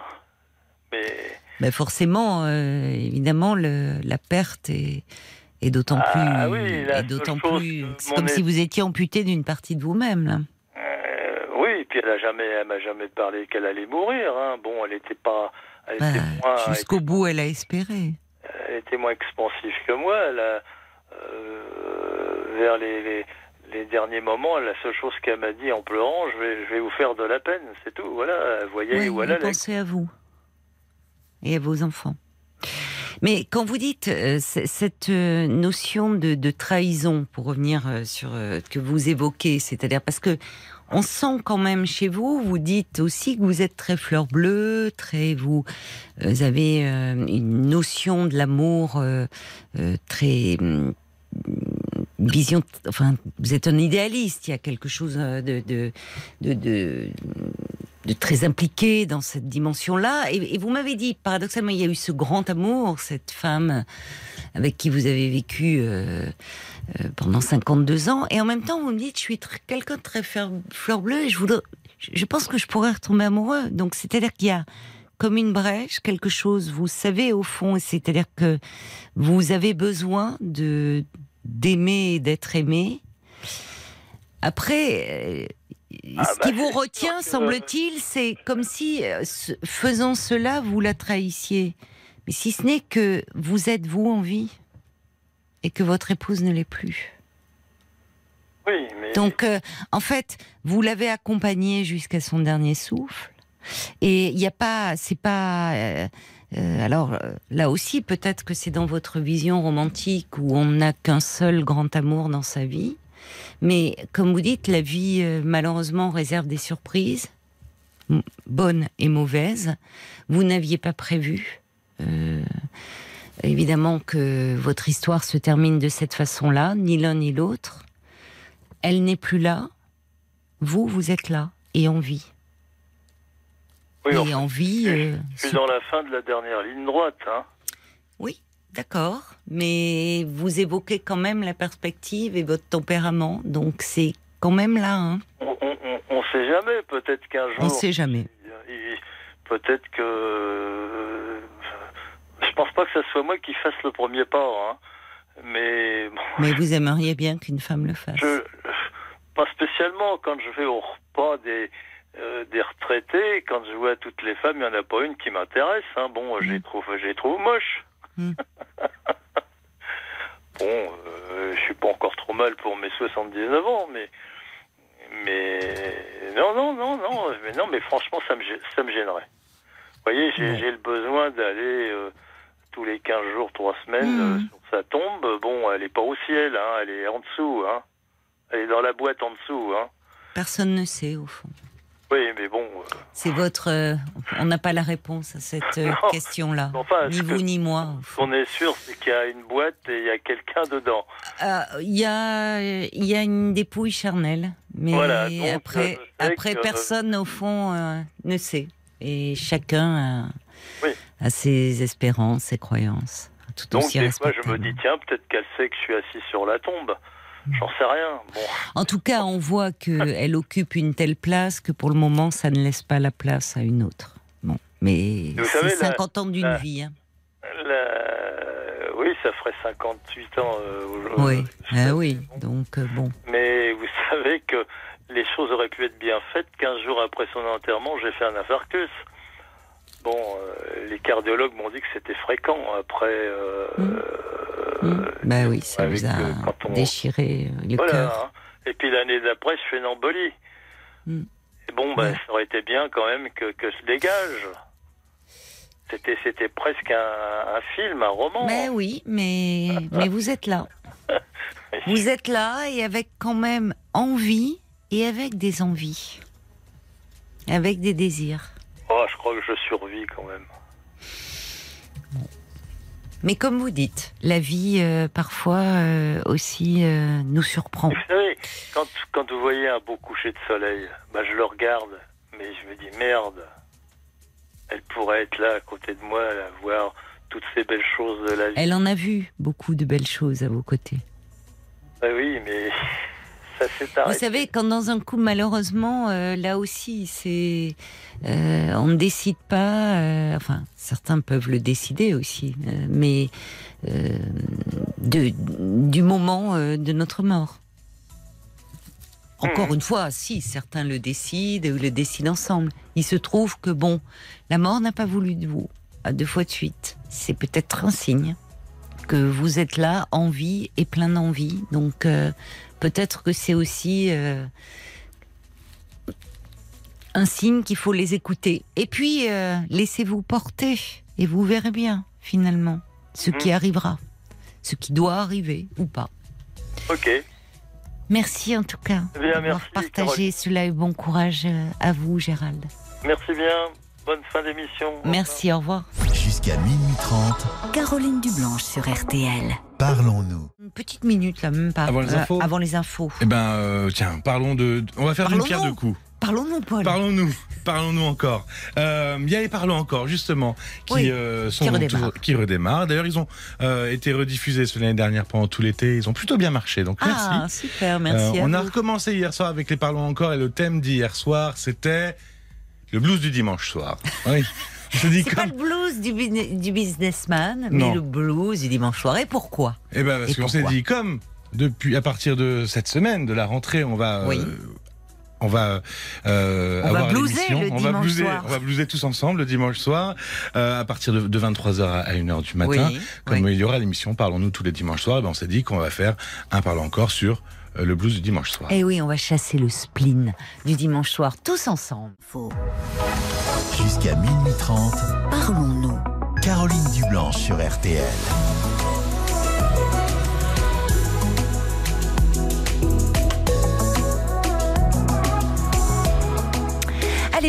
Speaker 8: Mais
Speaker 1: forcément, euh, évidemment, le, la perte est, est d'autant
Speaker 8: Ah
Speaker 1: plus,
Speaker 8: oui,
Speaker 1: est d'autant plus. C'est comme si vous étiez amputé d'une partie de vous-même.
Speaker 8: euh, oui, puis elle a jamais, elle m'a jamais parlé qu'elle allait mourir. Hein. Bon, elle était pas, elle
Speaker 1: Jusqu'au bout, elle a espéré.
Speaker 8: elle était moins expansive que moi. Elle a, euh, vers les, les, les derniers moments, la seule chose qu'elle m'a dit en pleurant, je vais, je vais vous faire de la peine, c'est tout. Voilà, voyez
Speaker 1: Oui,
Speaker 8: où elle
Speaker 1: pensait à vous et à vos enfants. Mais quand vous dites euh, cette euh, notion de, de trahison, pour revenir euh, sur euh, que vous évoquez, c'est-à-dire parce que on sent quand même chez vous, vous dites aussi que vous êtes très fleur bleue, très vous, vous avez euh, une notion de l'amour très hum, vision, enfin, vous êtes un idéaliste. Il y a quelque chose euh, de de, de, de, très impliqué dans cette dimension-là. Et, vous m'avez dit, paradoxalement, il y a eu ce grand amour, cette femme avec qui vous avez vécu euh, euh, pendant 52 ans. Et en même temps, vous me dites, je suis quelqu'un de très fleur, bleue et je, voudrais, je pense que je pourrais retomber amoureux. Donc, c'est-à-dire qu'il y a comme une brèche, quelque chose, vous savez au fond, c'est-à-dire que vous avez besoin de d'aimer et d'être aimé. Après, euh,
Speaker 8: Ah
Speaker 1: ce
Speaker 8: bah,
Speaker 1: qui vous retient, semble-t-il, c'est comme si, euh, faisant cela, vous la trahissiez. Mais si ce n'est que vous êtes vous en vie et que votre épouse ne l'est plus.
Speaker 8: Oui, mais
Speaker 1: Donc, euh, en fait, vous l'avez accompagnée jusqu'à son dernier souffle. Et il n'y a pas, c'est pas. euh, euh, alors euh, là aussi, peut-être que c'est dans votre vision romantique où on n'a qu'un seul grand amour dans sa vie. Mais comme vous dites, la vie euh, malheureusement réserve des surprises, bonnes et mauvaises. Vous n'aviez pas prévu. euh, évidemment que votre histoire se termine de cette façon-là, ni l'un ni l'autre. Elle n'est plus là. Vous, vous êtes là et en vie.
Speaker 8: Oui,
Speaker 1: et
Speaker 8: enfin,
Speaker 1: en vie.
Speaker 8: je,
Speaker 1: euh,
Speaker 8: je suis dans la fin de la dernière ligne droite. Hein.
Speaker 1: Oui, d'accord. Mais vous évoquez quand même la perspective et votre tempérament. Donc c'est quand même là. Hein.
Speaker 8: On, on sait jamais, peut-être qu'un jour.
Speaker 1: On sait jamais.
Speaker 8: Peut-être que. euh, Je pense pas que ce soit moi qui fasse le premier pas, hein. Mais bon,
Speaker 1: Mais vous aimeriez bien qu'une femme le fasse.
Speaker 8: je, pas spécialement quand je vais au repas des, euh, des retraités, quand je vois toutes les femmes, il n'y en a pas une qui m'intéresse. Hein. Bon, je les trouve, je les trouve moches. Bon, euh, je suis pas encore trop mal pour mes 79 ans, mais mais non, non, non, non, mais non, mais franchement, ça me ça me gênerait. Vous voyez, j'ai le besoin d'aller euh, tous les 15 jours, 3 semaines
Speaker 1: Mm.
Speaker 8: sur sa tombe. Bon, elle est pas au ciel, hein, elle est en dessous, hein. Elle est dans la boîte en dessous, hein.
Speaker 1: Personne ne sait, au fond.
Speaker 8: Oui, mais bon. euh,
Speaker 1: C'est votre. euh, on n'a pas la réponse à cette euh,
Speaker 8: Non.
Speaker 1: question-là.
Speaker 8: Enfin,
Speaker 1: ni vous ni moi.
Speaker 8: qu'on est sûr, c'est qu'il y a une boîte et il y a quelqu'un dedans.
Speaker 1: Il y, a, il y a une dépouille charnelle, mais
Speaker 8: Voilà, donc,
Speaker 1: après, après
Speaker 8: que-
Speaker 1: personne au fond ne sait. Et chacun a,
Speaker 8: Oui.
Speaker 1: a ses espérances, ses croyances. Tout
Speaker 8: Donc
Speaker 1: aussi
Speaker 8: des fois, je me dis, tiens, peut-être qu'elle sait que je suis assis sur la tombe. J'en sais rien. Bon,
Speaker 1: En tout cas, on voit qu'elle occupe une telle place que pour le moment, ça ne laisse pas la place à une autre. Bon, mais c'est
Speaker 8: savez, la-
Speaker 1: 50 ans d'une
Speaker 8: la-
Speaker 1: vie. hein.
Speaker 8: la- oui, ça ferait 58 ans euh, aujourd'hui.
Speaker 1: Oui, ah oui. Donc euh, bon,
Speaker 8: Mais vous savez que les choses auraient pu être bien faites. 15 jours après son enterrement, j'ai fait un infarctus. Bon, euh, les cardiologues m'ont dit que c'était fréquent. Après, euh,
Speaker 1: Mm.
Speaker 8: euh,
Speaker 1: Hmm. bah oui, ça vous a
Speaker 8: euh, on-
Speaker 1: déchiré le
Speaker 8: voilà.
Speaker 1: cœur.
Speaker 8: hein. Et puis l'année d'après, je fais une embolie.
Speaker 1: Mm.
Speaker 8: Et bon, ben,
Speaker 1: Ouais.
Speaker 8: ça aurait été bien quand même que, que je dégage. C'était, c'était presque un, un film, un roman.
Speaker 1: Mais oui, mais, mais vous êtes là. Vous êtes là et avec quand même envie et avec des envies. Avec des désirs.
Speaker 8: Oh, je crois que je survis quand même.
Speaker 1: Mais comme vous dites, la vie euh, parfois euh, aussi euh, nous surprend.
Speaker 8: Et Vous savez, quand, quand vous voyez un beau coucher de soleil, bah, je le regarde, mais je me dis merde, elle pourrait être là à côté de moi, là, voir toutes ces belles choses de la vie.
Speaker 1: Elle en a vu beaucoup de belles choses à vos côtés.
Speaker 8: Bah oui, mais ça s'est
Speaker 1: Vous savez, quand dans un couple, malheureusement, euh, là aussi, c'est, euh, on ne décide pas. euh, enfin, certains peuvent le décider aussi, mais de, du moment de notre mort. Encore
Speaker 8: Mhm.
Speaker 1: une fois, si certains le décident ou le décident ensemble, il se trouve que bon, la mort n'a pas voulu de vous à deux fois de suite. C'est peut-être un signe que vous êtes là en vie et plein d'envie. Donc euh, peut-être que c'est aussi euh, un signe qu'il faut les écouter. Et puis euh, laissez-vous porter et vous verrez bien finalement ce qui
Speaker 8: Mhm.
Speaker 1: arrivera, ce qui doit arriver ou pas.
Speaker 8: Ok.
Speaker 1: Merci en tout cas
Speaker 8: Eh bien,
Speaker 1: d'avoir
Speaker 8: merci,
Speaker 1: partagé cela et bon courage euh, à vous Gérald.
Speaker 8: Merci bien. Bonne fin d'émission.
Speaker 1: Merci, au revoir.
Speaker 3: Jusqu'à minuit 30,
Speaker 4: Caroline Dublanche sur RTL.
Speaker 3: parlons-nous.
Speaker 1: Une petite minute là, même pas.
Speaker 6: Avant les
Speaker 1: Euh,
Speaker 6: infos
Speaker 1: avant les infos.
Speaker 6: Eh ben, euh, tiens, parlons de. On va faire une
Speaker 1: Parlons-nous.
Speaker 6: pierre deux coups.
Speaker 1: Parlons-nous, Paul.
Speaker 6: Parlons-nous, parlons-nous encore. Euh, Il y a les parlons encore, justement, qui
Speaker 1: Oui,
Speaker 6: euh, sont
Speaker 1: qui redémarrent.
Speaker 6: toujours- qui redémarrent. D'ailleurs, ils ont euh, été rediffusés l'année dernière pendant tout l'été. Ils ont plutôt bien marché, donc merci.
Speaker 1: Ah, super, merci.
Speaker 6: Euh,
Speaker 1: à
Speaker 6: on a recommencé hier soir avec les parlons encore et le thème d'hier soir, c'était le blues du dimanche soir. Oui. Je dis
Speaker 1: C'est pas le blues du, bus- du businessman,
Speaker 6: Non.
Speaker 1: mais le blues du dimanche soir. Et pourquoi?
Speaker 6: Eh ben, parce qu'on s'est dit, comme depuis, à partir de cette semaine, de la rentrée, on va. euh, on va euh,
Speaker 1: On va
Speaker 6: avoir
Speaker 1: blueser
Speaker 6: l'émission.
Speaker 1: le
Speaker 6: on va
Speaker 1: dimanche
Speaker 6: bluser,
Speaker 1: soir.
Speaker 6: on va tous ensemble le dimanche soir euh, à partir de, 23h à 1h du matin.
Speaker 1: Oui,
Speaker 6: Comme
Speaker 1: oui.
Speaker 6: il y aura l'émission Parlons-nous tous les dimanches soirs, eh ben on s'est dit qu'on va faire un parlant encore sur euh, le blues du dimanche soir.
Speaker 1: Eh oui, on va chasser le spleen du dimanche soir, tous ensemble.
Speaker 4: Faux.
Speaker 3: Jusqu'à minuit 30,
Speaker 4: Parlons-nous.
Speaker 3: Caroline Dublanche sur RTL.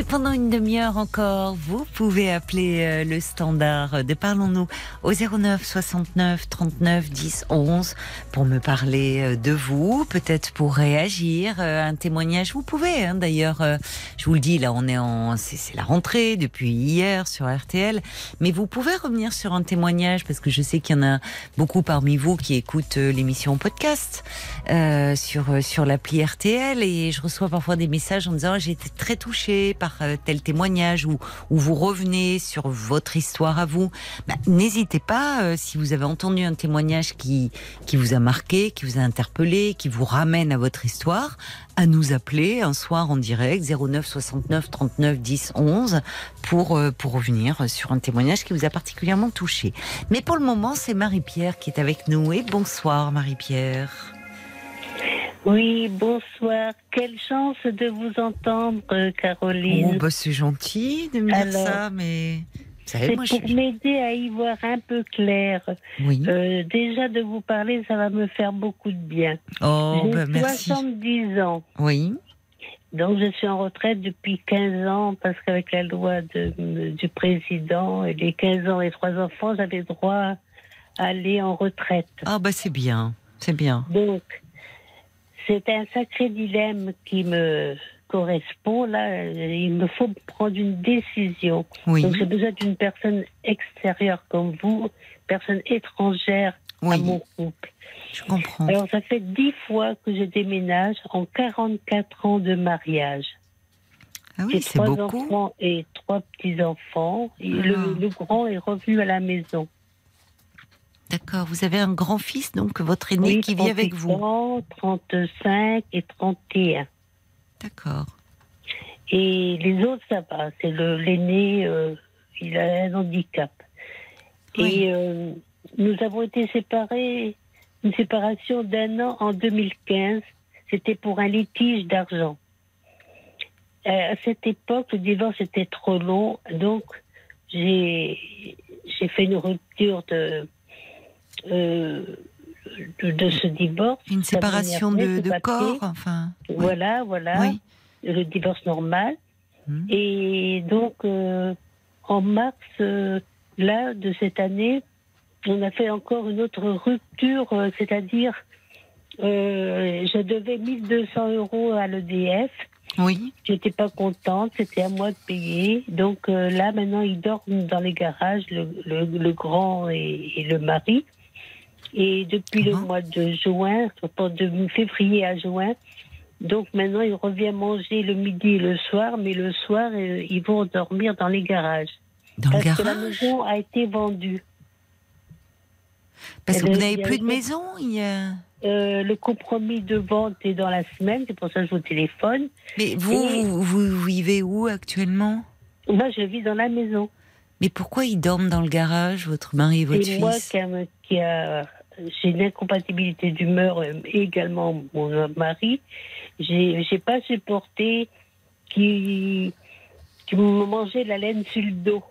Speaker 1: Pendant une demi-heure encore, vous pouvez appeler euh, le standard de Parlons-nous au 09 69 39 10 11 pour me parler euh, de vous, peut-être pour réagir, euh, un témoignage. Vous pouvez, hein, d'ailleurs, je vous le dis, là, on est en, c'est la rentrée depuis hier sur RTL, mais vous pouvez revenir sur un témoignage parce que je sais qu'il y en a beaucoup parmi vous qui écoutent l'émission podcast sur sur l'appli RTL et je reçois parfois des messages en disant ah, j'ai été très touchée par euh, tel témoignage ou, vous revenez sur votre histoire à vous, bah, n'hésitez pas, euh, si vous avez entendu un témoignage qui, qui vous a marqué, qui vous a interpellé, qui vous ramène à votre histoire, à nous appeler un soir en direct 09 69 39 10 11 pour euh, pour revenir sur un témoignage qui vous a particulièrement touché. Mais pour le moment, c'est Marie-Pierre qui est avec nous et bonsoir Marie-Pierre.
Speaker 9: Oui, bonsoir. Quelle chance de vous entendre, Caroline.
Speaker 1: Oh, bah, c'est gentil de me dire ça, mais.
Speaker 9: C'est pour m'aider à y voir un peu clair.
Speaker 1: Oui.
Speaker 9: Euh, déjà de vous parler, ça va me faire beaucoup de bien.
Speaker 1: Oh,
Speaker 9: J'ai
Speaker 1: bah, merci.
Speaker 9: 70 ans.
Speaker 1: Oui.
Speaker 9: Donc je suis en retraite depuis 15 ans parce qu'avec la loi de, du président et les 15 ans et trois enfants, j'avais droit à aller en retraite.
Speaker 1: Ah bah c'est bien, c'est bien.
Speaker 9: Donc c'est un sacré dilemme qui me correspond. Là, il me faut prendre une décision.
Speaker 1: Oui.
Speaker 9: Donc, j'ai besoin d'une personne extérieure comme vous, personne étrangère à mon couple.
Speaker 1: Je comprends.
Speaker 9: Alors, ça fait dix fois que je déménage en 44 ans de mariage.
Speaker 1: Ah oui, c'est beaucoup.
Speaker 9: Trois enfants et trois petits-enfants. Le,
Speaker 1: Ah.
Speaker 9: le grand est revenu à la maison.
Speaker 1: D'accord. Vous avez un grand-fils, donc votre aîné
Speaker 9: Oui,
Speaker 1: qui vit avec
Speaker 9: 38
Speaker 1: vous.
Speaker 9: ans, 35 et 31.
Speaker 1: D'accord.
Speaker 9: Et les autres, ça va. C'est le l'aîné, euh, il a un handicap. Et euh, nous avons été séparés, une séparation d'un an en 2015. C'était pour un litige d'argent. Euh, à cette époque, le divorce était trop long, donc j'ai fait une rupture de euh, de, de ce divorce.
Speaker 1: Une séparation de, corps, enfin.
Speaker 9: Voilà, voilà.
Speaker 1: Oui.
Speaker 9: Le divorce normal.
Speaker 1: Hmm.
Speaker 9: Et donc, euh, en mars, euh, là, de cette année, on a fait encore une autre rupture, c'est-à-dire, je devais 1200 euros à l'EDF.
Speaker 1: Oui.
Speaker 9: J'étais pas contente, c'était à moi de payer. Donc euh, là, maintenant, ils dorment dans les garages, le, le- le grand et, et le mari. Et depuis le
Speaker 1: Mhm.
Speaker 9: mois de juin, de février à juin, donc maintenant, ils reviennent manger le midi et le soir, mais le soir, euh, ils vont dormir dans les garages.
Speaker 1: Dans le
Speaker 9: Parce que la
Speaker 1: garage?
Speaker 9: maison a été vendue.
Speaker 1: Parce que vous n'avez plus de maison. Il y a...
Speaker 9: Euh, le compromis de vente est dans la semaine, c'est pour ça que je vous téléphone.
Speaker 1: Mais vous,
Speaker 9: Et-
Speaker 1: vous, vous vivez où actuellement?
Speaker 9: Moi, je vis dans la maison.
Speaker 1: Mais pourquoi ils dorment dans le garage, votre mari et votre
Speaker 9: C'est
Speaker 1: fils?
Speaker 9: moi qui a, qui a- j'ai une incompatibilité d'humeur euh, et également mon mari. J'ai, j'ai pas supporté qui, qui me mangeait la laine sur le dos.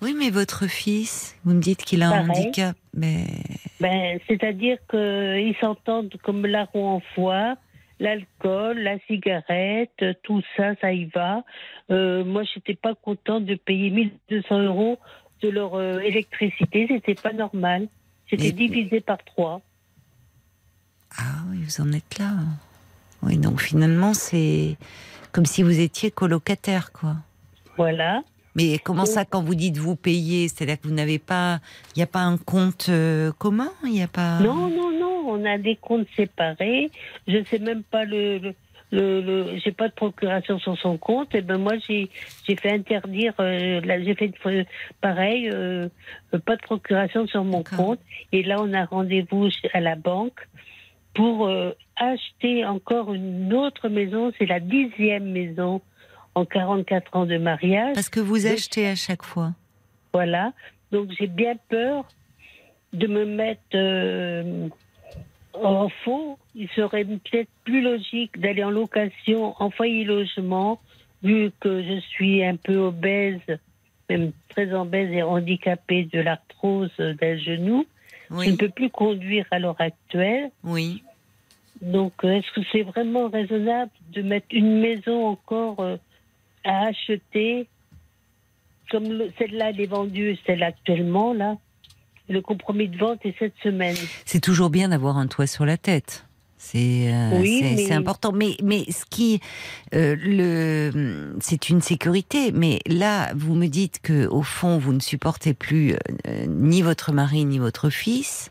Speaker 1: Oui, mais votre fils, vous me dites qu'il a un handicap, mais
Speaker 9: Ben, c'est-à-dire qu'ils s'entendent comme larron en foire. L'alcool, la cigarette, tout ça, ça y va. Euh, moi, j'étais pas contente de payer 1200 euros de leur euh, électricité. C'était pas normal. C'était divisé par trois.
Speaker 1: ah oui, vous en êtes là. Oui, donc finalement c'est comme si vous étiez colocataire, quoi.
Speaker 9: Voilà.
Speaker 1: Mais comment ça, quand vous dites vous payez, c'est-à-dire que vous n'avez pas, il n'y a pas un compte euh, commun, il n'y a pas.
Speaker 9: Non, non, non, on a des comptes séparés. Je sais même pas le. le, le, le- j'ai pas de procuration sur son compte. Et ben moi j'ai j'ai fait interdire. euh, j'ai fait euh, pareil, euh, euh, pas de procuration sur mon compte. Et là on a rendez-vous à la banque pour euh, acheter encore une autre maison. C'est la dixième maison en 44 ans de mariage.
Speaker 1: Parce que vous achetez à chaque fois.
Speaker 9: Voilà. Donc j'ai bien peur de me mettre euh, en faux. Il serait peut-être plus logique d'aller en location en foyer logement, vu que je suis un peu obèse, même très obèse et handicapée de l'arthrose d'un genou. Je ne
Speaker 1: Oui,
Speaker 9: peux plus conduire à l'heure actuelle.
Speaker 1: oui.
Speaker 9: Donc, euh, est-ce que c'est vraiment raisonnable de mettre une maison encore euh, à acheter, comme le- celle-là, elle est vendue, celle actuellement, là? Le compromis de vente est cette semaine.
Speaker 1: C'est toujours bien d'avoir un toit sur la tête. C'est euh,
Speaker 9: Oui,
Speaker 1: c'est-
Speaker 9: mais-
Speaker 1: important. Mais, mais ce qui. euh, le, c'est une sécurité. Mais là, vous me dites que au fond, vous ne supportez plus euh, ni votre mari ni votre fils.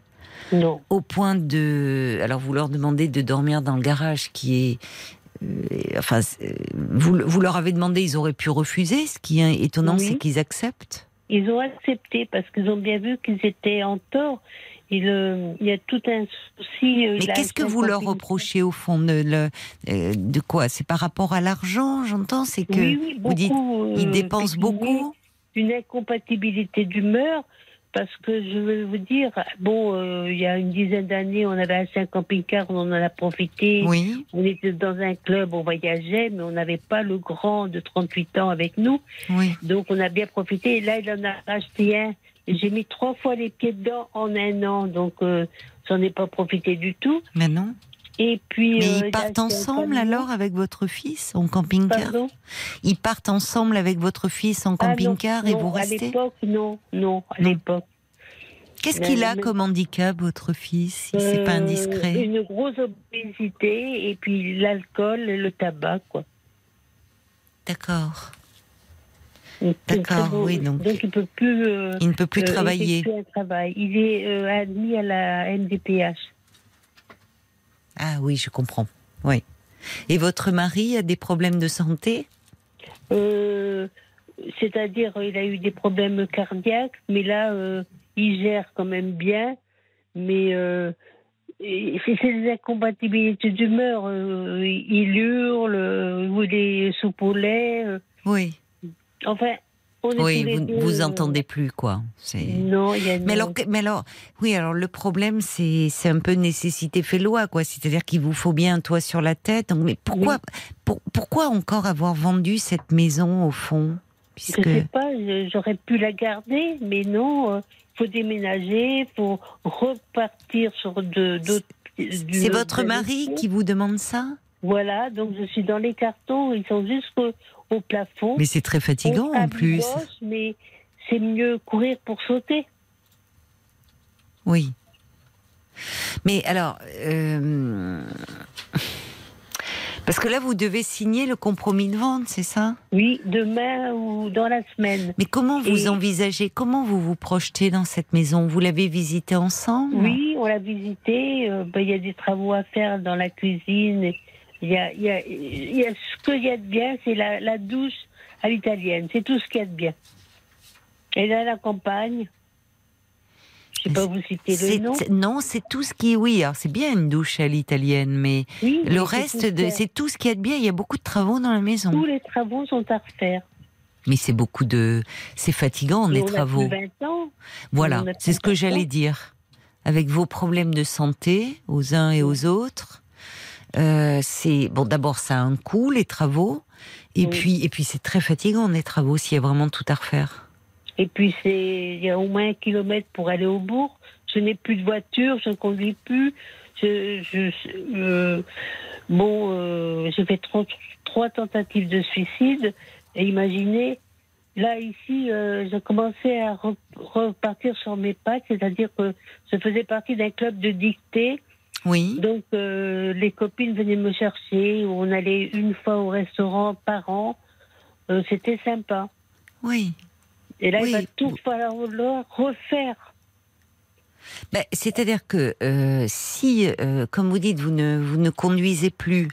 Speaker 9: Non.
Speaker 1: Au point de. Alors, vous leur demandez de dormir dans le garage qui est. enfin, vous, vous leur avez demandé, ils auraient pu refuser. Ce qui est étonnant,
Speaker 9: Oui.
Speaker 1: c'est qu'ils acceptent.
Speaker 9: Ils ont accepté parce qu'ils ont bien vu qu'ils étaient en tort. Il, euh, il y a tout un souci. euh,
Speaker 1: Mais qu'est-ce que vous leur reprochez au fond de, le- euh, de quoi? C'est par rapport à l'argent, j'entends C'est que
Speaker 9: Oui, oui,
Speaker 1: vous dites ils
Speaker 9: euh,
Speaker 1: dépensent beaucoup.
Speaker 9: Une incompatibilité d'humeur. Parce que je vais vous dire, bon, euh, il y a une dizaine d'années, on avait acheté un camping-car, on en a profité.
Speaker 1: Oui.
Speaker 9: On était dans un club, on voyageait, mais on n'avait pas le grand de 38 ans avec nous.
Speaker 1: Oui.
Speaker 9: Donc on a bien profité. Et là, il en a racheté un. J'ai mis trois fois les pieds dedans en un an, donc euh, j'en ai pas profité du tout.
Speaker 1: Mais non.
Speaker 9: Et puis.
Speaker 1: Mais
Speaker 9: euh,
Speaker 1: ils
Speaker 9: il a
Speaker 1: partent ensemble alors avec votre fils en camping-car? Ils partent ensemble avec votre fils en
Speaker 9: Ah,
Speaker 1: camping-car et vous
Speaker 9: À
Speaker 1: restez?
Speaker 9: l'époque, non, non, à l'époque.
Speaker 1: Qu'est-ce qu'il a comme handicap, votre fils, si c'est pas
Speaker 9: Euh,
Speaker 1: indiscret
Speaker 9: Une grosse obésité et puis l'alcool et le tabac, quoi.
Speaker 1: D'accord. D'accord, oui, donc-
Speaker 9: il peut plus. euh,
Speaker 1: Il ne peut plus
Speaker 9: euh,
Speaker 1: travailler.
Speaker 9: effectuer un travail. Il est euh, admis à la MDPH.
Speaker 1: Ah oui, je comprends. Oui. Et votre mari a des problèmes de santé?
Speaker 9: Euh, C'est-à-dire, il a eu des problèmes cardiaques, mais là, euh, il gère quand même bien. Mais euh, c'est des incompatibilités d'humeur. il hurle, ou des soupes au lait. euh.
Speaker 1: Oui.
Speaker 9: Enfin, est
Speaker 1: Oui,
Speaker 9: les
Speaker 1: vous, vous
Speaker 9: euh,
Speaker 1: entendez plus, quoi.
Speaker 9: Non, il y a
Speaker 1: Mais alors, mais alors, oui, alors le problème, c'est, c'est un peu nécessité fait loi, quoi. C'est-à-dire qu'il vous faut bien un toit sur la tête. Donc, mais pourquoi, pour- pourquoi encore avoir vendu cette maison au fond?
Speaker 9: Je
Speaker 1: Puisque
Speaker 9: sais pas, je- j'aurais pu la garder, mais non, il faut déménager, il faut repartir sur de d'autres.
Speaker 1: c'est votre mari qui vous demande ça?
Speaker 9: Voilà, donc je suis dans les cartons, ils sont jusqu'au au plafond.
Speaker 1: Mais c'est très fatigant en plus.
Speaker 9: taboche, Mais c'est mieux courir pour sauter.
Speaker 1: Oui. Mais alors, euh, parce que là, vous devez signer le compromis de vente, c'est ça?
Speaker 9: Oui, demain ou dans la semaine.
Speaker 1: Mais comment vous envisagez, comment vous vous projetez dans cette maison? Vous l'avez visitée ensemble?
Speaker 9: Oui, on l'a visité. euh, ben, Il y a des travaux à faire dans la cuisine. Il y a, il y a, il y a ce qu'il y a de bien, c'est la, la douche à l'italienne. C'est tout ce qu'il y a de bien. Et là, la campagne. Je ne sais pas vous citer le nom.
Speaker 1: Non, c'est tout ce qui. Oui, alors c'est bien une douche à l'italienne, mais
Speaker 9: Oui,
Speaker 1: le reste, c'est tout ce qu'il y a de bien. Il y a beaucoup de travaux dans la maison.
Speaker 9: Tous les travaux sont à refaire.
Speaker 1: Mais c'est beaucoup de. C'est fatigant, les
Speaker 9: on
Speaker 1: travaux.
Speaker 9: a plus 20 ans.
Speaker 1: Voilà, c'est ce que
Speaker 9: 30 ans.
Speaker 1: j'allais dire. Avec vos problèmes de santé, aux uns et aux autres, euh, c'est bon. D'abord, ça a un coût les travaux, et
Speaker 9: Oui.
Speaker 1: puis et puis c'est très fatigant les travaux s'il y a vraiment tout à refaire.
Speaker 9: Et puis, c'est il y a au moins un kilomètre pour aller au bourg. Je n'ai plus de voiture, je ne conduis plus. Je, je, euh, bon, euh, j'ai fait trois, trois tentatives de suicide. Et imaginez, là, ici, euh, je commençais à re- repartir sur mes pattes, c'est-à-dire que je faisais partie d'un club de dictée.
Speaker 1: Oui.
Speaker 9: Donc, euh, les copines venaient me chercher. On allait une fois au restaurant par an. Euh, C'était sympa.
Speaker 1: Oui.
Speaker 9: Et là,
Speaker 1: Oui.
Speaker 9: il va tout falloir refaire.
Speaker 1: Ben, C'est-à-dire que euh, si, euh, comme vous dites, vous ne, vous ne conduisez plus,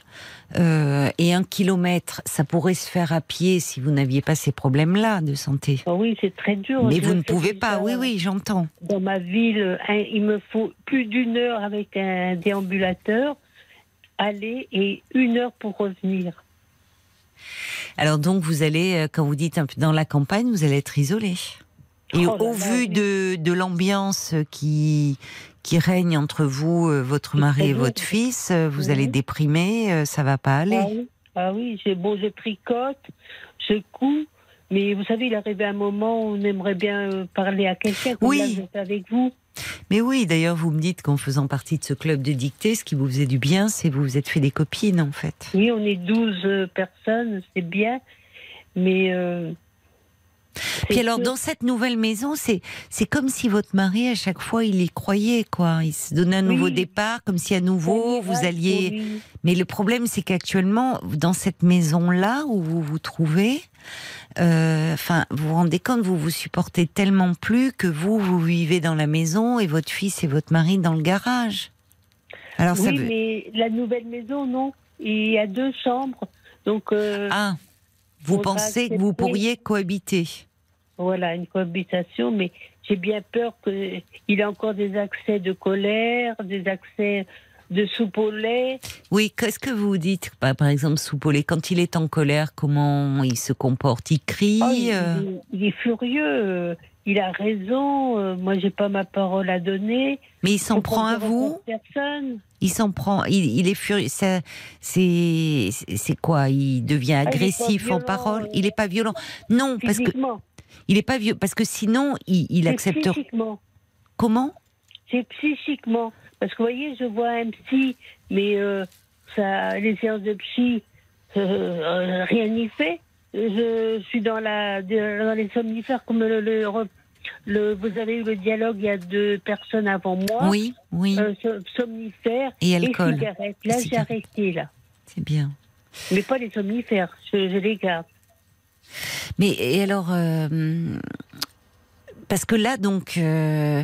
Speaker 1: euh, et un kilomètre, ça pourrait se faire à pied si vous n'aviez pas ces problèmes-là de santé.
Speaker 9: Ah oui, c'est très dur.
Speaker 1: Mais vous ne pouvez pas, oui, oui, j'entends.
Speaker 9: Dans ma ville, il me faut plus d'une heure avec un déambulateur, aller et une heure pour revenir.
Speaker 1: Alors donc vous allez, quand vous dites un peu dans la campagne, vous allez être isolé. Et
Speaker 9: Oh
Speaker 1: au vu de, de l'ambiance qui, qui règne entre vous, euh, votre mari et votre fils, euh, vous allez déprimer, euh, ça va pas aller.
Speaker 9: Ah oui, ah oui j'ai bon, je tricote, je couds, mais vous savez, il arrive un moment où on aimerait bien parler à quelqu'un,
Speaker 1: Oui.
Speaker 9: là, avec vous.
Speaker 1: Mais oui, d'ailleurs, vous me dites qu'en faisant partie de ce club de dictée, ce qui vous faisait du bien, c'est que vous vous êtes fait des copines, en fait.
Speaker 9: Oui, on est 12 euh, personnes, c'est bien. Mais. euh,
Speaker 1: Puis alors, dans cette nouvelle maison, c'est c'est comme si votre mari, à chaque fois, il y croyait, quoi. Il se donnait un nouveau
Speaker 9: Oui.
Speaker 1: départ, comme si à nouveau, vous alliez... Mais le problème, c'est qu'actuellement, dans cette maison-là où vous vous trouvez, euh, enfin, vous vous rendez compte, vous vous supportez tellement plus que vous, vous vivez dans la maison et votre fils et votre mari dans le garage. Alors, ça
Speaker 9: oui,
Speaker 1: veut...
Speaker 9: mais la nouvelle maison, non. Il y a deux chambres. Donc, euh,
Speaker 1: Ah, vous pensez que vous pourriez cohabiter?
Speaker 9: Voilà, une cohabitation. Mais j'ai bien peur qu'il ait encore des accès de colère, des accès de soupe au lait.
Speaker 1: Oui, qu'est-ce que vous dites Bah, Par exemple, Soupolé, quand il est en colère, comment il se comporte? Il crie
Speaker 9: Oh, il,
Speaker 1: euh,
Speaker 9: il est furieux. Il a raison. euh, Moi, j'ai pas ma parole à donner.
Speaker 1: Mais il s'en prend à vous
Speaker 9: Personne.
Speaker 1: Il s'en prend, il, il est furieux. C'est, c'est quoi? Il devient
Speaker 9: Ah, il
Speaker 1: agressif en
Speaker 9: violent,
Speaker 1: parole?
Speaker 9: euh,
Speaker 1: Il n'est pas violent. Non, parce que il est pas vieux. Parce que sinon, il, il
Speaker 9: C'est
Speaker 1: accepte.
Speaker 9: psychiquement.
Speaker 1: Comment?
Speaker 9: C'est psychiquement. Parce que vous voyez, je vois un psy, mais euh, ça, les séances de psy, euh, rien n'y fait. Je suis dans, la, dans les somnifères comme le, le, le- vous avez eu le dialogue, il y a deux personnes avant moi.
Speaker 1: Oui, oui,
Speaker 9: Euh, so- somnifères
Speaker 1: Et alcool.
Speaker 9: cigarettes. Là, j'ai arrêté, là.
Speaker 1: c'est bien.
Speaker 9: Mais pas les somnifères, je, je les garde.
Speaker 1: Mais et alors, euh, parce que là, donc, euh,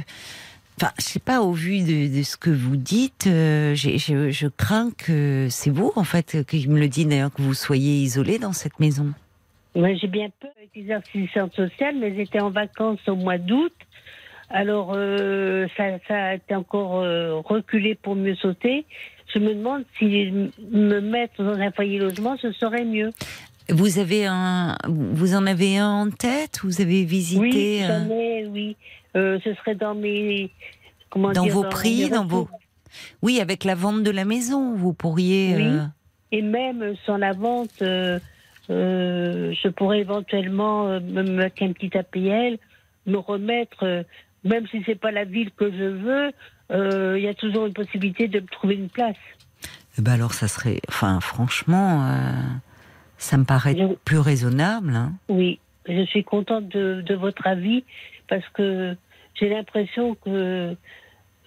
Speaker 1: enfin, je sais pas, au vu de, de ce que vous dites, euh, je crains que c'est vous, en fait, qui me le dit d'ailleurs, que vous soyez isolé dans cette maison.
Speaker 9: Moi, j'ai bien peur avec les assistantes sociales, mais j'étais en vacances au mois d'août. Alors, euh, ça, ça a été encore euh, reculé pour mieux sauter. Je me demande si me mettre dans un foyer logement, ce serait mieux.
Speaker 1: Vous avez un, vous en avez un en tête? Vous avez visité
Speaker 9: oui,
Speaker 1: euh,
Speaker 9: j'en ai, oui. Euh, ce serait dans mes. Comment
Speaker 1: dans
Speaker 9: dire,
Speaker 1: vos
Speaker 9: mes
Speaker 1: prix, dans vos. Oui, avec la vente de la maison, vous pourriez.
Speaker 9: Oui.
Speaker 1: euh,
Speaker 9: Et même sans la vente, euh, je pourrais éventuellement euh, me mettre un petit APL, me remettre, euh, même si c'est pas la ville que je veux, il y a toujours une possibilité de me trouver une place.
Speaker 1: eh ben alors, ça serait. Enfin, franchement, ça me paraît
Speaker 9: Je-
Speaker 1: plus raisonnable. hein.
Speaker 9: Oui, je suis contente de, de votre avis parce que j'ai l'impression que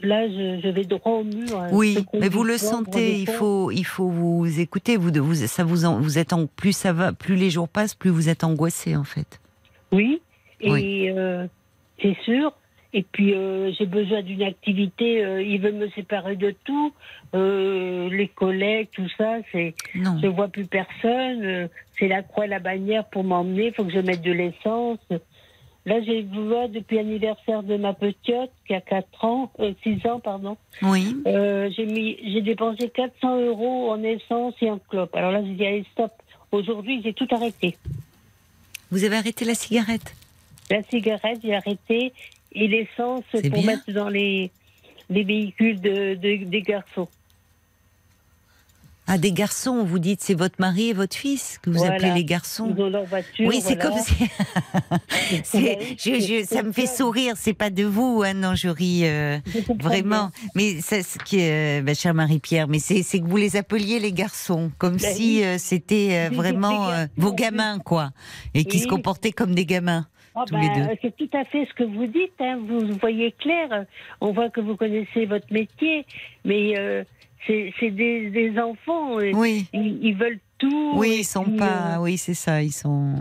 Speaker 9: là, je, je vais droit au mur. hein.
Speaker 1: Oui, mais vous le sentez. Il faut, il faut vous écouter. Vous, vous, ça vous, en- vous êtes en, plus ça va, plus les jours passent, plus vous êtes angoissé en fait.
Speaker 9: Oui, et
Speaker 1: Oui.
Speaker 9: euh, c'est sûr. Et puis euh, j'ai besoin d'une activité. euh, ils veulent me séparer de tout, euh, les collègues, tout ça. C'est,
Speaker 1: Non.
Speaker 9: je vois plus personne. c'est la croix et la bannière pour m'emmener. Il faut que je mette de l'essence. Là, j'ai vois depuis l'anniversaire de ma petite qui a 4 ans, euh, 6 ans, pardon.
Speaker 1: Oui.
Speaker 9: Euh, j'ai mis, j'ai dépensé 400 euros en essence et en clope. Alors là, j'ai dit allez stop. Aujourd'hui, j'ai tout arrêté.
Speaker 1: Vous avez arrêté la cigarette?
Speaker 9: La cigarette, j'ai arrêté. Et l'essence pour
Speaker 1: bien.
Speaker 9: mettre dans les, les véhicules de, de- des garçons.
Speaker 1: Ah, des garçons. Vous dites c'est votre mari et votre fils que vous
Speaker 9: Voilà.
Speaker 1: appelez les garçons.
Speaker 9: Ils ont leur voiture.
Speaker 1: Oui, c'est
Speaker 9: voilà.
Speaker 1: comme si. Je- je- ça me fait sourire. C'est pas de vous, hein, non, je ris euh, vraiment. Mais ça, ce qui euh, bah, chère Marie-Pierre, mais c'est que vous les appeliez les garçons, comme
Speaker 9: Ben
Speaker 1: si euh, c'était euh, vraiment euh, vos gamins, quoi, et qui
Speaker 9: Oui.
Speaker 1: se comportaient comme des gamins. Tous les
Speaker 9: ben,
Speaker 1: deux.
Speaker 9: C'est tout à fait ce que vous dites. hein. Vous voyez clair. On voit que vous connaissez votre métier. Mais euh, c'est des, des enfants. euh,
Speaker 1: Oui,
Speaker 9: Ils, ils veulent tout.
Speaker 1: oui, ils sont pas.
Speaker 9: euh,
Speaker 1: Oui, c'est ça, ils sont.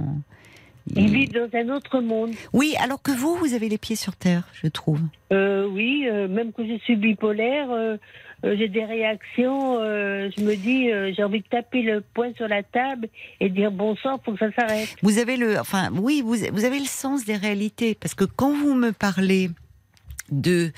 Speaker 9: ils vivent dans un autre monde.
Speaker 1: Oui, alors que vous, vous avez les pieds sur terre, je trouve.
Speaker 9: Euh, oui, euh, même que je suis bipolaire, euh, j'ai des réactions. je me dis, j'ai envie de taper le poing sur la table et dire bon sang, faut que ça s'arrête.
Speaker 1: Vous avez le, enfin, oui, vous, vous avez le sens des réalités, parce que quand vous me parlez de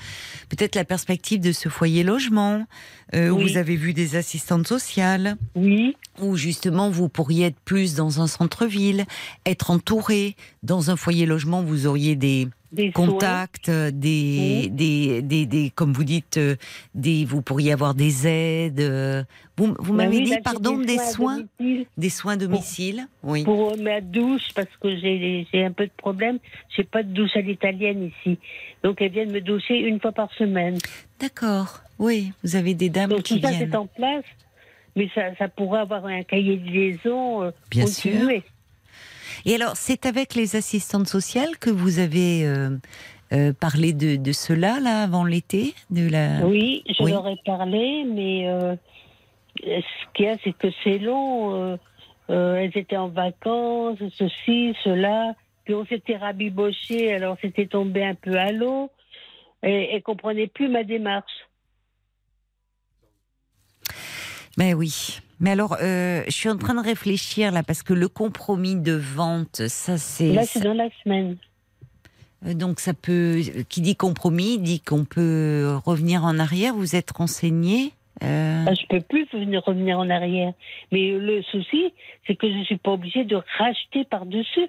Speaker 1: peut-être la perspective de ce foyer logement, euh, où vous avez vu des assistantes sociales,
Speaker 9: Oui,
Speaker 1: où justement vous pourriez être plus dans un centre-ville, être entouré. Dans un foyer logement, vous auriez des
Speaker 9: des
Speaker 1: contacts, euh, des,
Speaker 9: Oui.
Speaker 1: des, des, des, comme vous dites, euh, des, vous pourriez avoir des aides. euh, Vous, vous
Speaker 9: Ben
Speaker 1: m'avez
Speaker 9: oui,
Speaker 1: dit,
Speaker 9: j'ai
Speaker 1: pardon, des soins, des soins domicile. Oui.
Speaker 9: Pour ma douche, parce que j'ai un peu de problème, j'ai pas de douche à l'italienne ici. Donc elles viennent me doucher une fois par semaine.
Speaker 1: D'accord. Oui, vous avez des dames
Speaker 9: Donc
Speaker 1: qui
Speaker 9: tout ça c'est en place, mais ça, ça pourrait avoir un cahier de liaison
Speaker 1: Bien
Speaker 9: continué.
Speaker 1: Et alors, c'est avec les assistantes sociales que vous avez euh, euh, parlé de, de cela, là, avant l'été de la...
Speaker 9: Oui, je
Speaker 1: Oui.
Speaker 9: leur ai parlé, mais euh, ce qu'il y a, c'est que c'est long. elles étaient en vacances, ceci, cela. Puis on s'était rabiboché, alors c'était tombé un peu à l'eau. Et elles comprenaient plus ma démarche.
Speaker 1: Mais oui. Mais alors, euh, je suis en train de réfléchir là parce que le compromis de vente, ça c'est.
Speaker 9: Là, c'est dans la semaine.
Speaker 1: Euh, Donc ça peut. Qui dit compromis dit qu'on peut revenir en arrière. Vous êtes renseigné euh,
Speaker 9: Ah, je peux plus venir revenir en arrière. Mais le souci, c'est que je suis pas obligée de racheter par-dessus.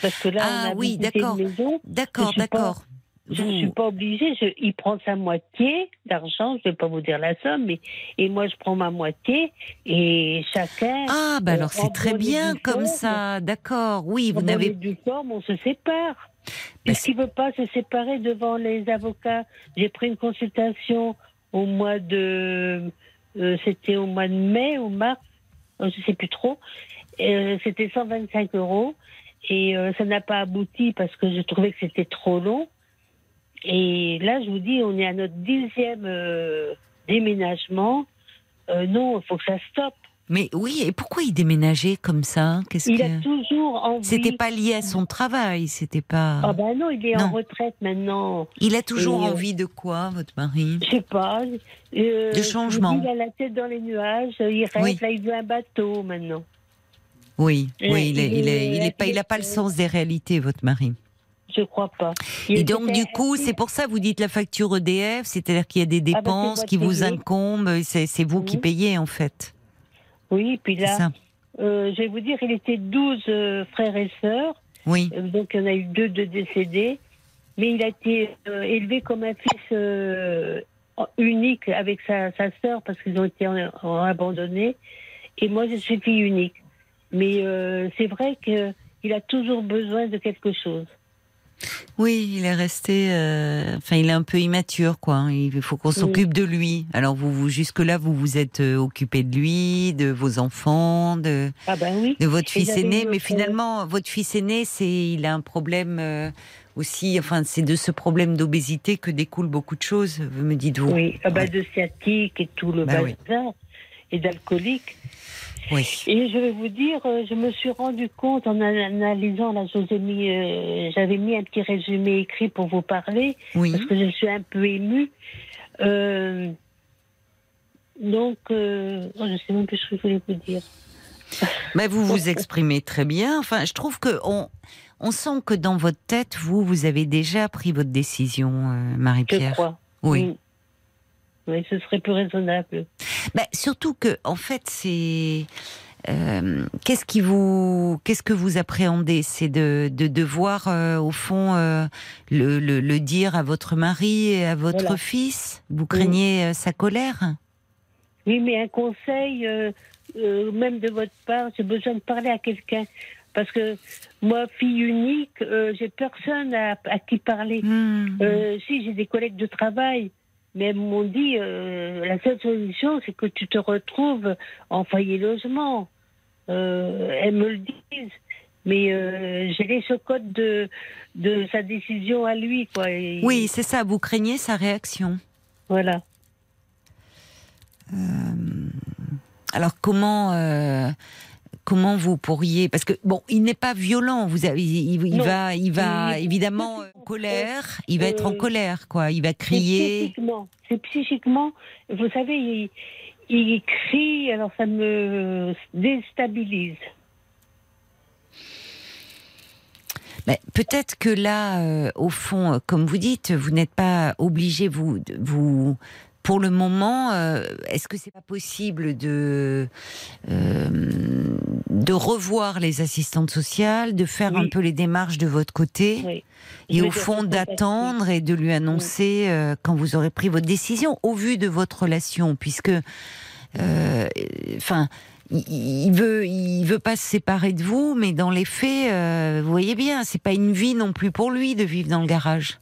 Speaker 9: Parce que là,
Speaker 1: Ah
Speaker 9: on a
Speaker 1: oui, d'accord.
Speaker 9: une maison.
Speaker 1: D'accord, d'accord.
Speaker 9: Je ne suis pas obligée. Je, il prend sa moitié d'argent. Je ne vais pas vous dire la somme, mais et moi je prends ma moitié et chacun.
Speaker 1: Ah, bah alors c'est très bien comme
Speaker 9: forme,
Speaker 1: ça. D'accord. Oui, vous n'avez.
Speaker 9: due forme, on se sépare.
Speaker 1: Bah,
Speaker 9: Puisqu'il ne veut pas se séparer devant les avocats. J'ai pris une consultation au mois de. euh, C'était au mois de mai ou mars, euh, je ne sais plus trop. Euh, C'était 125 euros. Et euh, ça n'a pas abouti parce que je trouvais que c'était trop long. Et là, je vous dis, on est à notre dixième euh, déménagement. Euh, non, il faut que ça stoppe.
Speaker 1: Mais oui, et pourquoi il déménageait comme ça? Qu'est-ce
Speaker 9: Il
Speaker 1: que
Speaker 9: a toujours envie.
Speaker 1: C'était pas lié à son travail, c'était pas.
Speaker 9: Ah ben non, il est en retraite maintenant.
Speaker 1: Il a toujours
Speaker 9: Et, euh,
Speaker 1: envie de quoi, votre mari?
Speaker 9: Je sais pas. euh,
Speaker 1: De changement.
Speaker 9: Il a la tête dans les nuages. Il rêve.
Speaker 1: Oui.
Speaker 9: Là, il veut un bateau maintenant.
Speaker 1: Oui,
Speaker 9: Et
Speaker 1: oui, il est,
Speaker 9: il
Speaker 1: il est,
Speaker 9: est-
Speaker 1: il est pas, il a pas le sens des réalités, votre mari.
Speaker 9: Je crois pas.
Speaker 1: Et donc, du coup, c'est pour ça, vous dites la facture EDF, c'est-à-dire qu'il y a des
Speaker 9: Ah
Speaker 1: dépenses qui vous incombent, c'est vous qui payez, en fait.
Speaker 9: Oui, puis
Speaker 1: C'est
Speaker 9: là, euh, je vais vous dire, il était 12 euh, frères et sœurs.
Speaker 1: Oui.
Speaker 9: Euh, Donc, il y en a eu deux de décédés. Mais il a été élevé comme un fils unique avec sa, sa sœur parce qu'ils ont été en- en abandonnés. Et moi, je suis fille unique. Mais c'est vrai qu'il a toujours besoin de quelque chose.
Speaker 1: Oui, il est resté. euh, Enfin, il est un peu immature, quoi. Il faut qu'on s'occupe de lui. Alors, vous, vous jusque-là, vous vous êtes euh, occupé de lui, de vos enfants, de,
Speaker 9: Ah ben oui.
Speaker 1: de votre fils aîné. Mais finalement, votre fils aîné, c'est, il a un problème euh, aussi. Enfin, c'est de ce problème d'obésité que découlent beaucoup de choses. Me dites vous.
Speaker 9: Oui, ah ben
Speaker 1: Ouais.
Speaker 9: de sciatique et tout le
Speaker 1: oui.
Speaker 9: bazar. Et d'alcoolique.
Speaker 1: Oui.
Speaker 9: Et je vais vous dire, euh, je me suis rendu compte en analysant, là, je vous ai mis, euh, j'avais mis un petit résumé écrit pour vous parler,
Speaker 1: Oui.
Speaker 9: parce que je suis un peu émue. Euh, donc, euh, oh, je sais même plus ce que je voulais vous dire.
Speaker 1: Mais vous vous exprimez très bien. Enfin, je trouve que on, on sent que dans votre tête, vous, vous avez déjà pris votre décision,
Speaker 9: Je
Speaker 1: Marie-Pierre.
Speaker 9: crois.
Speaker 1: Oui.
Speaker 9: Oui, ce serait plus raisonnable.
Speaker 1: Bah, surtout que, en fait, c'est euh, qu'est-ce qui vous, qu'est-ce que vous appréhendez, c'est de, de devoir euh, au fond euh, le, le, le dire à votre mari et à votre
Speaker 9: Voilà.
Speaker 1: fils? Vous craignez sa colère?
Speaker 9: Oui, mais un conseil, même de votre part, j'ai besoin de parler à quelqu'un. Parce que moi, fille unique, j'ai personne à, à qui parler.
Speaker 1: Hmm.
Speaker 9: Si, j'ai des collègues de travail. Mais elles m'ont dit, euh, la seule solution, c'est que tu te retrouves en foyer logement. Euh, elles me le disent. Mais euh, j'ai les chocottes de, de sa décision à lui. Quoi. Et-
Speaker 1: Oui, c'est ça. Vous craignez sa réaction.
Speaker 9: Voilà.
Speaker 1: Alors comment euh, comment vous pourriez parce que bon, il n'est pas violent. Vous avez, il, va, il va
Speaker 9: Il-
Speaker 1: évidemment en colère. Il va être en
Speaker 9: Euh,
Speaker 1: colère, quoi. Il va crier.
Speaker 9: psychiquement. C'est psychiquement. Vous savez, il, crie, alors ça me déstabilise.
Speaker 1: Peut-être que là, euh, au fond, euh, comme vous dites, vous n'êtes pas obligé, vous, vous, pour le moment, euh, est-ce que c'est pas possible de de revoir les assistantes sociales, de faire
Speaker 9: Oui.
Speaker 1: un peu les démarches de votre côté,
Speaker 9: Oui.
Speaker 1: Et au fond d'attendre et de lui annoncer euh, quand vous aurez pris votre décision, au vu de votre relation, puisque, euh, enfin. il- il veut, il veut pas se séparer de vous, mais dans les faits, euh, vous voyez bien, c'est pas une vie non plus pour lui de vivre dans le garage.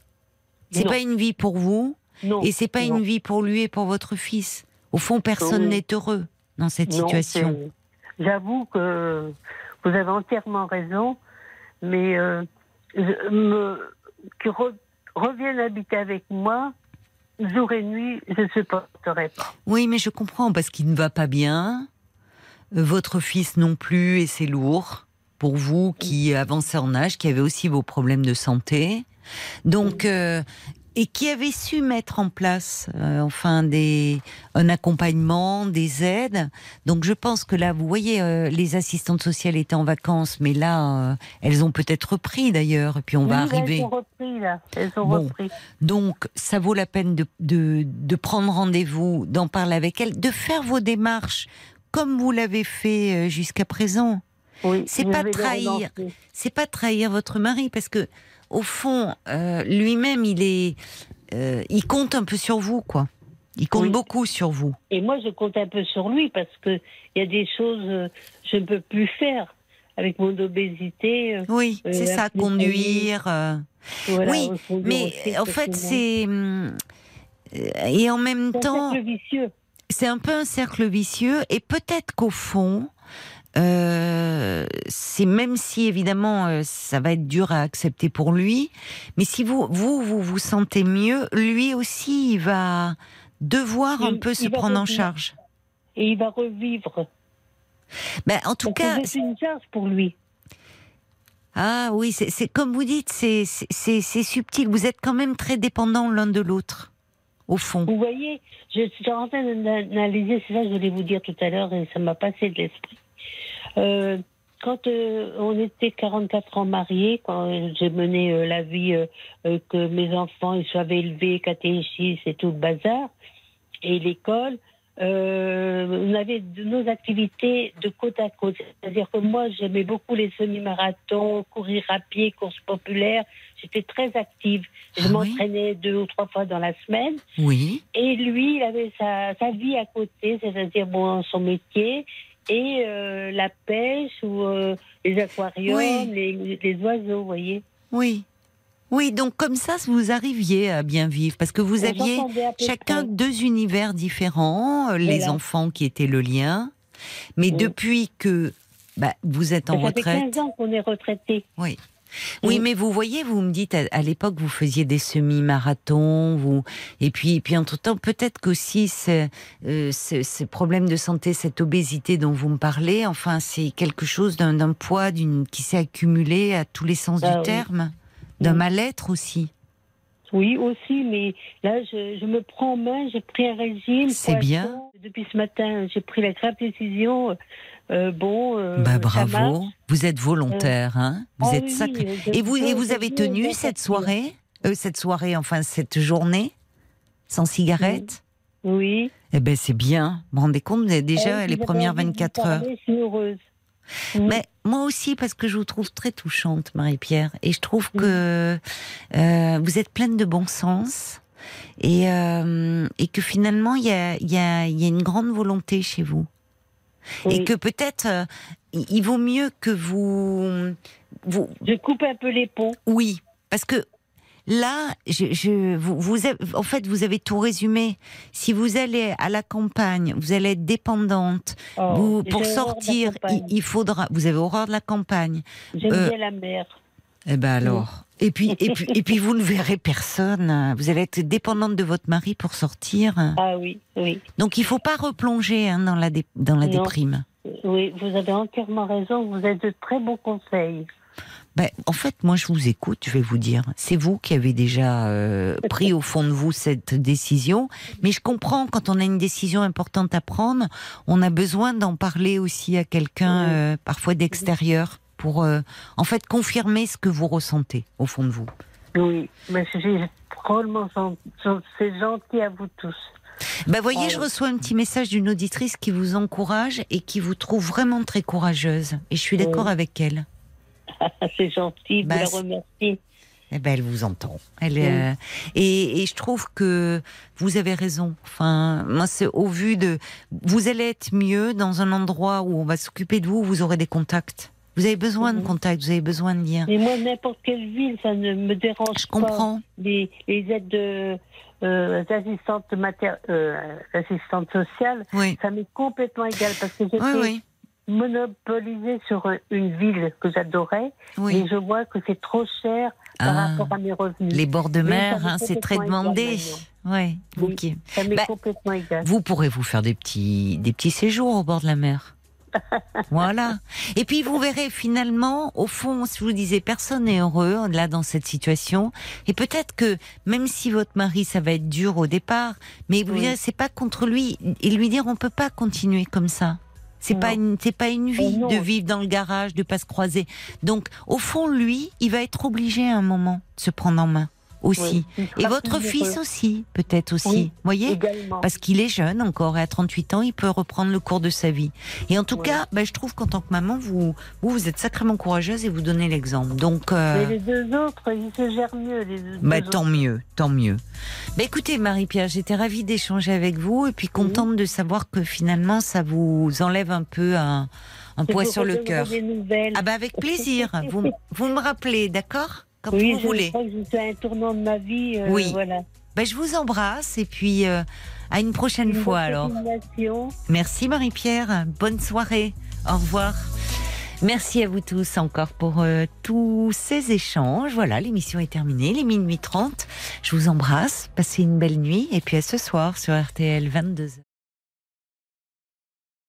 Speaker 1: C'est pas une vie pour vous,
Speaker 9: Non.
Speaker 1: et c'est pas
Speaker 9: non.
Speaker 1: une vie pour lui et pour votre fils. Au fond, personne n'est heureux dans cette
Speaker 9: Non,
Speaker 1: situation.
Speaker 9: J'avoue que vous avez entièrement raison, mais euh, je- me, qui re- revienne habiter avec moi, jour et nuit, je ne supporterai pas.
Speaker 1: Oui, mais je comprends parce qu'il ne va pas bien. Votre fils non plus, et c'est lourd pour vous qui avancez en âge, qui avez aussi vos problèmes de santé. Donc, euh, et qui avez su mettre en place, euh, enfin, des, un accompagnement, des aides. Donc, je pense que là, vous voyez, euh, les assistantes sociales étaient en vacances, mais là, euh, elles ont peut-être repris d'ailleurs, et puis on va arriver.
Speaker 9: Elles ont repris, là. Elles ont
Speaker 1: Bon.
Speaker 9: repris.
Speaker 1: Donc, ça vaut la peine de, de, de prendre rendez-vous, d'en parler avec elle, de faire vos démarches comme vous l'avez fait euh, jusqu'à présent.
Speaker 9: Oui,
Speaker 1: C'est pas trahir. C'est pas trahir votre mari parce que, au fond, euh, lui-même, il est, euh, il compte un peu sur vous, quoi. Il compte
Speaker 9: Oui.
Speaker 1: beaucoup sur vous.
Speaker 9: Et moi, je compte un peu sur lui parce que il y a des choses euh, je ne peux plus faire avec mon obésité.
Speaker 1: Oui, c'est ça, conduire.
Speaker 9: voilà,
Speaker 1: oui, mais en fait, c'est et en même temps, c'est un peu un cercle vicieux et peut-être qu'au fond, euh, c'est même si évidemment euh, ça va être dur à accepter pour lui, mais si vous vous vous vous sentez mieux, lui aussi il va devoir un
Speaker 9: Il-
Speaker 1: peu se
Speaker 9: il
Speaker 1: prendre en charge.
Speaker 9: Et il va revivre.
Speaker 1: Ben, en tout cas,
Speaker 9: c'est une charge pour lui.
Speaker 1: ah oui, c'est comme vous dites, c'est subtil. Vous êtes quand même très dépendants l'un de l'autre, au fond.
Speaker 9: Vous voyez, je suis en train d'analyser, c'est ça que je voulais vous dire tout à l'heure et ça m'a passé de l'esprit. Euh, quand euh, on était 44 ans mariés, quand j'ai mené euh, la vie euh, euh, que mes enfants ils soient élevés, catéchistes et tout le bazar, et l'école, euh, on avait de nos activités de côte à côte. C'est-à-dire que moi, j'aimais beaucoup les semi-marathons, courir à pied, courses populaires. J'étais très active. Je
Speaker 1: Ah oui
Speaker 9: m'entraînais deux ou trois fois dans la semaine.
Speaker 1: Oui.
Speaker 9: Et lui, il avait sa, sa vie à côté, c'est-à-dire bon, son métier et euh, la pêche ou euh, les aquariums,
Speaker 1: Oui.
Speaker 9: les, les oiseaux, vous voyez.
Speaker 1: Oui. Oui, donc comme ça, vous arriviez à bien vivre, parce que vous
Speaker 9: On
Speaker 1: aviez chacun deux univers différents, euh, les
Speaker 9: Voilà.
Speaker 1: enfants qui étaient le lien. Mais
Speaker 9: Oui.
Speaker 1: depuis que bah, vous êtes en
Speaker 9: Ça fait
Speaker 1: retraite,
Speaker 9: 15 ans qu'on est retraité.
Speaker 1: oui. Oui, mais vous voyez, vous me dites à, à l'époque vous faisiez des semi-marathons, vous et puis et puis entre temps peut-être qu'aussi ce, euh, ce, ce problème de santé, cette obésité dont vous me parlez, enfin c'est quelque chose d'un poids qui s'est accumulé à tous les sens
Speaker 9: Ah
Speaker 1: du
Speaker 9: oui.
Speaker 1: terme, d'un
Speaker 9: Oui.
Speaker 1: mal-être aussi.
Speaker 9: Oui, aussi, mais là, je, je me prends en main, j'ai pris un régime.
Speaker 1: C'est bien.
Speaker 9: Depuis ce matin, j'ai pris la grave décision. euh, bon, euh,
Speaker 1: bah bravo,
Speaker 9: marche.
Speaker 1: vous êtes volontaire, hein Vous
Speaker 9: Ah
Speaker 1: êtes
Speaker 9: oui,
Speaker 1: sacré. Et vous et vous avez tenu
Speaker 9: bien
Speaker 1: cette soirée, euh, cette soirée, enfin cette journée, sans cigarette?
Speaker 9: Oui.
Speaker 1: Eh ben c'est bien. Vous vous rendez compte vous avez déjà les premières
Speaker 9: envie de vous
Speaker 1: 24 heures.
Speaker 9: parler, Je suis heureuse.
Speaker 1: Mais moi aussi, parce que je vous trouve très touchante, Marie-Pierre. Et je trouve que euh, vous êtes pleine de bon sens. Et, euh, et que finalement, il y a, y, a, y a une grande volonté chez vous. Et que peut-être, euh, il vaut mieux que vous, vous.
Speaker 9: Je coupe un peu les ponts.
Speaker 1: Oui, parce que là, je, je, vous, vous avez- en fait, vous avez tout résumé. Si vous allez à la campagne, vous allez être dépendante.
Speaker 9: Oh,
Speaker 1: vous, pour sortir, il, faudra. Vous avez horreur de la campagne.
Speaker 9: J'aime
Speaker 1: euh,
Speaker 9: bien la mer.
Speaker 1: Eh ben alors. Et puis, et puis, et puis, vous ne verrez personne. Vous allez être dépendante de votre mari pour sortir.
Speaker 9: Ah oui, oui.
Speaker 1: Donc, il faut pas replonger hein, dans la dé- dans la
Speaker 9: Non.
Speaker 1: déprime.
Speaker 9: Oui, vous avez entièrement raison. Vous êtes de très bons conseils.
Speaker 1: Ben, en fait, moi, je vous écoute. Je vais vous dire, c'est vous qui avez déjà euh, pris au fond de vous cette décision. Mais je comprends quand on a une décision importante à prendre, on a besoin d'en parler aussi à quelqu'un, euh, parfois d'extérieur, pour euh, en fait confirmer ce que vous ressentez au fond de vous.
Speaker 9: Oui, mais c'est drôlement gentil à vous tous.
Speaker 1: Ben voyez, je reçois un petit message d'une auditrice qui vous encourage et qui vous trouve vraiment très courageuse. Et je suis d'accord avec elle.
Speaker 9: c'est gentil,
Speaker 1: Bah,
Speaker 9: vous la
Speaker 1: c'est-
Speaker 9: remercie.
Speaker 1: Eh ben, elle vous entend. Elle,
Speaker 9: Oui.
Speaker 1: euh, et, et je trouve que vous avez raison. Enfin, moi, c'est au vu de, vous allez être mieux dans un endroit où on va s'occuper de vous, où vous aurez des contacts. Vous avez besoin de
Speaker 9: Mhm.
Speaker 1: contacts, vous avez besoin de lire.
Speaker 9: Mais moi, n'importe quelle ville, ça ne me dérange
Speaker 1: Je
Speaker 9: pas.
Speaker 1: comprends.
Speaker 9: Les, les aides de, euh, d'assistantes mater- euh, assistantes sociales,
Speaker 1: Oui,
Speaker 9: ça m'est complètement égal parce que j'étais
Speaker 1: oui, oui.
Speaker 9: Monopolisé sur une ville que j'adorais,
Speaker 1: Oui.
Speaker 9: et je vois que c'est trop cher par
Speaker 1: Ah.
Speaker 9: rapport à mes revenus.
Speaker 1: Les bords de
Speaker 9: Mais
Speaker 1: mer, hein, c'est très demandé. Ouais,
Speaker 9: Oui. Ça m'est
Speaker 1: Bah,
Speaker 9: complètement égal.
Speaker 1: Vous pourrez vous faire des petits, des petits séjours au bord de la mer. voilà. Et puis vous verrez finalement, au fond, si je vous disais, personne n'est heureux là dans cette situation. Et peut-être que même si votre mari, ça va être dur au départ, mais vous
Speaker 9: Oui.
Speaker 1: direz, c'est pas contre lui et lui dire, on peut pas continuer comme ça. C'est pas une, c'est pas une vie
Speaker 9: non.
Speaker 1: de vivre dans le garage, de pas se croiser. Donc, au fond, lui, il va être obligé à un moment de se prendre en main aussi.
Speaker 9: Oui.
Speaker 1: Et votre fils
Speaker 9: heureux.
Speaker 1: aussi, peut-être aussi.
Speaker 9: Oui,
Speaker 1: voyez
Speaker 9: Également.
Speaker 1: parce qu'il est jeune encore et à 38 ans, il peut reprendre le cours de sa vie. Et en tout
Speaker 9: Ouais.
Speaker 1: cas, bah, je trouve qu'en tant que maman, vous, vous, vous êtes sacrément courageuse et vous donnez l'exemple. Donc, euh,
Speaker 9: Mais les deux autres, ils se gèrent mieux. Les deux
Speaker 1: bah, tant mieux, tant mieux. Bah, écoutez, Marie-Pierre, j'étais ravie d'échanger avec vous et puis contente de savoir que finalement, ça vous enlève un peu un, un poids sur le cœur. Ah bah avec plaisir. vous, vous me rappelez, d'accord? Quand
Speaker 9: oui,
Speaker 1: vous
Speaker 9: je
Speaker 1: voulez.
Speaker 9: crois que je suis à un tournant de ma vie. euh,
Speaker 1: Oui.
Speaker 9: Voilà.
Speaker 1: Bah, je vous embrasse et puis euh, à une prochaine
Speaker 9: Une
Speaker 1: fois alors. Merci Marie-Pierre, bonne soirée, au revoir. Merci à vous tous encore pour euh, tous ces échanges. Voilà, l'émission est terminée, les minuit 30. Je vous embrasse, passez une belle nuit et puis à ce soir sur RTL 22h.